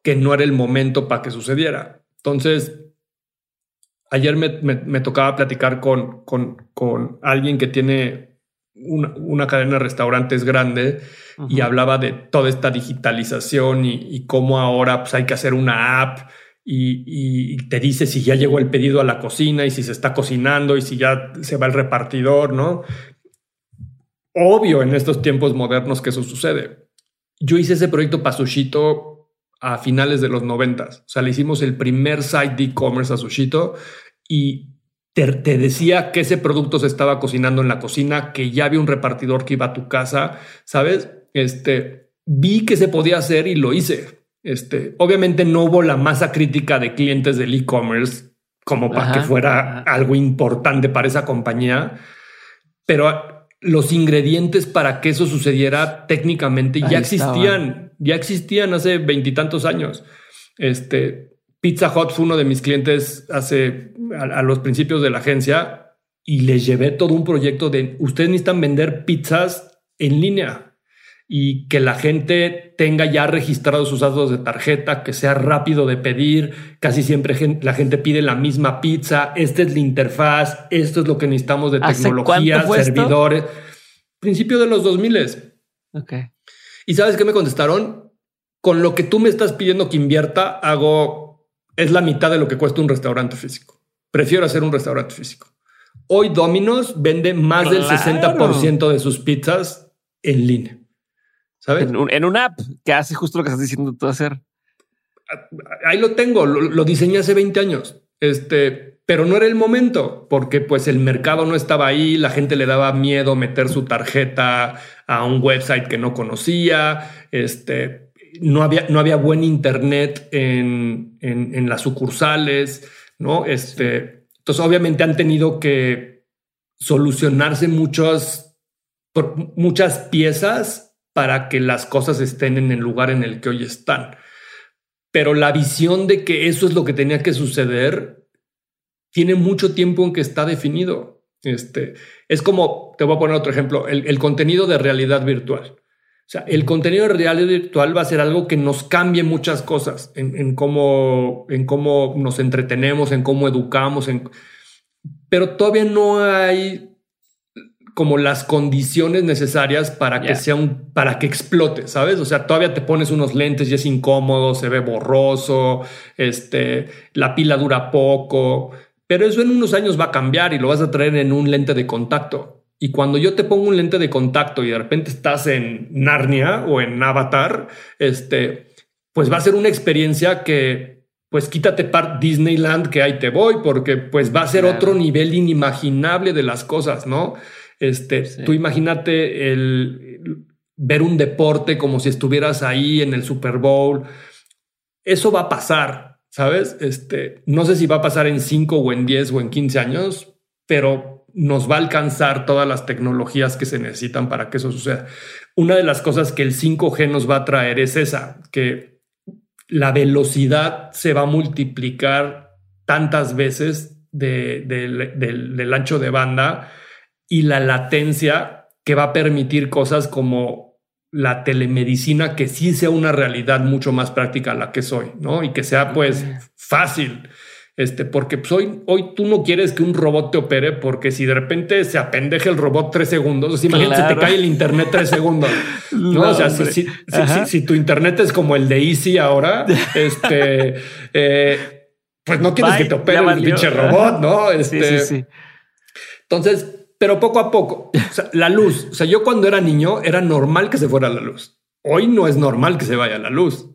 que no era el momento para que sucediera. Entonces, ayer me, me, tocaba platicar con, con, con, alguien que tiene una, una, cadena de restaurantes grande y hablaba de toda esta digitalización y, y cómo ahora pues, hay que hacer una app y, te dice si ya llegó el pedido a la cocina y si se está cocinando y si ya se va el repartidor, ¿no? Obvio en estos tiempos modernos que eso sucede. Yo hice ese proyecto para Sushito a finales de los noventas. O sea, le hicimos el primer site de e-commerce a Sushito y te, te, decía que ese producto se estaba cocinando en la cocina, que ya había un repartidor que iba a tu casa, ¿sabes? Este, vi que se podía hacer y lo hice. Este, obviamente no hubo la masa crítica de clientes del e-commerce como para que fuera algo importante para esa compañía, pero los ingredientes para que eso sucediera técnicamente ya existían, ya existían hace veintitantos años. Este Pizza Hut fue uno de mis clientes hace a, los principios de la agencia y les llevé todo un proyecto de ustedes necesitan vender pizzas en línea y que la gente tenga ya registrados sus datos de tarjeta, que sea rápido de pedir. Casi siempre la gente pide la misma pizza. Esta es la interfaz. Esto es lo que necesitamos de tecnología, servidores. Principio de los 2000. Ok. ¿Y sabes qué me contestaron? Con lo que tú me estás pidiendo que invierta, hago es la mitad de lo que cuesta un restaurante físico. Prefiero hacer un restaurante físico. Hoy Domino's vende más del 60% de sus pizzas en línea. En, una app que hace justo lo que estás diciendo tú hacer. Ahí lo tengo, lo, diseñé hace 20 años. Este, pero no era el momento porque pues el mercado no estaba ahí, la gente le daba miedo meter su tarjeta a un website que no conocía, este, no había, no había buen internet en, en, las sucursales, ¿no? Este, entonces obviamente han tenido que solucionarse muchas, muchas piezas para que las cosas estén en el lugar en el que hoy están. pero la visión de que eso es lo que tenía que suceder tiene mucho tiempo en que está definido. Este, es como, te voy a poner otro ejemplo, el, contenido de realidad virtual. O sea, el contenido de realidad virtual va a ser algo que nos cambie muchas cosas en, cómo, en cómo nos entretenemos, en cómo educamos, en, pero todavía no hay como las condiciones necesarias para que sea un, para que explote, ¿sabes? O sea, todavía te pones unos lentes y es incómodo, se ve borroso, este, la pila dura poco, pero eso en unos años va a cambiar y lo vas a traer en un lente de contacto. Y cuando yo te pongo un lente de contacto y de repente estás en Narnia o en Avatar, este, pues va a ser una experiencia que, pues quítate par Disneyland que ahí te voy, porque pues va a ser otro nivel inimaginable de las cosas, ¿no? Este, tú imagínate el ver un deporte como si estuvieras ahí en el Super Bowl. Eso va a pasar, ¿sabes? Este, no sé si va a pasar en 5 o en 10 o en 15 años, pero nos va a alcanzar todas las tecnologías que se necesitan para que eso suceda. Una de las cosas que el 5G nos va a traer es esa, que la velocidad se va a multiplicar tantas veces del ancho de banda y la latencia que va a permitir cosas como la telemedicina que sí sea una realidad mucho más práctica a la que soy, ¿no? Y que sea pues fácil. Este, porque pues, hoy, hoy tú no quieres que un robot te opere porque si de repente se apendeje el robot tres segundos, imagínate, se te cae el internet tres segundos. ¿no? o sea, si, si, tu internet es como el de Easy ahora, este, eh, pues no quieres que te opere un pinche robot, ¿no? Este, Entonces, pero poco a poco, la luz, o sea, yo cuando era niño era normal que se fuera la luz. Hoy no es normal que se vaya la luz.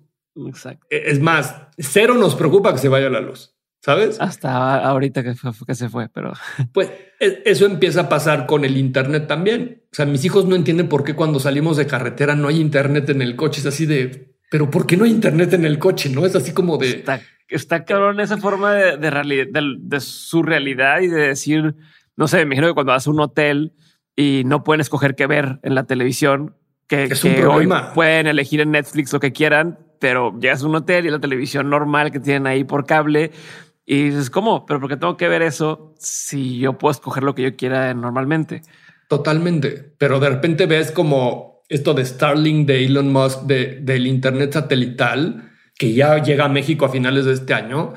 Exacto. E, es más, cero nos preocupa que se vaya la luz, ¿sabes? Hasta ahorita que, que se fue, pero... Pues e, eso empieza a pasar con el Internet también. O sea, mis hijos no entienden por qué cuando salimos de carretera no hay Internet en el coche. Es así de, pero ¿por qué no hay Internet en el coche? No es así como de... Está, está cabrón esa forma de, de, de su realidad y de decir no sé, me imagino que cuando vas a un hotel y no pueden escoger qué ver en la televisión, que, es un problema. pueden elegir en Netflix lo que quieran, pero llegas a un hotel y la televisión normal que tienen ahí por cable y dices, ¿cómo? Pero porque tengo que ver eso si yo puedo escoger lo que yo quiera normalmente. Totalmente. Pero de repente ves como esto de Starlink de Elon Musk de, del Internet satelital que ya llega a México a finales de este año.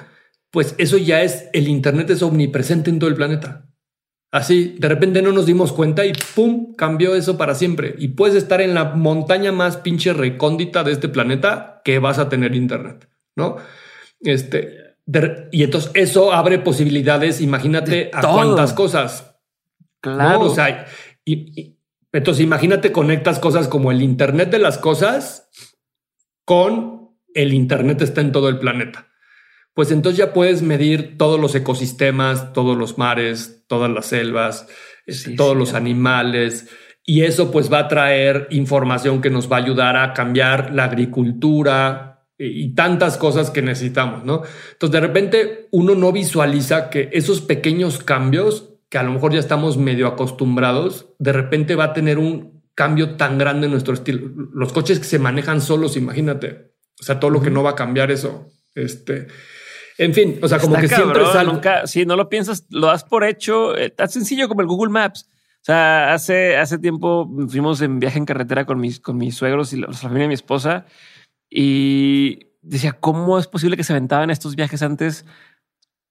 Pues eso ya es el Internet es omnipresente en todo el planeta. Así, de repente no nos dimos cuenta y ¡pum! cambió eso para siempre. Y puedes estar en la montaña más pinche recóndita de este planeta que vas a tener internet, ¿no? Este, y entonces eso abre posibilidades, imagínate a cuántas cosas. Claro. O sea, y, entonces imagínate conectas cosas como el internet de las cosas con el internet está en todo el planeta pues entonces ya puedes medir todos los ecosistemas, todos los mares, todas las selvas, este, todos los animales. Y eso pues va a traer información que nos va a ayudar a cambiar la agricultura y, tantas cosas que necesitamos, ¿no? Entonces de repente uno no visualiza que esos pequeños cambios, que a lo mejor ya estamos medio acostumbrados, de repente va a tener un cambio tan grande en nuestro estilo. Los coches que se manejan solos, imagínate. O sea, todo lo que no va a cambiar eso. Este, en fin, o sea, como que siempre. Nunca, si no lo piensas, lo das por hecho, eh, tan sencillo como el Google Maps. O sea, hace, hace tiempo fuimos en viaje en carretera con mis, con mis suegros y la, familia de mi esposa y decía, ¿cómo es posible que se aventaban estos viajes antes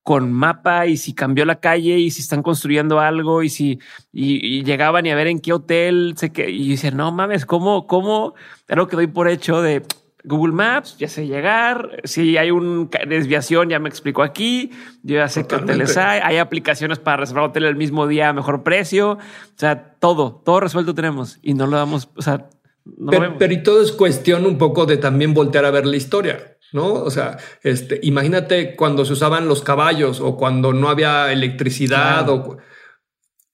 con mapa y si cambió la calle y si están construyendo algo y si y, llegaban y a ver en qué hotel se que y decía, no mames, ¿cómo, cómo? Lo que doy por hecho de Google Maps, ya sé llegar. Si hay una desviación, ya me explico aquí. Yo ya sé qué hoteles hay. Hay aplicaciones para reservar hotel el mismo día a mejor precio. O sea, todo, todo resuelto tenemos y no lo damos. O sea, no pero, pero, y todo es cuestión un poco de también voltear a ver la historia. ¿no? O sea, este, imagínate cuando se usaban los caballos o cuando no había electricidad o,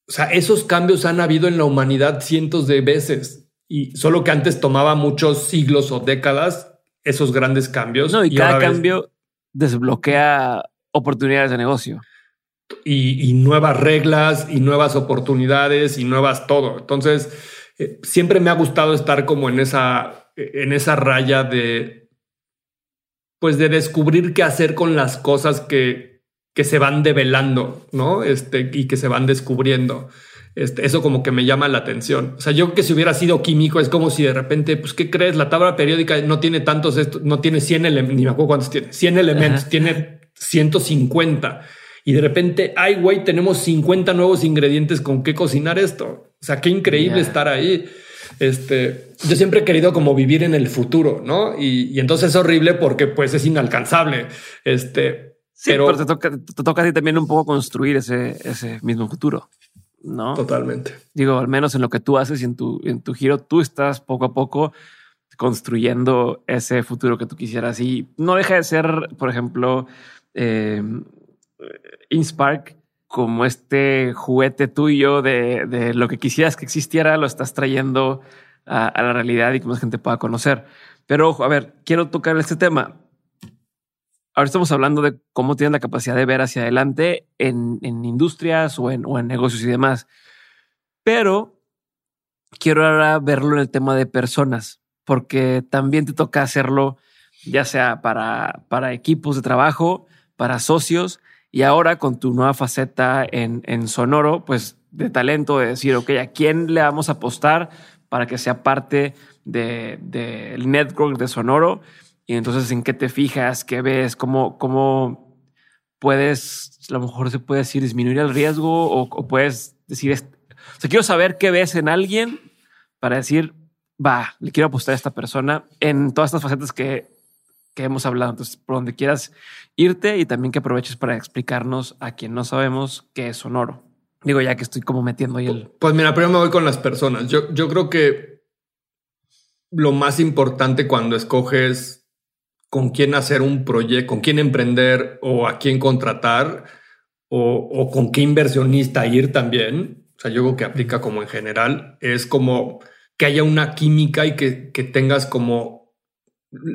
o sea, esos cambios han habido en la humanidad cientos de veces y solo que antes tomaba muchos siglos o décadas esos grandes cambios. No, y, cada cambio desbloquea oportunidades de negocio. Y, nuevas reglas y nuevas oportunidades y nuevas todo. Entonces, eh, siempre me ha gustado estar como en esa, en esa raya de, pues de descubrir qué hacer con las cosas que, que se van develando, ¿no? Este, y que se van descubriendo. Este, eso como que me llama la atención. O sea, yo que si hubiera sido químico es como si de repente, pues, ¿qué crees? La tabla periódica no tiene tantos, no tiene 100 elementos, ni me acuerdo cuántos tiene, 100 elementos, tiene 150. Y de repente, ay, güey, tenemos 50 nuevos ingredientes con qué cocinar esto. O sea, qué increíble estar ahí. Este, yo siempre he querido como vivir en el futuro, ¿no? Y, entonces es horrible porque pues es inalcanzable. Este, pero, te toca, te también un poco construir ese, ese mismo futuro. ¿No? Totalmente. Digo, al menos en lo que tú haces y en tu, en tu giro, tú estás poco a poco construyendo ese futuro que tú quisieras. Y no deja de ser, por ejemplo, eh, InSpark como este juguete tuyo de, de, lo que quisieras que existiera, lo estás trayendo a, a, la realidad y que más gente pueda conocer. Pero ojo, a ver, quiero tocar este tema ahora estamos hablando de cómo tienen la capacidad de ver hacia adelante en, industrias o en, negocios y demás. Pero quiero ahora verlo en el tema de personas, porque también te toca hacerlo ya sea para, equipos de trabajo, para socios y ahora con tu nueva faceta en, Sonoro, pues de talento, de decir, ok, ¿a quién le vamos a apostar para que sea parte del de, network de Sonoro? Y entonces, ¿en qué te fijas? ¿Qué ves? ¿Cómo, cómo puedes, a lo mejor se puede decir, disminuir el riesgo o, puedes decir, o sea, quiero saber qué ves en alguien para decir, va, le quiero apostar a esta persona en todas estas facetas que, que hemos hablado. Entonces, por donde quieras irte y también que aproveches para explicarnos a quien no sabemos qué es sonoro. Digo, ya que estoy como metiendo ahí el. Pues mira, primero me voy con las personas. Yo, yo creo que lo más importante cuando escoges con quién hacer un proyecto, con quién emprender o a quién contratar o, con qué inversionista ir también. O sea, yo creo que aplica como en general. Es como que haya una química y que, tengas como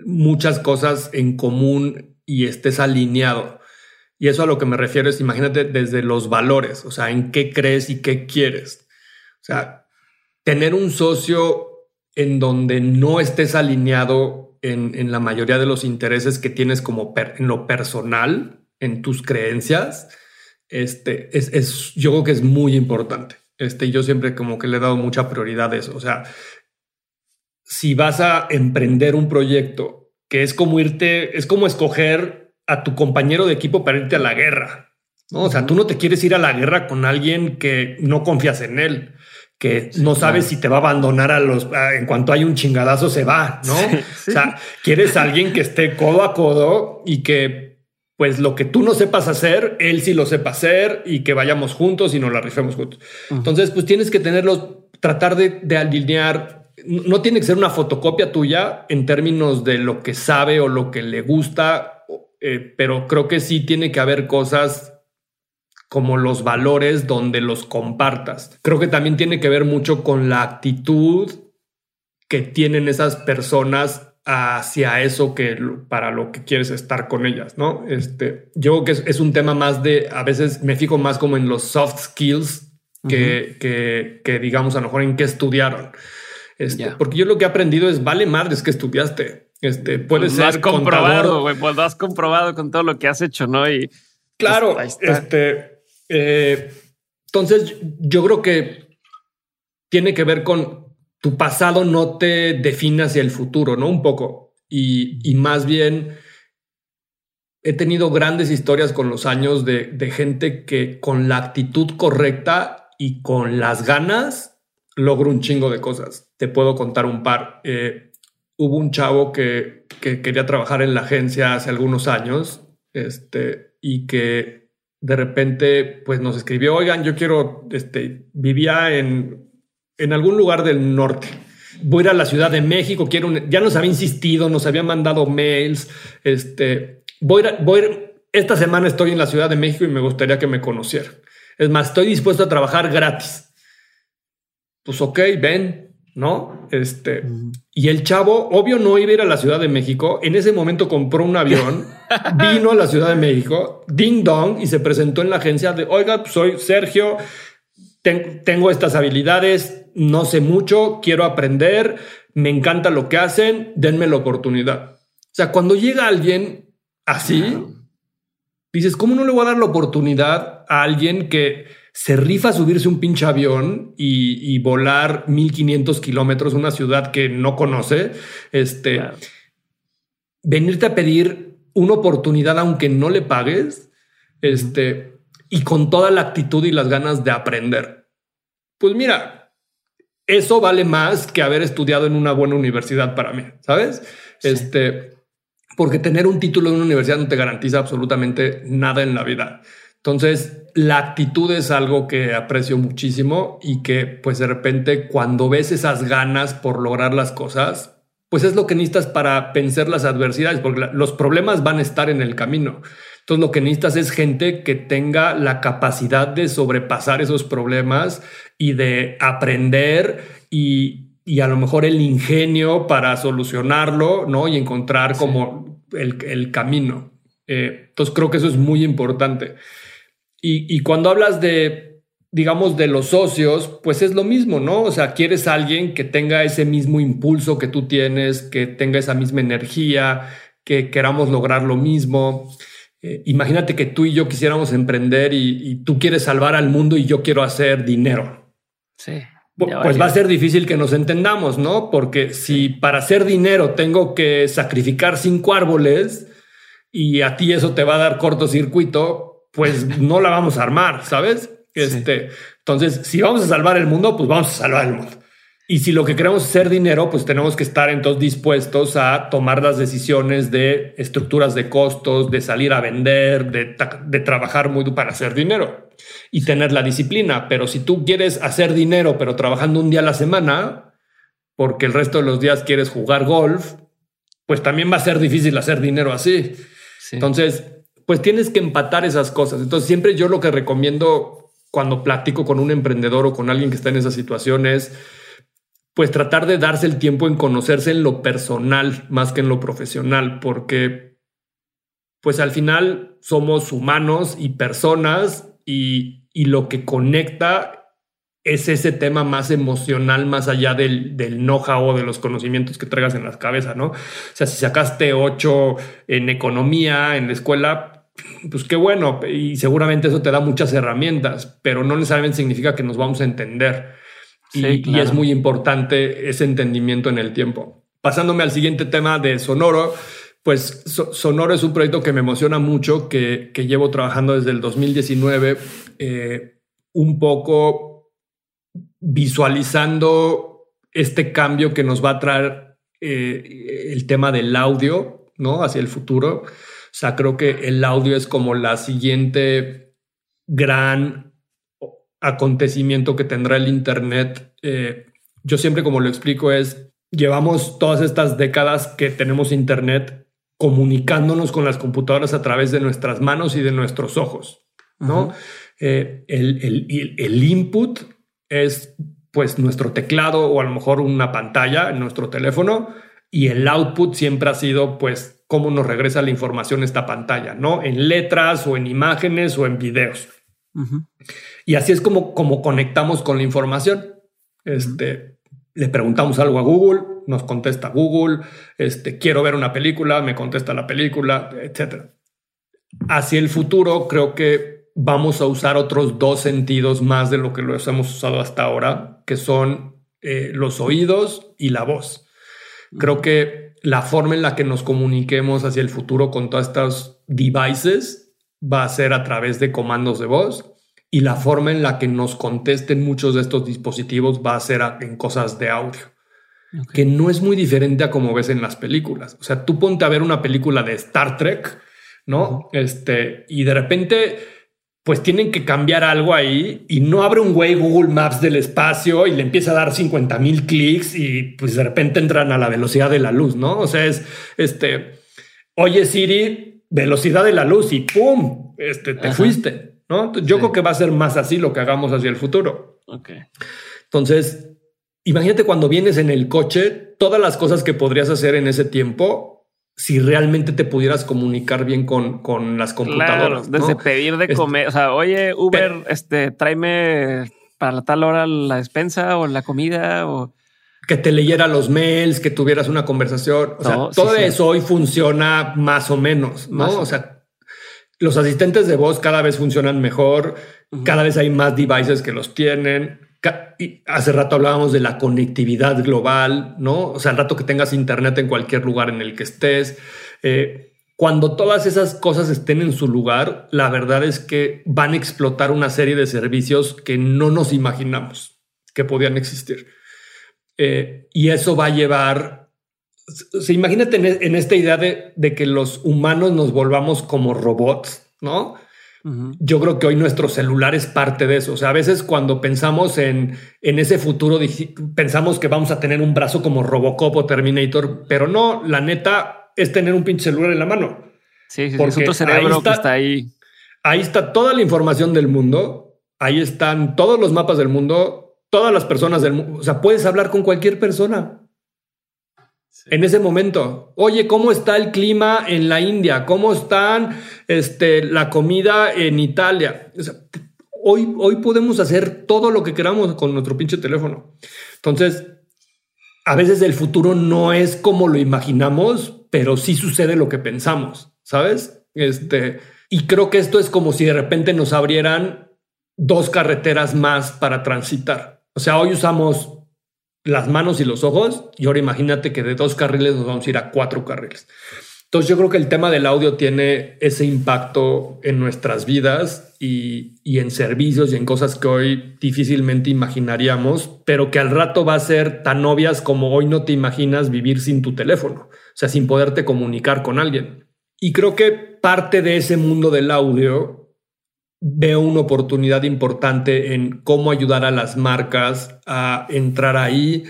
muchas cosas en común y estés alineado. Y eso a lo que me refiero es, imagínate desde los valores, o sea, en qué crees y qué quieres. O sea, tener un socio en donde no estés alineado en, la mayoría de los intereses que tienes como en lo personal, en tus creencias, este, es, es, yo creo que es muy importante. Este, yo siempre como que le he dado mucha prioridad a eso. O sea, si vas a emprender un proyecto que es como irte, es como escoger a tu compañero de equipo para irte a la guerra. ¿no? O sea, tú no te quieres ir a la guerra con alguien que no confías en él que no sabes si te va a abandonar a los en cuanto hay un chingadazo se va, ¿no? O sea, quieres a alguien que esté codo a codo y que pues lo que tú no sepas hacer, él sí lo sepa hacer y que vayamos juntos y nos la rifemos juntos. Entonces, pues tienes que tenerlos, tratar de, alinear. No tiene que ser una fotocopia tuya en términos de lo que sabe o lo que le gusta, eh, pero creo que sí tiene que haber cosas como los valores donde los compartas. Creo que también tiene que ver mucho con la actitud que tienen esas personas hacia eso que para lo que quieres estar con ellas, ¿no? Este, yo creo que es, un tema más de, a veces me fijo más como en los soft skills que, que, digamos a lo mejor en qué estudiaron. Este, Porque yo lo que he aprendido es, vale madres que estudiaste. Este, puede ser has comprobado, güey, pues lo has comprobado con todo lo que has hecho, ¿no? Y claro, este, eh, entonces, yo creo que tiene que ver con tu pasado no te define hacia el futuro, ¿no? Un poco. Y, más bien, he tenido grandes historias con los años de, gente que con la actitud correcta y con las ganas logró un chingo de cosas. Te puedo contar un par. Eh, hubo un chavo que, que, quería trabajar en la agencia hace algunos años este, y que de repente pues nos escribió, oigan, yo quiero, este, vivía en, en algún lugar del norte. Voy a ir a la Ciudad de México, quiero ya nos había insistido, nos había mandado mails, este, voy a, voy esta semana estoy en la Ciudad de México y me gustaría que me conocieran. Es más, estoy dispuesto a trabajar gratis. Pues ok, ven, ¿no? Este, y el chavo, obvio, no iba a ir a la Ciudad de México. En ese momento compró un avión, vino a la Ciudad de México, ding dong, y se presentó en la agencia de, oiga, pues, soy Sergio, tengo estas habilidades, no sé mucho, quiero aprender, me encanta lo que hacen, denme la oportunidad. sea, cuando llega alguien así, dices, ¿cómo no le voy a dar la oportunidad a alguien que se rifa subirse un pinche avión y, volar 1500 kilómetros, una ciudad que no conoce? Este, venirte a pedir una oportunidad aunque no le pagues, este, y con toda la actitud y las ganas de aprender. Pues mira, eso vale más que haber estudiado en una buena universidad para mí, ¿sabes? Este, porque tener un título en una universidad no te garantiza absolutamente nada en la vida. Entonces, la actitud es algo que aprecio muchísimo y que pues de repente cuando ves esas ganas por lograr las cosas, pues es lo que necesitas para vencer las adversidades, porque los problemas van a estar en el camino. Entonces lo que necesitas es gente que tenga la capacidad de sobrepasar esos problemas y de aprender y, a lo mejor el ingenio para solucionarlo, ¿no? Y encontrar como el, camino. Eh, entonces creo que eso es muy importante. Y, y cuando hablas de digamos, de los socios, pues es lo mismo, ¿no? O sea, quieres alguien que tenga ese mismo impulso que tú tienes, que tenga esa misma energía, que queramos lograr lo mismo. Eh, imagínate que tú y yo quisiéramos emprender y, tú quieres salvar al mundo y yo quiero hacer dinero. Sí. Pues va a ser difícil que nos entendamos, ¿no? Porque si para hacer dinero tengo que sacrificar cinco árboles y a ti eso te va a dar cortocircuito, pues no la vamos a armar, ¿sabes? Este, Entonces, si vamos a salvar el mundo, pues vamos a salvar el mundo. Y si lo que queremos es hacer dinero, pues tenemos que estar entonces dispuestos a tomar las decisiones de estructuras de costos, de salir a vender, de, de trabajar muy para hacer dinero y tener la disciplina. Pero si tú quieres hacer dinero, pero trabajando un día a la semana, porque el resto de los días quieres jugar golf, pues también va a ser difícil hacer dinero así. Entonces, pues tienes que empatar esas cosas. Entonces, siempre yo lo que recomiendo cuando platico con un emprendedor o con alguien que está en esas situaciones, pues tratar de darse el tiempo en conocerse en lo personal más que en lo profesional, porque pues al final somos humanos y personas y, y lo que conecta es ese tema más emocional, más allá del, del know-how o de los conocimientos que traigas en la cabeza, ¿no? O sea, si sacaste ocho en economía en la escuela, pues qué bueno, y seguramente eso te da muchas herramientas, pero no necesariamente significa que nos vamos a entender. y, es muy importante ese entendimiento en el tiempo. Pasándome al siguiente tema de Sonoro, pues Sonoro es un proyecto que me emociona mucho, que, llevo trabajando desde el 2019, eh, un poco visualizando este cambio que nos va a traer eh, el tema del audio, ¿no? Hacia el futuro. O sea, creo que el audio es como la siguiente gran acontecimiento que tendrá el Internet. Eh, yo siempre como lo explico es, llevamos todas estas décadas que tenemos Internet comunicándonos con las computadoras a través de nuestras manos y de nuestros ojos, ¿no? Eh, el, el, el, input es pues nuestro teclado o a lo mejor una pantalla en nuestro teléfono y el output siempre ha sido pues cómo nos regresa la información esta pantalla, ¿no? En letras o en imágenes o en videos. Y así es como, como conectamos con la información. Este, le preguntamos algo a Google, nos contesta Google, este, quiero ver una película, me contesta la película, etc. Hacia el futuro creo que vamos a usar otros dos sentidos más de lo que los hemos usado hasta ahora, que son eh, los oídos y la voz. Creo que la forma en la que nos comuniquemos hacia el futuro con todas estas devices va a ser a través de comandos de voz y la forma en la que nos contesten muchos de estos dispositivos va a ser en cosas de audio, que no es muy diferente a como ves en las películas. O sea, tú ponte a ver una película de Star Trek, ¿no? Este, y de repente pues tienen que cambiar algo ahí y no abre un güey Google Maps del espacio y le empieza a dar 50 mil clics y pues de repente entran a la velocidad de la luz, ¿no? O sea, es este, oye Siri, velocidad de la luz y ¡pum! Este, te fuiste, ¿no? Yo creo que va a ser más así lo que hagamos hacia el futuro. Ok. Entonces, imagínate cuando vienes en el coche, todas las cosas que podrías hacer en ese tiempo si realmente te pudieras comunicar bien con, con las computadoras. desde pedir de comer, o sea, oye, Uber, este, tráeme para tal hora la despensa o la comida o que te leyera los mails, que tuvieras una conversación. O sea, todo eso hoy funciona más o menos, ¿no? o sea, los asistentes de voz cada vez funcionan mejor, cada vez hay más devices que los tienen. Hace rato hablábamos de la conectividad global, ¿no? O sea, al rato que tengas internet en cualquier lugar en el que estés. Eh, cuando todas esas cosas estén en su lugar, la verdad es que van a explotar una serie de servicios que no nos imaginamos que podían existir. Eh, y eso va a llevar, se imagínate en, esta idea de, de, que los humanos nos volvamos como robots, ¿no? Yo creo que hoy nuestro celular es parte de eso. O sea, a veces cuando pensamos en, en ese futuro, pensamos que vamos a tener un brazo como Robocop o Terminator, pero no, la neta es tener un pinche celular en la mano. Sí, sí, Porque es otro cerebro que está ahí. Ahí está toda la información del mundo. Ahí están todos los mapas del mundo todas las personas del mundo. O sea, puedes hablar con cualquier persona. En ese momento, oye, ¿cómo está el clima en la India? ¿Cómo están este, la comida en Italia? hoy, hoy podemos hacer todo lo que queramos con nuestro pinche teléfono. Entonces, a veces el futuro no es como lo imaginamos, pero sí sucede lo que pensamos, ¿sabes? Este, y creo que esto es como si de repente nos abrieran dos carreteras más para transitar. O sea, hoy usamos las manos y los ojos y ahora imagínate que de dos carriles nos vamos a ir a cuatro carriles. Entonces yo creo que el tema del audio tiene ese impacto en nuestras vidas y, en servicios y en cosas que hoy difícilmente imaginaríamos, pero que al rato va a ser tan obvias como hoy no te imaginas vivir sin tu teléfono, o sea, sin poderte comunicar con alguien. Y creo que parte de ese mundo del audio veo una oportunidad importante en cómo ayudar a las marcas a entrar ahí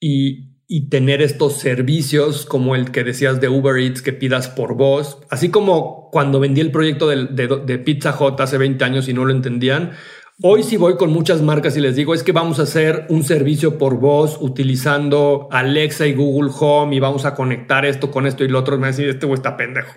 y, tener estos servicios como el que decías de Uber Eats que pidas por voz, así como cuando vendí el proyecto de, de, Pizza Hut hace 20 años y no lo entendían. Hoy sí voy con muchas marcas y les digo es que vamos a hacer un servicio por voz utilizando Alexa y Google Home y vamos a conectar esto con esto y lo otro. Me decir este güey está pendejo.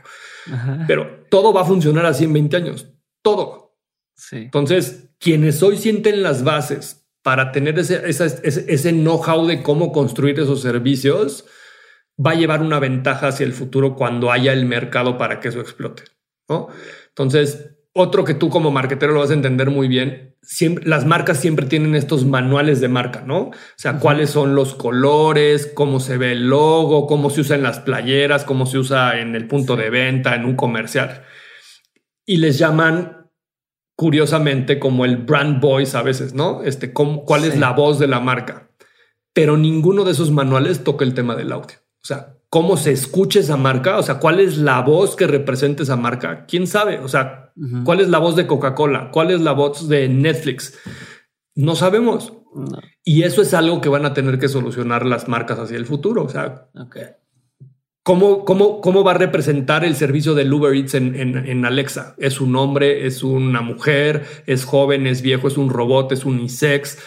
Pero todo va a funcionar así en 20 años todo. Sí. Entonces, quienes hoy sienten las bases para tener ese, ese, know-how de cómo construir esos servicios, va a llevar una ventaja hacia el futuro cuando haya el mercado para que eso explote. ¿no? Entonces, otro que tú como marketero lo vas a entender muy bien, siempre, las marcas siempre tienen estos manuales de marca, ¿no? O sea, cuáles son los colores, cómo se ve el logo, cómo se usa en las playeras, cómo se usa en el punto de venta, en un comercial y les llaman curiosamente como el brand voice a veces, ¿no? Este, ¿cuál es la voz de la marca? Pero ninguno de esos manuales toca el tema del audio. O sea, cómo se escucha esa marca, o sea, cuál es la voz que representa esa marca, quién sabe, o sea, cuál es la voz de Coca-Cola, cuál es la voz de Netflix, no sabemos. Y eso es algo que van a tener que solucionar las marcas hacia el futuro. O sea, okay. ¿Cómo, cómo, cómo va a representar el servicio de Uber Eats en, en, Alexa? ¿Es un hombre? ¿Es una mujer? ¿Es joven? ¿Es viejo? ¿Es un robot? ¿Es unisex?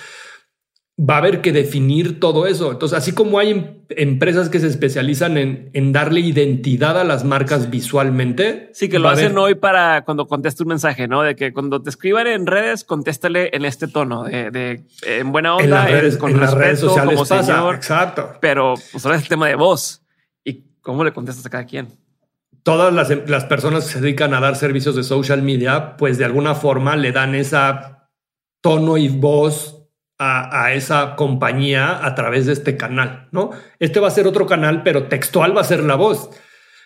Va a haber que definir todo eso. Entonces, así como hay em, empresas que se especializan en, en darle identidad a las marcas visualmente. Sí, que lo hacen hoy para cuando conteste un mensaje, ¿no? De que cuando te escriban en redes, contéstale en este tono de, en buena onda, en las redes, con las redes sociales como pasa. Exacto. Pero pues ahora es el tema de voz. ¿Cómo le contestas a cada quien? Todas las, personas que se dedican a dar servicios de social media, pues de alguna forma le dan esa tono y voz a, esa compañía a través de este canal, ¿no? Este va a ser otro canal, pero textual va a ser la voz.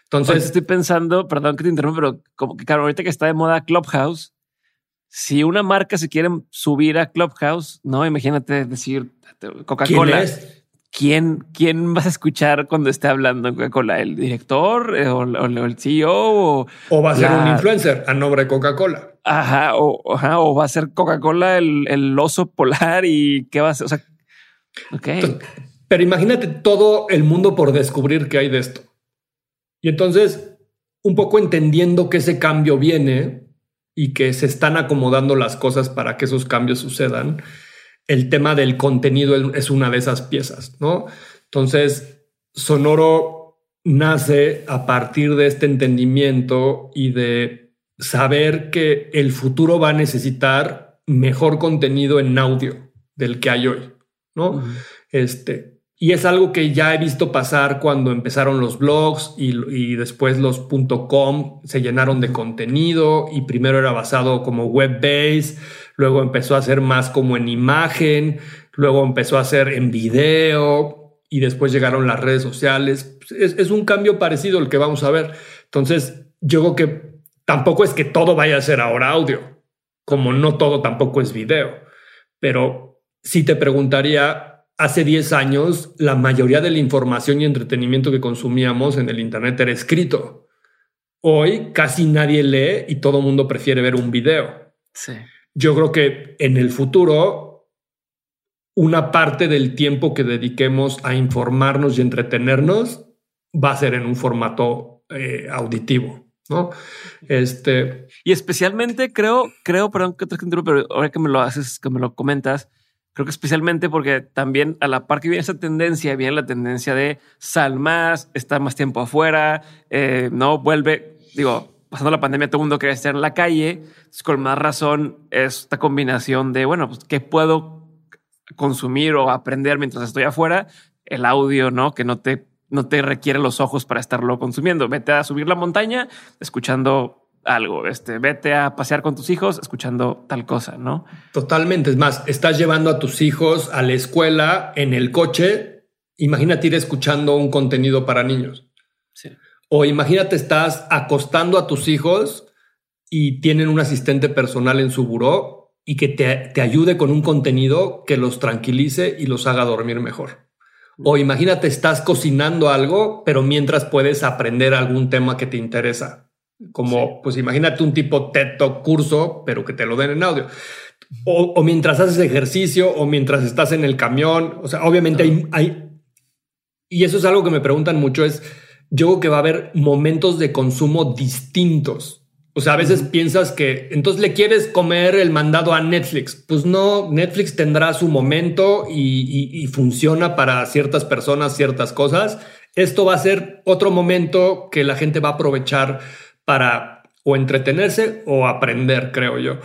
Entonces estoy pensando, perdón que te interrumpa, pero como que claro, ahorita que está de moda Clubhouse, si una marca se quiere subir a Clubhouse, no imagínate decir Coca-Cola. ¿quién, quién vas a escuchar cuando esté hablando Coca-Cola? ¿El director eh, o, el CEO? O, va a ser un influencer a nombre de Coca-Cola. Ajá o, o, va a ser Coca-Cola el, oso polar y qué va a ser. O sea, ok. pero imagínate todo el mundo por descubrir qué hay de esto. Y entonces, un poco entendiendo que ese cambio viene y que se están acomodando las cosas para que esos cambios sucedan el tema del contenido es una de esas piezas, ¿no? Entonces, Sonoro nace a partir de este entendimiento y de saber que el futuro va a necesitar mejor contenido en audio del que hay hoy, ¿no? Este, y es algo que ya he visto pasar cuando empezaron los blogs y, y después los .com se llenaron de contenido y primero era basado como web-based, luego empezó a ser más como en imagen, luego empezó a ser en video y después llegaron las redes sociales. Es, es un cambio parecido al que vamos a ver. Entonces, yo creo que tampoco es que todo vaya a ser ahora audio, como no todo tampoco es video, pero si te preguntaría hace 10 años la mayoría de la información y entretenimiento que consumíamos en el Internet era escrito. Hoy casi nadie lee y todo el mundo prefiere ver un video. Sí. Yo creo que en el futuro, una parte del tiempo que dediquemos a informarnos y entretenernos va a ser en un formato eh, auditivo. ¿no? Este. Y especialmente creo, creo, perdón que te pero ahora que me lo haces, que me lo comentas, Creo que especialmente porque también a la par que viene esa tendencia, viene la tendencia de sal más, estar más tiempo afuera, eh, no vuelve, digo, pasando la pandemia, todo el mundo quiere estar en la calle. con más razón, esta combinación de, bueno, pues, ¿qué puedo consumir o aprender mientras estoy afuera? El audio, ¿no? Que no te, no te requiere los ojos para estarlo consumiendo. Vete a subir la montaña escuchando algo, este, vete a pasear con tus hijos escuchando tal cosa, ¿no? Totalmente, es más, estás llevando a tus hijos a la escuela en el coche, imagínate ir escuchando un contenido para niños. Sí. O imagínate estás acostando a tus hijos y tienen un asistente personal en su buró y que te, te ayude con un contenido que los tranquilice y los haga dormir mejor. O imagínate estás cocinando algo, pero mientras puedes aprender algún tema que te interesa como, pues imagínate un tipo TED curso, pero que te lo den en audio. O, mientras haces ejercicio o mientras estás en el camión. O sea, obviamente hay, hay, Y eso es algo que me preguntan mucho, es yo creo que va a haber momentos de consumo distintos. O sea, a veces piensas que entonces le quieres comer el mandado a Netflix. Pues no, Netflix tendrá su momento y, y funciona para ciertas personas, ciertas cosas. Esto va a ser otro momento que la gente va a aprovechar para o entretenerse o aprender, creo yo.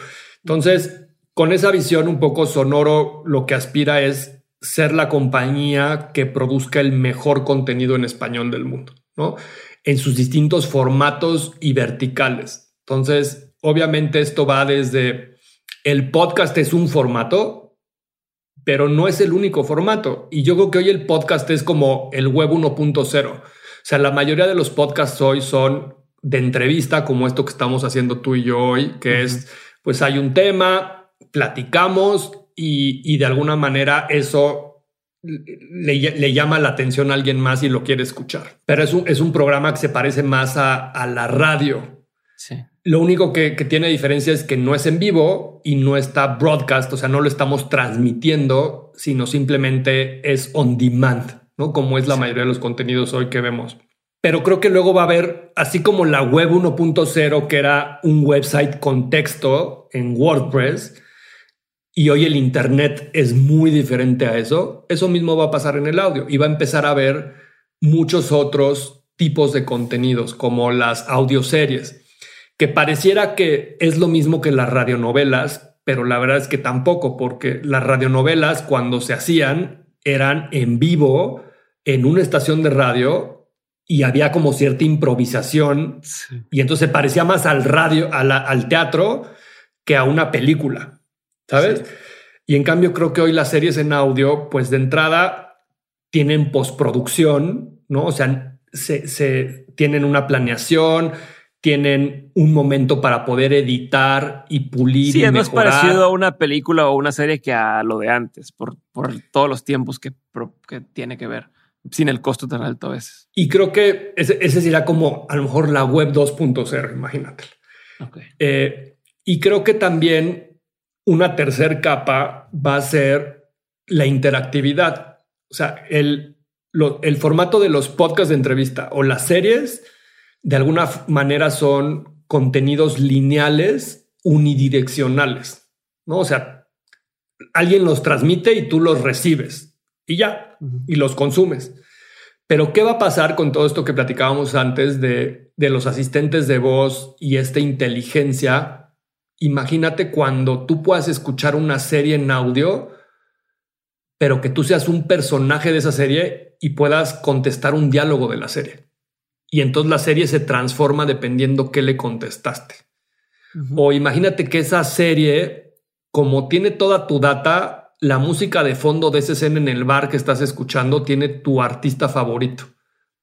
Entonces, con esa visión un poco sonoro, lo que aspira es ser la compañía que produzca el mejor contenido en español del mundo, ¿no? En sus distintos formatos y verticales. Entonces, obviamente esto va desde el podcast es un formato, pero no es el único formato. Y yo creo que hoy el podcast es como el web 1.0. O sea, la mayoría de los podcasts hoy son de entrevista como esto que estamos haciendo tú y yo hoy, que es, pues hay un tema, platicamos y, de alguna manera eso le, llama la atención a alguien más y lo quiere escuchar. Pero es un, es un programa que se parece más a, la radio. Sí. Lo único que, tiene diferencia es que no es en vivo y no está broadcast, o sea, no lo estamos transmitiendo, sino simplemente es on demand, ¿no? Como es la mayoría de los contenidos hoy que vemos pero creo que luego va a haber, así como la web 1.0, que era un website con texto en WordPress, y hoy el Internet es muy diferente a eso, eso mismo va a pasar en el audio y va a empezar a haber muchos otros tipos de contenidos, como las audioseries, que pareciera que es lo mismo que las radionovelas, pero la verdad es que tampoco, porque las radionovelas cuando se hacían eran en vivo en una estación de radio y había como cierta improvisación y entonces parecía más al radio, al teatro que a una película, ¿sabes? Y en cambio creo que hoy las series en audio, pues de entrada tienen postproducción, ¿no? O sea, se, tienen una planeación, tienen un momento para poder editar y pulir. Sí, es más parecido a una película o una serie que a lo de antes, por, por todos los tiempos que, que tiene que ver sin el costo tan alto a veces. Y creo que ese, ese será como a lo mejor la web 2.0, imagínate. Eh, y creo que también una tercera capa va a ser la interactividad. O sea, el, el formato de los podcasts de entrevista o las series de alguna manera son contenidos lineales unidireccionales, ¿no? O sea, alguien los transmite y tú los recibes y ya, y los consumes. Pero ¿qué va a pasar con todo esto que platicábamos antes de, de los asistentes de voz y esta inteligencia? Imagínate cuando tú puedas escuchar una serie en audio, pero que tú seas un personaje de esa serie y puedas contestar un diálogo de la serie. Y entonces la serie se transforma dependiendo qué le contestaste. O imagínate que esa serie, como tiene toda tu data, la música de fondo de esa escena en el bar que estás escuchando tiene tu artista favorito,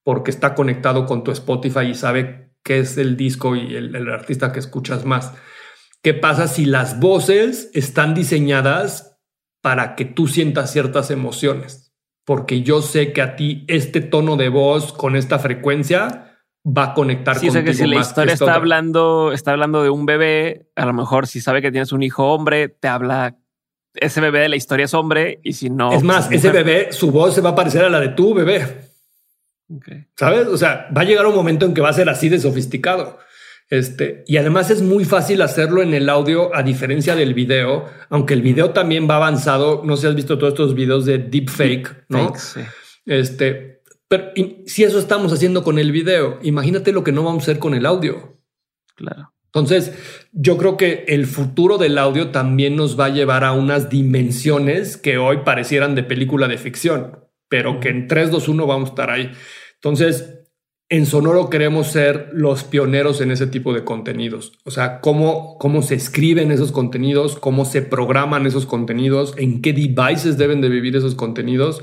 porque está conectado con tu Spotify y sabe qué es el disco y el, el artista que escuchas más. ¿Qué pasa si las voces están diseñadas para que tú sientas ciertas emociones? Porque yo sé que a ti este tono de voz con esta frecuencia va a conectar sí, contigo. que si la historia está hablando, está hablando de un bebé, a lo mejor si sabe que tienes un hijo hombre, te habla ese bebé de la historia es hombre y si no. Es más, pues, ese bebé, su voz se va a parecer a la de tu bebé. ¿Sabes? O sea, va a llegar un momento en que va a ser así de sofisticado. Este, y además es muy fácil hacerlo en el audio a diferencia del video, aunque el video también va avanzado. No sé si has visto todos estos videos de deepfake, ¿no? Este, pero si eso estamos haciendo con el video, imagínate lo que no vamos a hacer con el audio. Claro. Entonces, yo creo que el futuro del audio también nos va a llevar a unas dimensiones que hoy parecieran de película de ficción, pero que en 3, 2, 1 vamos a estar ahí. Entonces, en Sonoro queremos ser los pioneros en ese tipo de contenidos. O sea, cómo, cómo se escriben esos contenidos, cómo se programan esos contenidos, en qué devices deben de vivir esos contenidos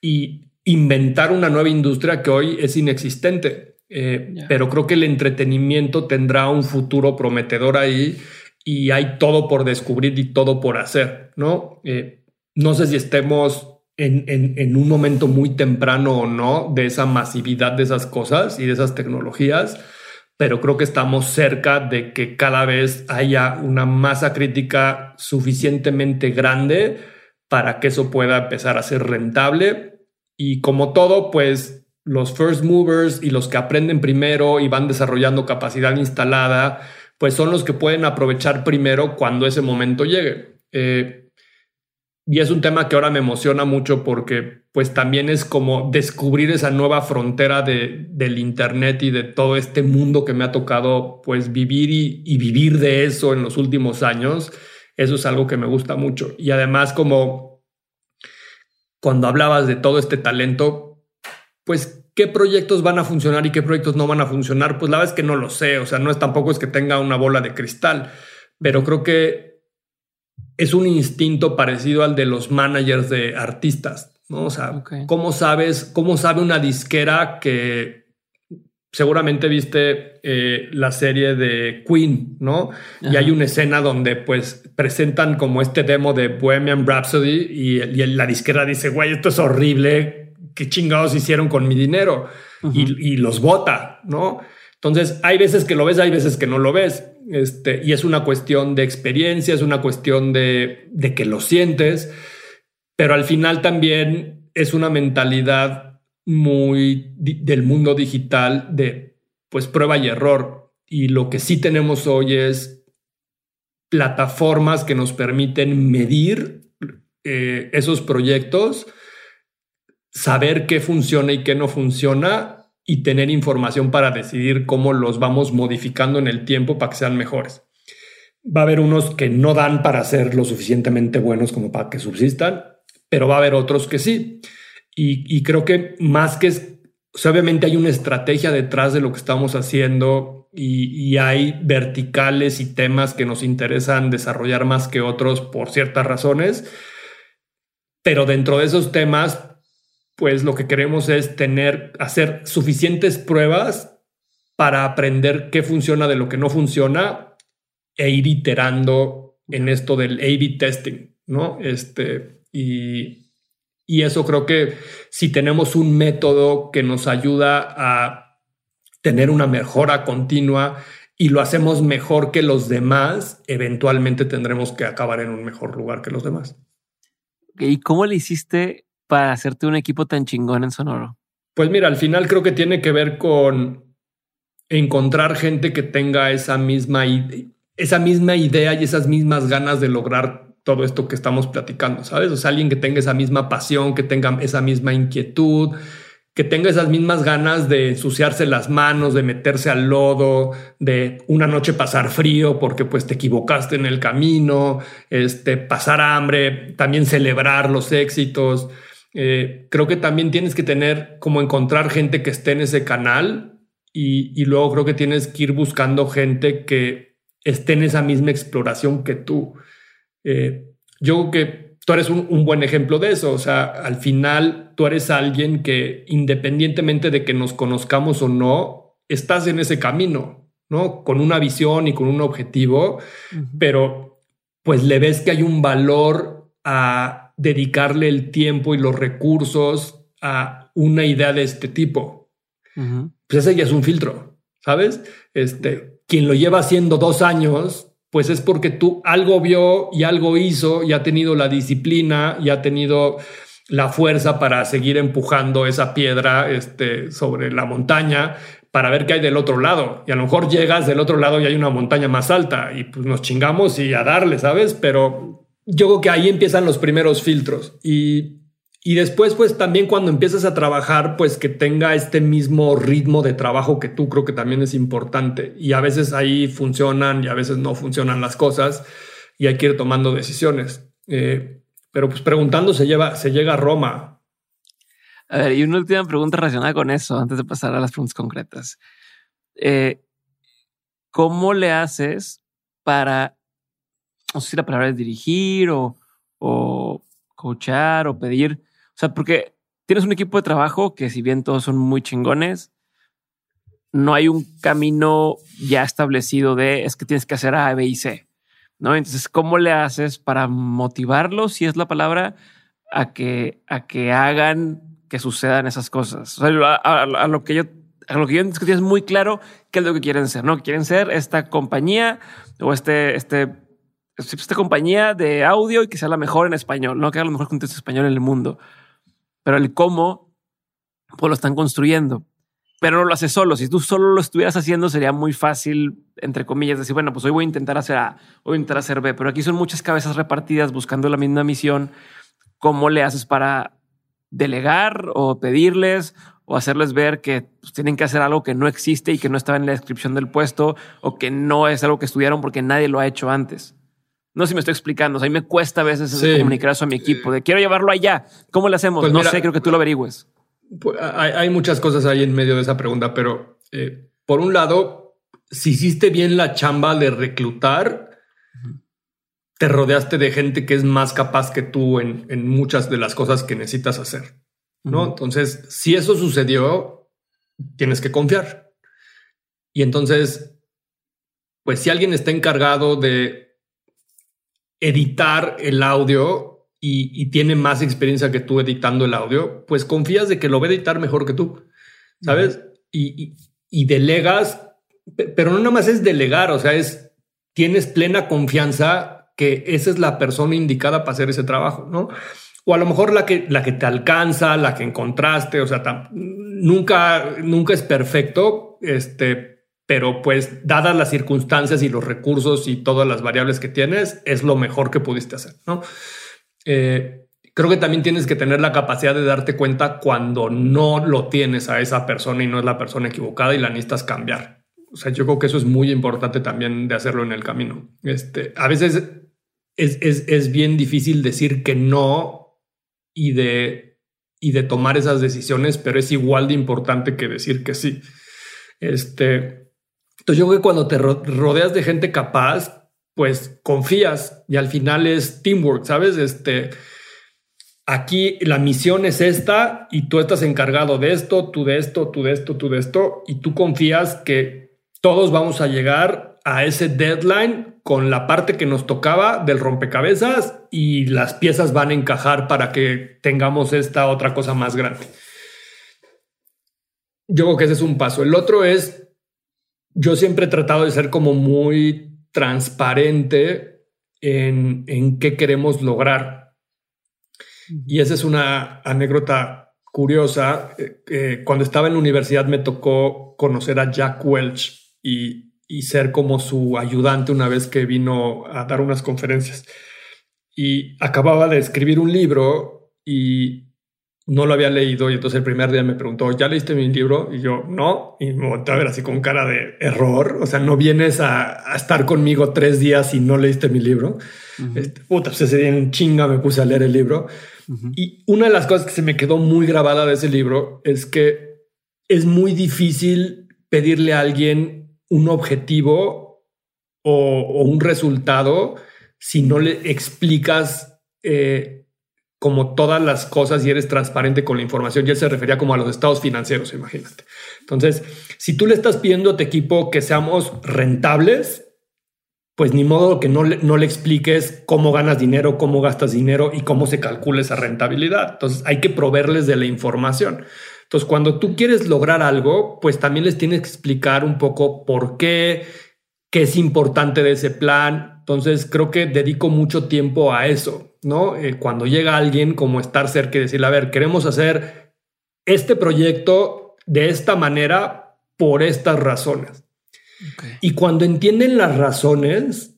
y inventar una nueva industria que hoy es inexistente. Eh, pero creo que el entretenimiento tendrá un futuro prometedor ahí y hay todo por descubrir y todo por hacer, ¿no? Eh, no sé si estemos en, un momento muy temprano o no de esa masividad de esas cosas y de esas tecnologías, pero creo que estamos cerca de que cada vez haya una masa crítica suficientemente grande para que eso pueda empezar a ser rentable. Y como todo, pues los first movers y los que aprenden primero y van desarrollando capacidad instalada, pues son los que pueden aprovechar primero cuando ese momento llegue. Eh, y es un tema que ahora me emociona mucho porque pues también es como descubrir esa nueva frontera de, del Internet y de todo este mundo que me ha tocado pues vivir y, vivir de eso en los últimos años. Eso es algo que me gusta mucho. Y además como cuando hablabas de todo este talento, pues qué proyectos van a funcionar y qué proyectos no van a funcionar, pues la verdad es que no lo sé. O sea, no es tampoco es que tenga una bola de cristal, pero creo que es un instinto parecido al de los managers de artistas, ¿no? O sea, ¿cómo sabes, cómo sabe una disquera que seguramente viste eh, la serie de Queen, ¿no? Y hay una escena donde pues presentan como este demo de Bohemian Rhapsody y, la disquera dice, güey, esto es horrible, qué chingados hicieron con mi dinero y, y los vota, ¿no? Entonces, hay veces que lo ves, hay veces que no lo ves. Este, y es una cuestión de experiencia, es una cuestión de, de que lo sientes, pero al final también es una mentalidad muy del mundo digital de pues prueba y error. Y lo que sí tenemos hoy es plataformas que nos permiten medir eh, esos proyectos, saber qué funciona y qué no funciona y tener información para decidir cómo los vamos modificando en el tiempo para que sean mejores. Va a haber unos que no dan para ser lo suficientemente buenos como para que subsistan, pero va a haber otros que sí. Y, creo que más que es, obviamente hay una estrategia detrás de lo que estamos haciendo y, y hay verticales y temas que nos interesan desarrollar más que otros por ciertas razones, pero dentro de esos temas pues lo que queremos es tener, hacer suficientes pruebas para aprender qué funciona de lo que no funciona e ir iterando en esto del A-B testing, ¿no? Este, y, y eso creo que si tenemos un método que nos ayuda a tener una mejora continua y lo hacemos mejor que los demás, eventualmente tendremos que acabar en un mejor lugar que los demás. ¿Y cómo le hiciste para hacerte un equipo tan chingón en Sonoro? Pues mira, al final creo que tiene que ver con encontrar gente que tenga esa misma, esa misma idea y esas mismas ganas de lograr todo esto que estamos platicando, ¿sabes? O sea, alguien que tenga esa misma pasión, que tenga esa misma inquietud, que tenga esas mismas ganas de ensuciarse las manos, de meterse al lodo, de una noche pasar frío porque pues te equivocaste en el camino, este, pasar hambre, también celebrar los éxitos. Eh, creo que también tienes que tener como encontrar gente que esté en ese canal y, luego creo que tienes que ir buscando gente que esté en esa misma exploración que tú. Eh, yo creo que tú eres un, buen ejemplo de eso. O sea, al final tú eres alguien que independientemente de que nos conozcamos o no, estás en ese camino, ¿no? Con una visión y con un objetivo, pero pues le ves que hay un valor a dedicarle el tiempo y los recursos a una idea de este tipo. Pues ese ya es un filtro, ¿sabes? Este, quien lo lleva haciendo dos años, pues es porque tú algo vio y algo hizo y ha tenido la disciplina y ha tenido la fuerza para seguir empujando esa piedra este, sobre la montaña para ver qué hay del otro lado. Y a lo mejor llegas del otro lado y hay una montaña más alta y pues nos chingamos y a darle, ¿sabes? Pero yo creo que ahí empiezan los primeros filtros y y después, pues también cuando empiezas a trabajar, pues que tenga este mismo ritmo de trabajo que tú, creo que también es importante. Y a veces ahí funcionan y a veces no funcionan las cosas y hay que ir tomando decisiones. Eh, pero pues preguntando se, lleva, se llega a Roma. A ver, y una última pregunta relacionada con eso, antes de pasar a las preguntas concretas. Eh, ¿Cómo le haces para, no sé si la palabra es dirigir o, o coachar o pedir o sea, porque tienes un equipo de trabajo que si bien todos son muy chingones, no hay un camino ya establecido de es que tienes que hacer A, B y C. ¿no? Entonces, ¿cómo le haces para motivarlos, si es la palabra, a que, a que hagan que sucedan esas cosas? O sea, a, lo que yo a lo que yo discutí es muy claro qué es lo que quieren ser, ¿no? Quieren ser esta compañía o este, este, esta compañía de audio y que sea la mejor en español, no que haga lo mejor contexto español en el mundo pero el cómo, pues lo están construyendo. Pero no lo hace solo. Si tú solo lo estuvieras haciendo, sería muy fácil, entre comillas, decir, bueno, pues hoy voy a intentar hacer A, hoy voy a intentar hacer B. Pero aquí son muchas cabezas repartidas buscando la misma misión. ¿Cómo le haces para delegar o pedirles o hacerles ver que pues, tienen que hacer algo que no existe y que no estaba en la descripción del puesto o que no es algo que estudiaron porque nadie lo ha hecho antes? No sé si me estoy explicando. O sea, a mí me cuesta a veces comunicar eso a mi equipo de quiero llevarlo allá. ¿Cómo le hacemos? Pues no sé, creo que tú lo averigües. Pues, hay, muchas cosas ahí en medio de esa pregunta, pero eh, por un lado, si hiciste bien la chamba de reclutar, te rodeaste de gente que es más capaz que tú en, muchas de las cosas que necesitas hacer. No? Entonces, si eso sucedió, tienes que confiar. Y entonces, pues si alguien está encargado de editar el audio y, tiene más experiencia que tú editando el audio, pues confías de que lo va a editar mejor que tú, ¿sabes? y, delegas, pero no nada más es delegar, o sea, es, tienes plena confianza que esa es la persona indicada para hacer ese trabajo, ¿no? O a lo mejor la que, la que te alcanza, la que encontraste, o sea, nunca, nunca es perfecto, este, pero pues dadas las circunstancias y los recursos y todas las variables que tienes, es lo mejor que pudiste hacer, ¿no? Eh, creo que también tienes que tener la capacidad de darte cuenta cuando no lo tienes a esa persona y no es la persona equivocada y la necesitas cambiar. O sea, yo creo que eso es muy importante también de hacerlo en el camino. Este, a veces es, es, es bien difícil decir que no y de, y de tomar esas decisiones, pero es igual de importante que decir que sí. Este, entonces yo creo que cuando te rodeas de gente capaz, pues confías y al final es teamwork, ¿sabes? Este, aquí la misión es esta y tú estás encargado de esto, tú de esto, tú de esto, tú de esto, y tú confías que todos vamos a llegar a ese deadline con la parte que nos tocaba del rompecabezas y las piezas van a encajar para que tengamos esta otra cosa más grande. Yo creo que ese es un paso. El otro es yo siempre he tratado de ser como muy transparente en, en qué queremos lograr. Y esa es una anécdota curiosa. Eh, cuando estaba en la universidad me tocó conocer a Jack Welch y, y ser como su ayudante una vez que vino a dar unas conferencias. Y acababa de escribir un libro y, no lo había leído y entonces el primer día me preguntó, ¿ya leíste mi libro? Y yo, no, y me volteé a ver así con cara de error, o sea, no vienes a, estar conmigo tres días y no leíste mi libro. Este, puta, pues ese día en chinga me puse a leer el libro. Y una de las cosas que se me quedó muy grabada de ese libro es que es muy difícil pedirle a alguien un objetivo o, un resultado si no le explicas eh, como todas las cosas y eres transparente con la información. Y se refería como a los estados financieros, imagínate. Entonces, si tú le estás pidiendo a tu equipo que seamos rentables, pues ni modo que no le, no le expliques cómo ganas dinero, cómo gastas dinero y cómo se calcula esa rentabilidad. Entonces, hay que proveerles de la información. Entonces, cuando tú quieres lograr algo, pues también les tienes que explicar un poco por qué, qué es importante de ese plan. Entonces, creo que dedico mucho tiempo a eso. ¿No? Eh, cuando llega alguien, como estar cerca y decirle, a ver, queremos hacer este proyecto de esta manera por estas razones. Y cuando entienden las razones,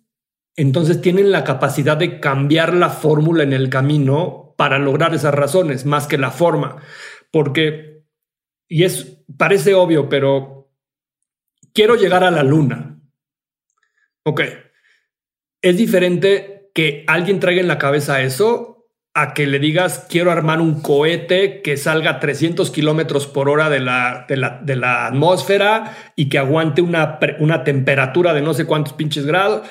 entonces tienen la capacidad de cambiar la fórmula en el camino para lograr esas razones, más que la forma. Porque, y es, parece obvio, pero quiero llegar a la luna. Ok. Es diferente que alguien traiga en la cabeza eso a que le digas quiero armar un cohete que salga a 300 kilómetros por hora de la, de la, de la atmósfera y que aguante una, una temperatura de no sé cuántos pinches grados.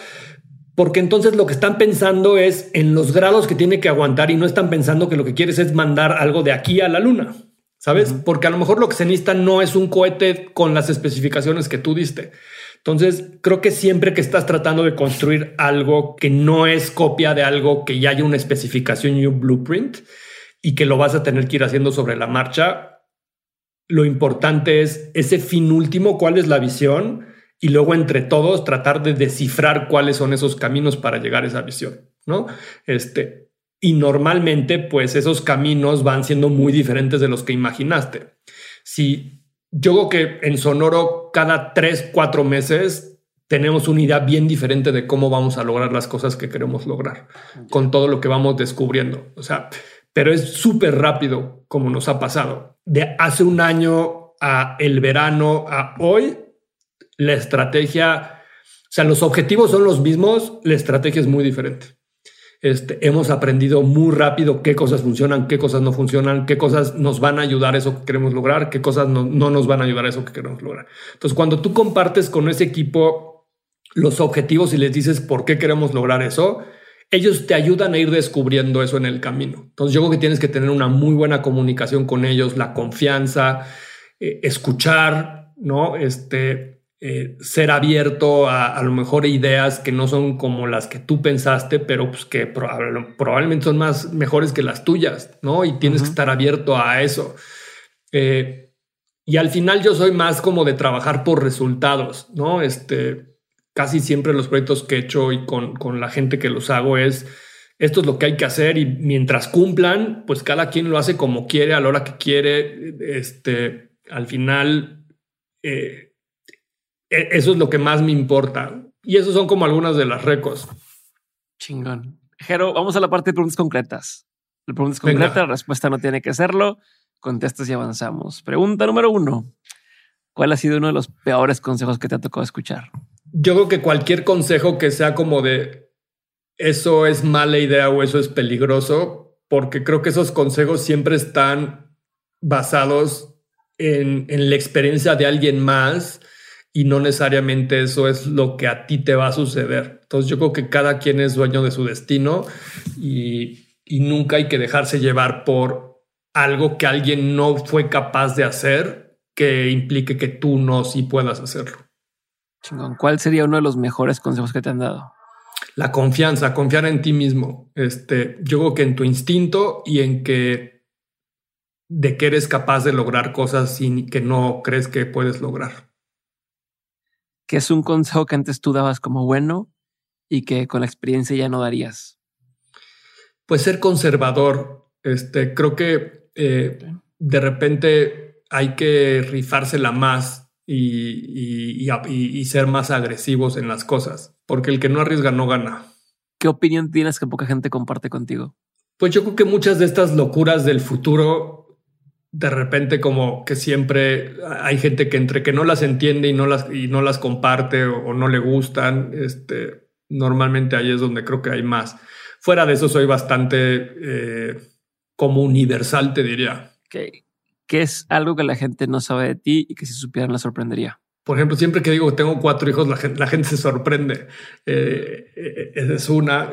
Porque entonces lo que están pensando es en los grados que tiene que aguantar y no están pensando que lo que quieres es mandar algo de aquí a la luna. ¿Sabes? Porque a lo mejor lo que se necesita no es un cohete con las especificaciones que tú diste. Entonces, creo que siempre que estás tratando de construir algo que no es copia de algo que ya hay una especificación y un blueprint y que lo vas a tener que ir haciendo sobre la marcha, lo importante es ese fin último, cuál es la visión y luego entre todos tratar de descifrar cuáles son esos caminos para llegar a esa visión, ¿no? Este, y normalmente, pues esos caminos van siendo muy diferentes de los que imaginaste. Si yo creo que en Sonoro cada tres, cuatro meses tenemos una idea bien diferente de cómo vamos a lograr las cosas que queremos lograr con todo lo que vamos descubriendo. O sea, pero es súper rápido como nos ha pasado. De hace un año a el verano a hoy, la estrategia, o sea, los objetivos son los mismos, la estrategia es muy diferente. Este, hemos aprendido muy rápido qué cosas funcionan, qué cosas no funcionan, qué cosas nos van a ayudar a eso que queremos lograr, qué cosas no, nos van a ayudar a eso que queremos lograr. Entonces, cuando tú compartes con ese equipo los objetivos y les dices por qué queremos lograr eso, ellos te ayudan a ir descubriendo eso en el camino. Entonces, yo creo que tienes que tener una muy buena comunicación con ellos, la confianza, eh, escuchar, ¿no? Este, eh, ser abierto a, a lo mejor ideas que no son como las que tú pensaste, pero pues que probablemente son más mejores que las tuyas, ¿no? Y tienes que estar abierto a eso. Eh, y al final yo soy más como de trabajar por resultados, ¿no? Este, casi siempre los proyectos que he hecho y con, con la gente que los hago es, esto es lo que hay que hacer y mientras cumplan, pues cada quien lo hace como quiere, a la hora que quiere, este, al final... Eh, eso es lo que más me importa. Y esos son como algunas de las recos. Chingón. Jero, vamos a la parte de preguntas concretas. La pregunta es concreta, la respuesta no tiene que serlo. Contestas y avanzamos. Pregunta número uno. ¿Cuál ha sido uno de los peores consejos que te ha tocado escuchar? Yo creo que cualquier consejo que sea como de eso es mala idea o eso es peligroso, porque creo que esos consejos siempre están basados en, en la experiencia de alguien más y no necesariamente eso es lo que a ti te va a suceder. Entonces yo creo que cada quien es dueño de su destino y, nunca hay que dejarse llevar por algo que alguien no fue capaz de hacer que implique que tú no sí puedas hacerlo. ¿Cuál sería uno de los mejores consejos que te han dado? La confianza, confiar en ti mismo. Este, yo creo que en tu instinto y en que de que eres capaz de lograr cosas sin que no crees que puedes lograr que es un consejo que antes tú dabas como bueno y que con la experiencia ya no darías? Pues ser conservador. Este, creo que eh, de repente hay que rifársela más y, y, ser más agresivos en las cosas, porque el que no arriesga no gana. ¿Qué opinión tienes que poca gente comparte contigo? Pues yo creo que muchas de estas locuras del futuro de repente como que siempre hay gente que entre que no las entiende y no las, y no las comparte o, no le gustan, este, normalmente ahí es donde creo que hay más. Fuera de eso soy bastante eh, como universal, te diría. ¿Qué es algo que la gente no sabe de ti y que si supieran la sorprendería? Por ejemplo, siempre que digo que tengo cuatro hijos, la gente, la gente se sorprende. Eh, eh, es una.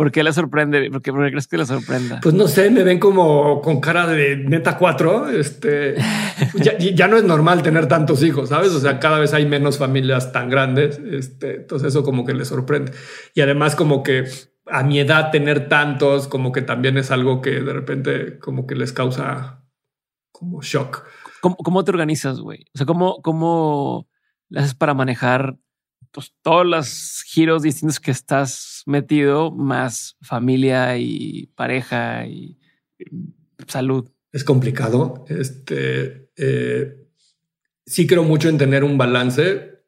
¿Por qué la sorprende? ¿Por qué, crees que la sorprenda? Pues no sé, me ven como con cara de neta cuatro. Este ya, no es normal tener tantos hijos, sabes? O sea, cada vez hay menos familias tan grandes. Este, entonces, eso como que les sorprende. Y además, como que a mi edad tener tantos, como que también es algo que de repente como que les causa como shock. ¿Cómo, cómo te organizas, güey? O sea, ¿cómo, cómo le haces para manejar pues, todos los giros distintos que estás metido, más familia y pareja y salud. Es complicado. Este eh, sí creo mucho en tener un balance.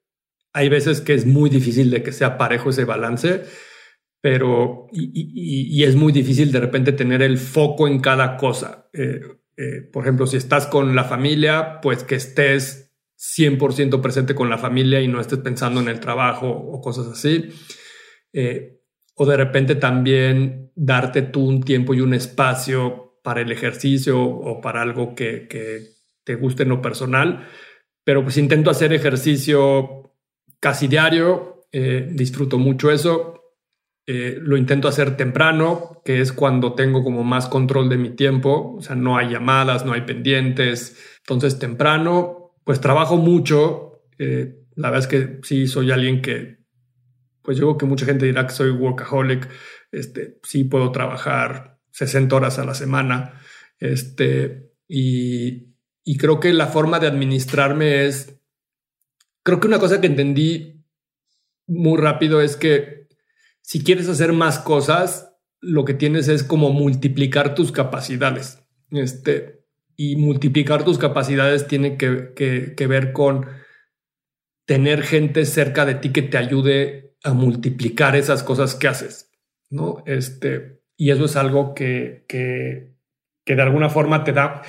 Hay veces que es muy difícil de que sea parejo ese balance, pero y, es muy difícil de repente tener el foco en cada cosa. Eh, eh, por ejemplo, si estás con la familia, pues que estés 100% presente con la familia y no estés pensando en el trabajo o cosas así. Eh, o de repente también darte tú un tiempo y un espacio para el ejercicio o para algo que, te guste en lo personal. Pero pues intento hacer ejercicio casi diario, eh, disfruto mucho eso. Eh, lo intento hacer temprano, que es cuando tengo como más control de mi tiempo, o sea, no hay llamadas, no hay pendientes, entonces temprano pues trabajo mucho. Eh, la verdad es que sí soy alguien que, pues yo creo que mucha gente dirá que soy workaholic. Este, sí puedo trabajar 60 horas a la semana. Este, y, y creo que la forma de administrarme es, creo que una cosa que entendí muy rápido es que si quieres hacer más cosas, lo que tienes es como multiplicar tus capacidades. Este, y multiplicar tus capacidades tiene que, ver con tener gente cerca de ti que te ayude a multiplicar esas cosas que haces, ¿no? Este, y eso es algo que, que, que de alguna forma te da...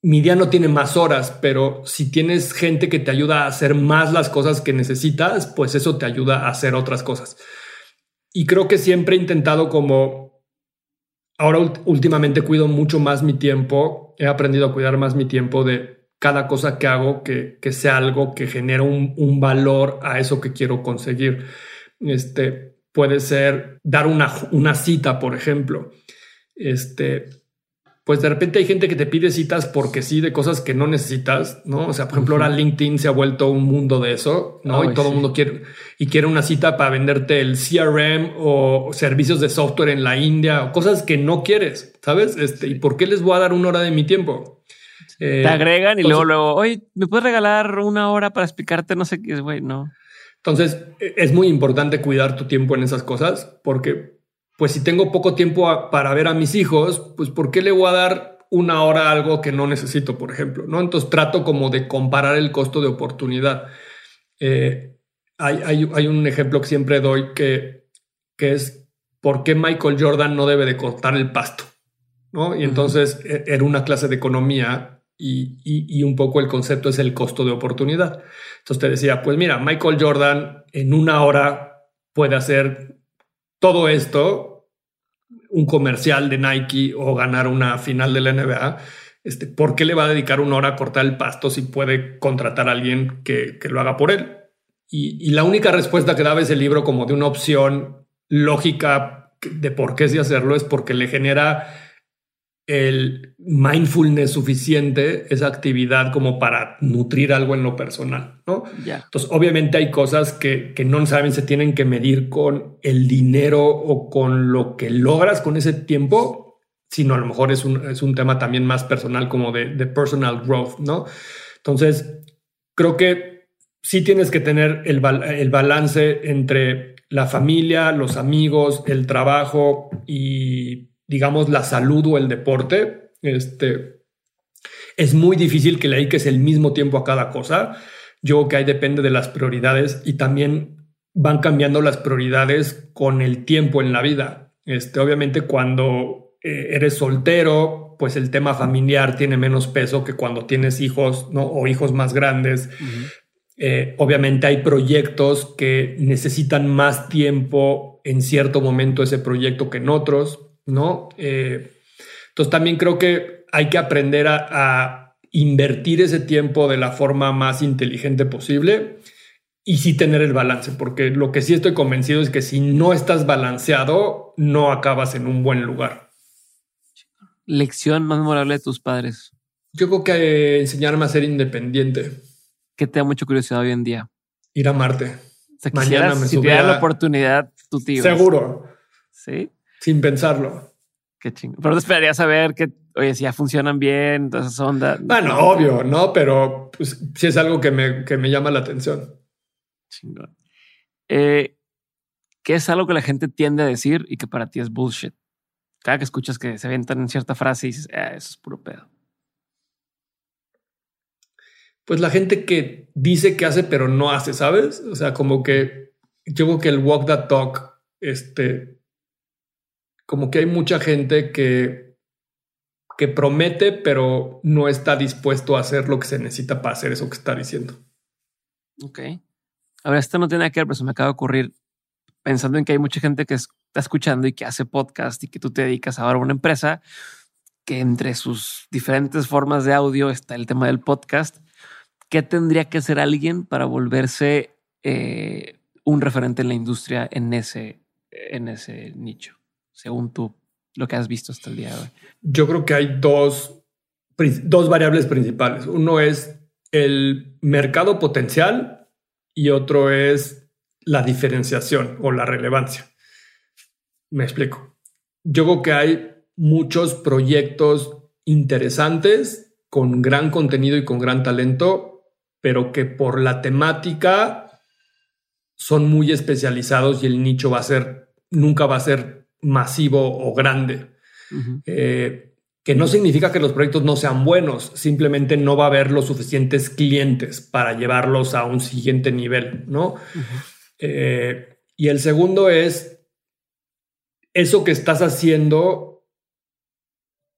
Mi día no tiene más horas, pero si tienes gente que te ayuda a hacer más las cosas que necesitas, pues eso te ayuda a hacer otras cosas. Y creo que siempre he intentado como ahora últimamente cuido mucho más mi tiempo, he aprendido a cuidar más mi tiempo de cada cosa que hago que, sea algo que genera un, valor a eso que quiero conseguir. Este puede ser dar una, una cita, por ejemplo. Este, pues de repente hay gente que te pide citas porque sí de cosas que no necesitas, ¿no? O sea, por ejemplo, ahora LinkedIn se ha vuelto un mundo de eso, ¿no? y todo el mundo quiere y quiere una cita para venderte el CRM o servicios de software en la India o cosas que no quieres, ¿sabes? Este, ¿y por qué les voy a dar una hora de mi tiempo? te agregan y luego, luego, oye, ¿me puedes regalar una hora para explicarte? No sé qué es, güey, no. Entonces, e, es muy importante cuidar tu tiempo en esas cosas porque pues si tengo poco tiempo para ver a mis hijos, pues ¿por qué le voy a dar una hora a algo que no necesito, por ejemplo? ¿no? Entonces trato como de comparar el costo de oportunidad. Eh, hay, un ejemplo que siempre doy que, que es por qué Michael Jordan no debe de cortar el pasto. ¿no? Y entonces e, era una clase de economía y, y, un poco el concepto es el costo de oportunidad. Entonces te decía, pues mira, Michael Jordan en una hora puede hacer todo esto un comercial de Nike o ganar una final de la NBA, este, ¿por qué le va a dedicar una hora a cortar el pasto si puede contratar a alguien que, lo haga por él? Y, la única respuesta que daba ese libro como de una opción lógica de por qué sí hacerlo es porque le genera el mindfulness suficiente, esa actividad como para nutrir algo en lo personal, ¿no? Entonces, obviamente hay cosas que, que no saben, se tienen que medir con el dinero o con lo que logras con ese tiempo, sino a lo mejor es un, es un tema también más personal como de, de personal growth, ¿no? Entonces, creo que sí tienes que tener el, el balance entre la familia, los amigos, el trabajo y digamos, la salud o el deporte, este, es muy difícil que le dediques el mismo tiempo a cada cosa. Yo creo que ahí depende de las prioridades y también van cambiando las prioridades con el tiempo en la vida. Este, obviamente cuando eh, eres soltero, pues el tema familiar tiene menos peso que cuando tienes hijos ¿no? o hijos más grandes. Eh, obviamente hay proyectos que necesitan más tiempo en cierto momento ese proyecto que en otros, ¿no? Eh, entonces también creo que hay que aprender a, a, invertir ese tiempo de la forma más inteligente posible y sí tener el balance, porque lo que sí estoy convencido es que si no estás balanceado, no acabas en un buen lugar. Lección más memorable de tus padres. Yo creo que enseñarme a ser independiente. ¿Qué te da mucha curiosidad hoy en día? Ir a Marte. Mañana me si tuviera la oportunidad, tú te Seguro. Sí. Sin pensarlo. Qué chingo. Pero te esperaría saber que, oye, si ya funcionan bien, todas esas ondas. Bueno, obvio, ¿no? Pero pues, sí es algo que me, que me llama la atención. Chingón. Eh, ¿Qué es algo que la gente tiende a decir y que para ti es bullshit? Cada que escuchas que se aventan en cierta frase y dices, ah, eso es puro pedo. Pues la gente que dice que hace, pero no hace, ¿sabes? O sea, como que yo creo que el walk that talk, este, como que hay mucha gente que, que promete, pero no está dispuesto a hacer lo que se necesita para hacer eso que está diciendo. Ok. A ver, esto no tiene que ver, pero se me acaba de ocurrir pensando en que hay mucha gente que está escuchando y que hace podcast y que tú te dedicas ahora a una empresa que entre sus diferentes formas de audio está el tema del podcast. ¿Qué tendría que hacer alguien para volverse eh, un referente en la industria en ese, en ese nicho, según tú, lo que has visto hasta el día de hoy? Yo creo que hay dos, dos variables principales. Uno es el mercado potencial y otro es la diferenciación o la relevancia. Me explico. Yo creo que hay muchos proyectos interesantes con gran contenido y con gran talento, pero que por la temática son muy especializados y el nicho va a ser, nunca va a ser masivo o grande que no significa que los proyectos no sean buenos, simplemente no va a haber los suficientes clientes para llevarlos a un siguiente nivel, ¿no? Eh, y el segundo es, eso que estás haciendo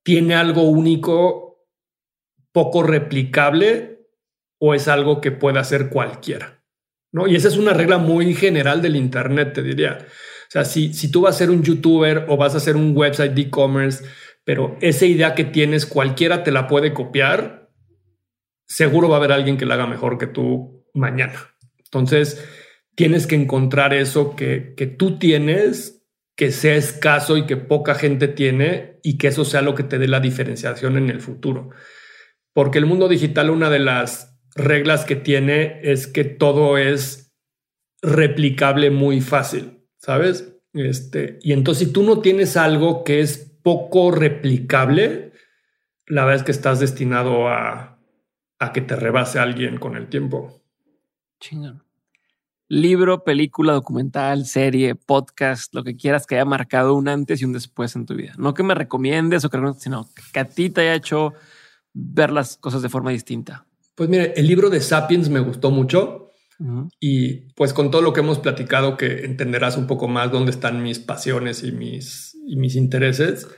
tiene algo único, poco replicable, o es algo que puede hacer cualquiera, ¿no? Y esa es una regla muy general del Internet, te diría. Sea, si, si tú vas a ser un youtuber o vas a hacer un website de e-commerce, pero esa idea que tienes, cualquiera te la puede copiar, seguro va a haber alguien que la haga mejor que tú mañana. Entonces, tienes que encontrar eso que, que tú tienes, que sea escaso y que poca gente tiene y que eso sea lo que te dé la diferenciación en el futuro. Porque el mundo digital, una de las reglas que tiene es que todo es replicable muy fácil, ¿sabes? Este, y entonces si tú no tienes algo que es poco replicable, la verdad es que estás destinado a, a que te rebase alguien con el tiempo. Chingón. Libro, película, documental, serie, podcast, lo que quieras que haya marcado un antes y un después en tu vida. No que me recomiendes o que sino que a ti te haya hecho ver las cosas de forma distinta. Pues mire, el libro de Sapiens me gustó mucho. Y pues con todo lo que hemos platicado, que entenderás un poco más dónde están mis pasiones y mis y mis intereses,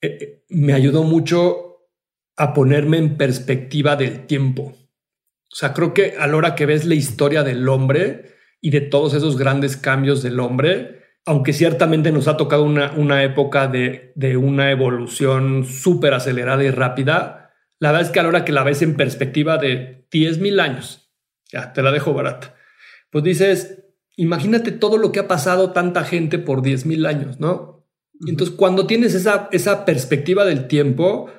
eh, eh, me ayudó mucho a ponerme en perspectiva del tiempo. O sea, creo que a la hora que ves la historia del hombre y de todos esos grandes cambios del hombre, aunque ciertamente nos ha tocado una, una época de, de una evolución súper acelerada y rápida, la verdad es que a la hora que la ves en perspectiva de 10 mil años, ya te la dejo barata, pues dices, imagínate todo lo que ha pasado tanta gente por 10 mil años, ¿no? entonces, cuando tienes esa, esa perspectiva del tiempo,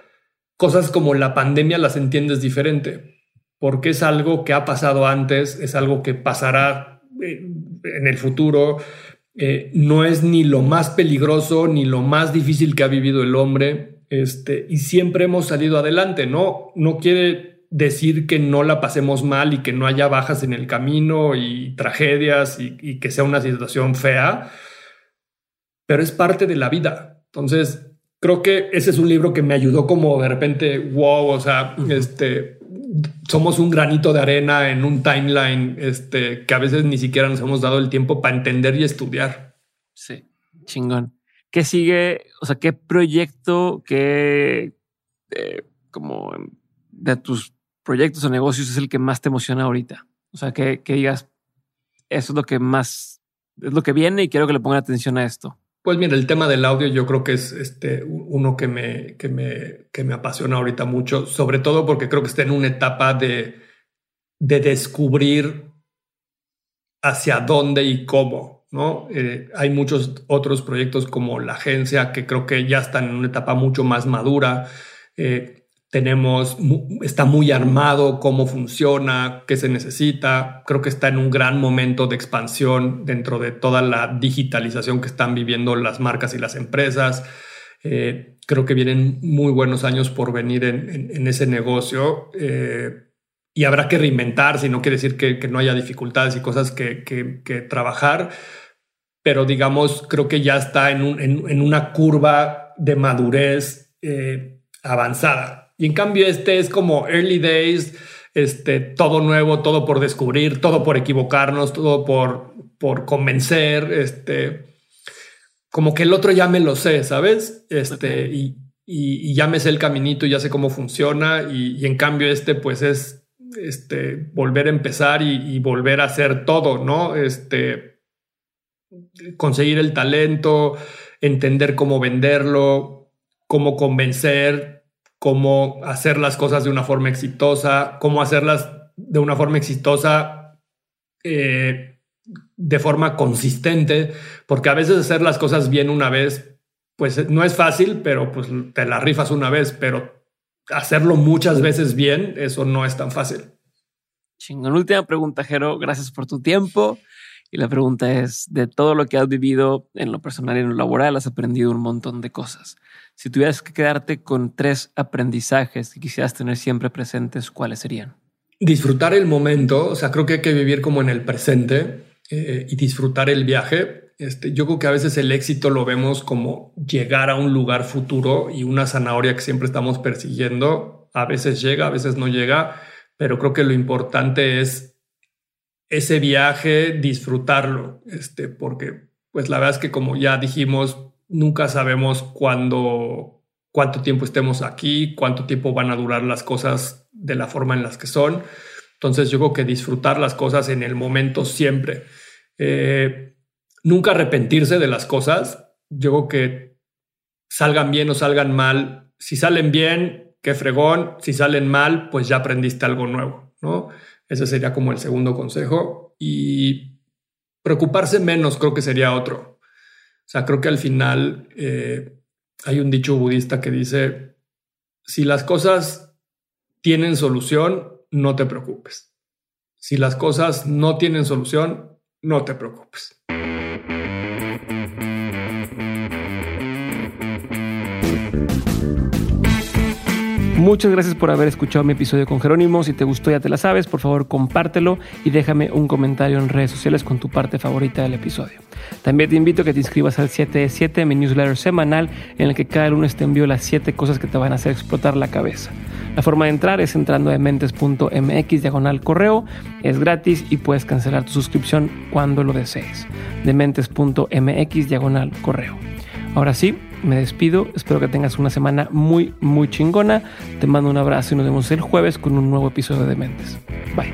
cosas como la pandemia las entiendes diferente, porque es algo que ha pasado antes, es algo que pasará eh, en el futuro. Eh, no es ni lo más peligroso ni lo más difícil que ha vivido el hombre. Este, y siempre hemos salido adelante, ¿no? No quiere decir que no la pasemos mal y que no haya bajas en el camino y tragedias y que sea una situación fea, pero es parte de la vida. Entonces, creo que ese es un libro que me ayudó como de repente, wow, o sea, este, somos un granito de arena en un timeline este, que a veces ni siquiera nos hemos dado el tiempo para entender y estudiar. Sí, chingón. ¿Qué sigue? O sea, ¿qué proyecto, qué eh, como de tus proyectos o negocios es el que más te emociona ahorita? O sea, que, digas, eso es lo que más, es lo que viene y quiero que le pongan atención a esto. Pues mira, el tema del audio yo creo que es este uno que me, que me, que me apasiona ahorita mucho, sobre todo porque creo que está en una etapa de, de descubrir hacia dónde y cómo. ¿no? Eh, hay muchos otros proyectos como la agencia que creo que ya están en una etapa mucho más madura. Eh, tenemos, está muy armado cómo funciona, qué se necesita. Creo que está en un gran momento de expansión dentro de toda la digitalización que están viviendo las marcas y las empresas. Eh, creo que vienen muy buenos años por venir en, ese negocio eh, y habrá que reinventarse. no quiere decir que, no haya dificultades y cosas que, trabajar, pero digamos, creo que ya está en, una curva de madurez eh, avanzada y en cambio este es como early days, este, todo nuevo, todo por descubrir, todo por equivocarnos, todo por, por convencer, este, como que el otro ya me lo sé, ¿sabes? Este, y, y, ya me sé el caminito, ya sé cómo funciona y, en cambio este pues es este, volver a empezar y, y, volver a hacer todo, ¿no? Este, conseguir el talento, entender cómo venderlo, cómo convencer, cómo hacer las cosas de una forma exitosa, cómo hacerlas de una forma exitosa eh, de forma consistente, porque a veces hacer las cosas bien una vez, pues no es fácil, pero pues te la rifas una vez, pero hacerlo muchas veces bien, eso no es tan fácil. Chingón. Última pregunta, Jero. Gracias por tu tiempo. Y la pregunta es, de todo lo que has vivido en lo personal y en lo laboral, has aprendido un montón de cosas. Si tuvieras que quedarte con tres aprendizajes que quisieras tener siempre presentes, ¿cuáles serían? Disfrutar el momento, o sea, creo que hay que vivir como en el presente eh, y disfrutar el viaje. Este, yo creo que a veces el éxito lo vemos como llegar a un lugar futuro y una zanahoria que siempre estamos persiguiendo. A veces llega, a veces no llega, pero creo que lo importante es ese viaje, disfrutarlo, este, porque pues la verdad es que como ya dijimos, nunca sabemos cuándo, cuánto tiempo estemos aquí, cuánto tiempo van a durar las cosas de la forma en las que son. Entonces yo creo que disfrutar las cosas en el momento siempre. Eh, nunca arrepentirse de las cosas. Yo creo que salgan bien o salgan mal. Si salen bien, qué fregón. Si salen mal, pues ya aprendiste algo nuevo, ¿no? Ese sería como el segundo consejo. Y preocuparse menos creo que sería otro. O sea, creo que al final eh, hay un dicho budista que dice, si las cosas tienen solución, no te preocupes. Si las cosas no tienen solución, no te preocupes. Muchas gracias por haber escuchado mi episodio con Jerónimo. Si te gustó, ya te la sabes. Por favor, compártelo y déjame un comentario en redes sociales con tu parte favorita del episodio. También te invito a que te inscribas al 7 mi newsletter semanal, en el que cada lunes te envío las 7 cosas que te van a hacer explotar la cabeza. La forma de entrar es entrando a mentes.mx diagonal correo. Es gratis y puedes cancelar tu suscripción cuando lo desees. Dementes.mx diagonal correo. Ahora sí, me despido. Espero que tengas una semana muy, muy chingona. Te mando un abrazo y nos vemos el jueves con un nuevo episodio de Mentes. Bye.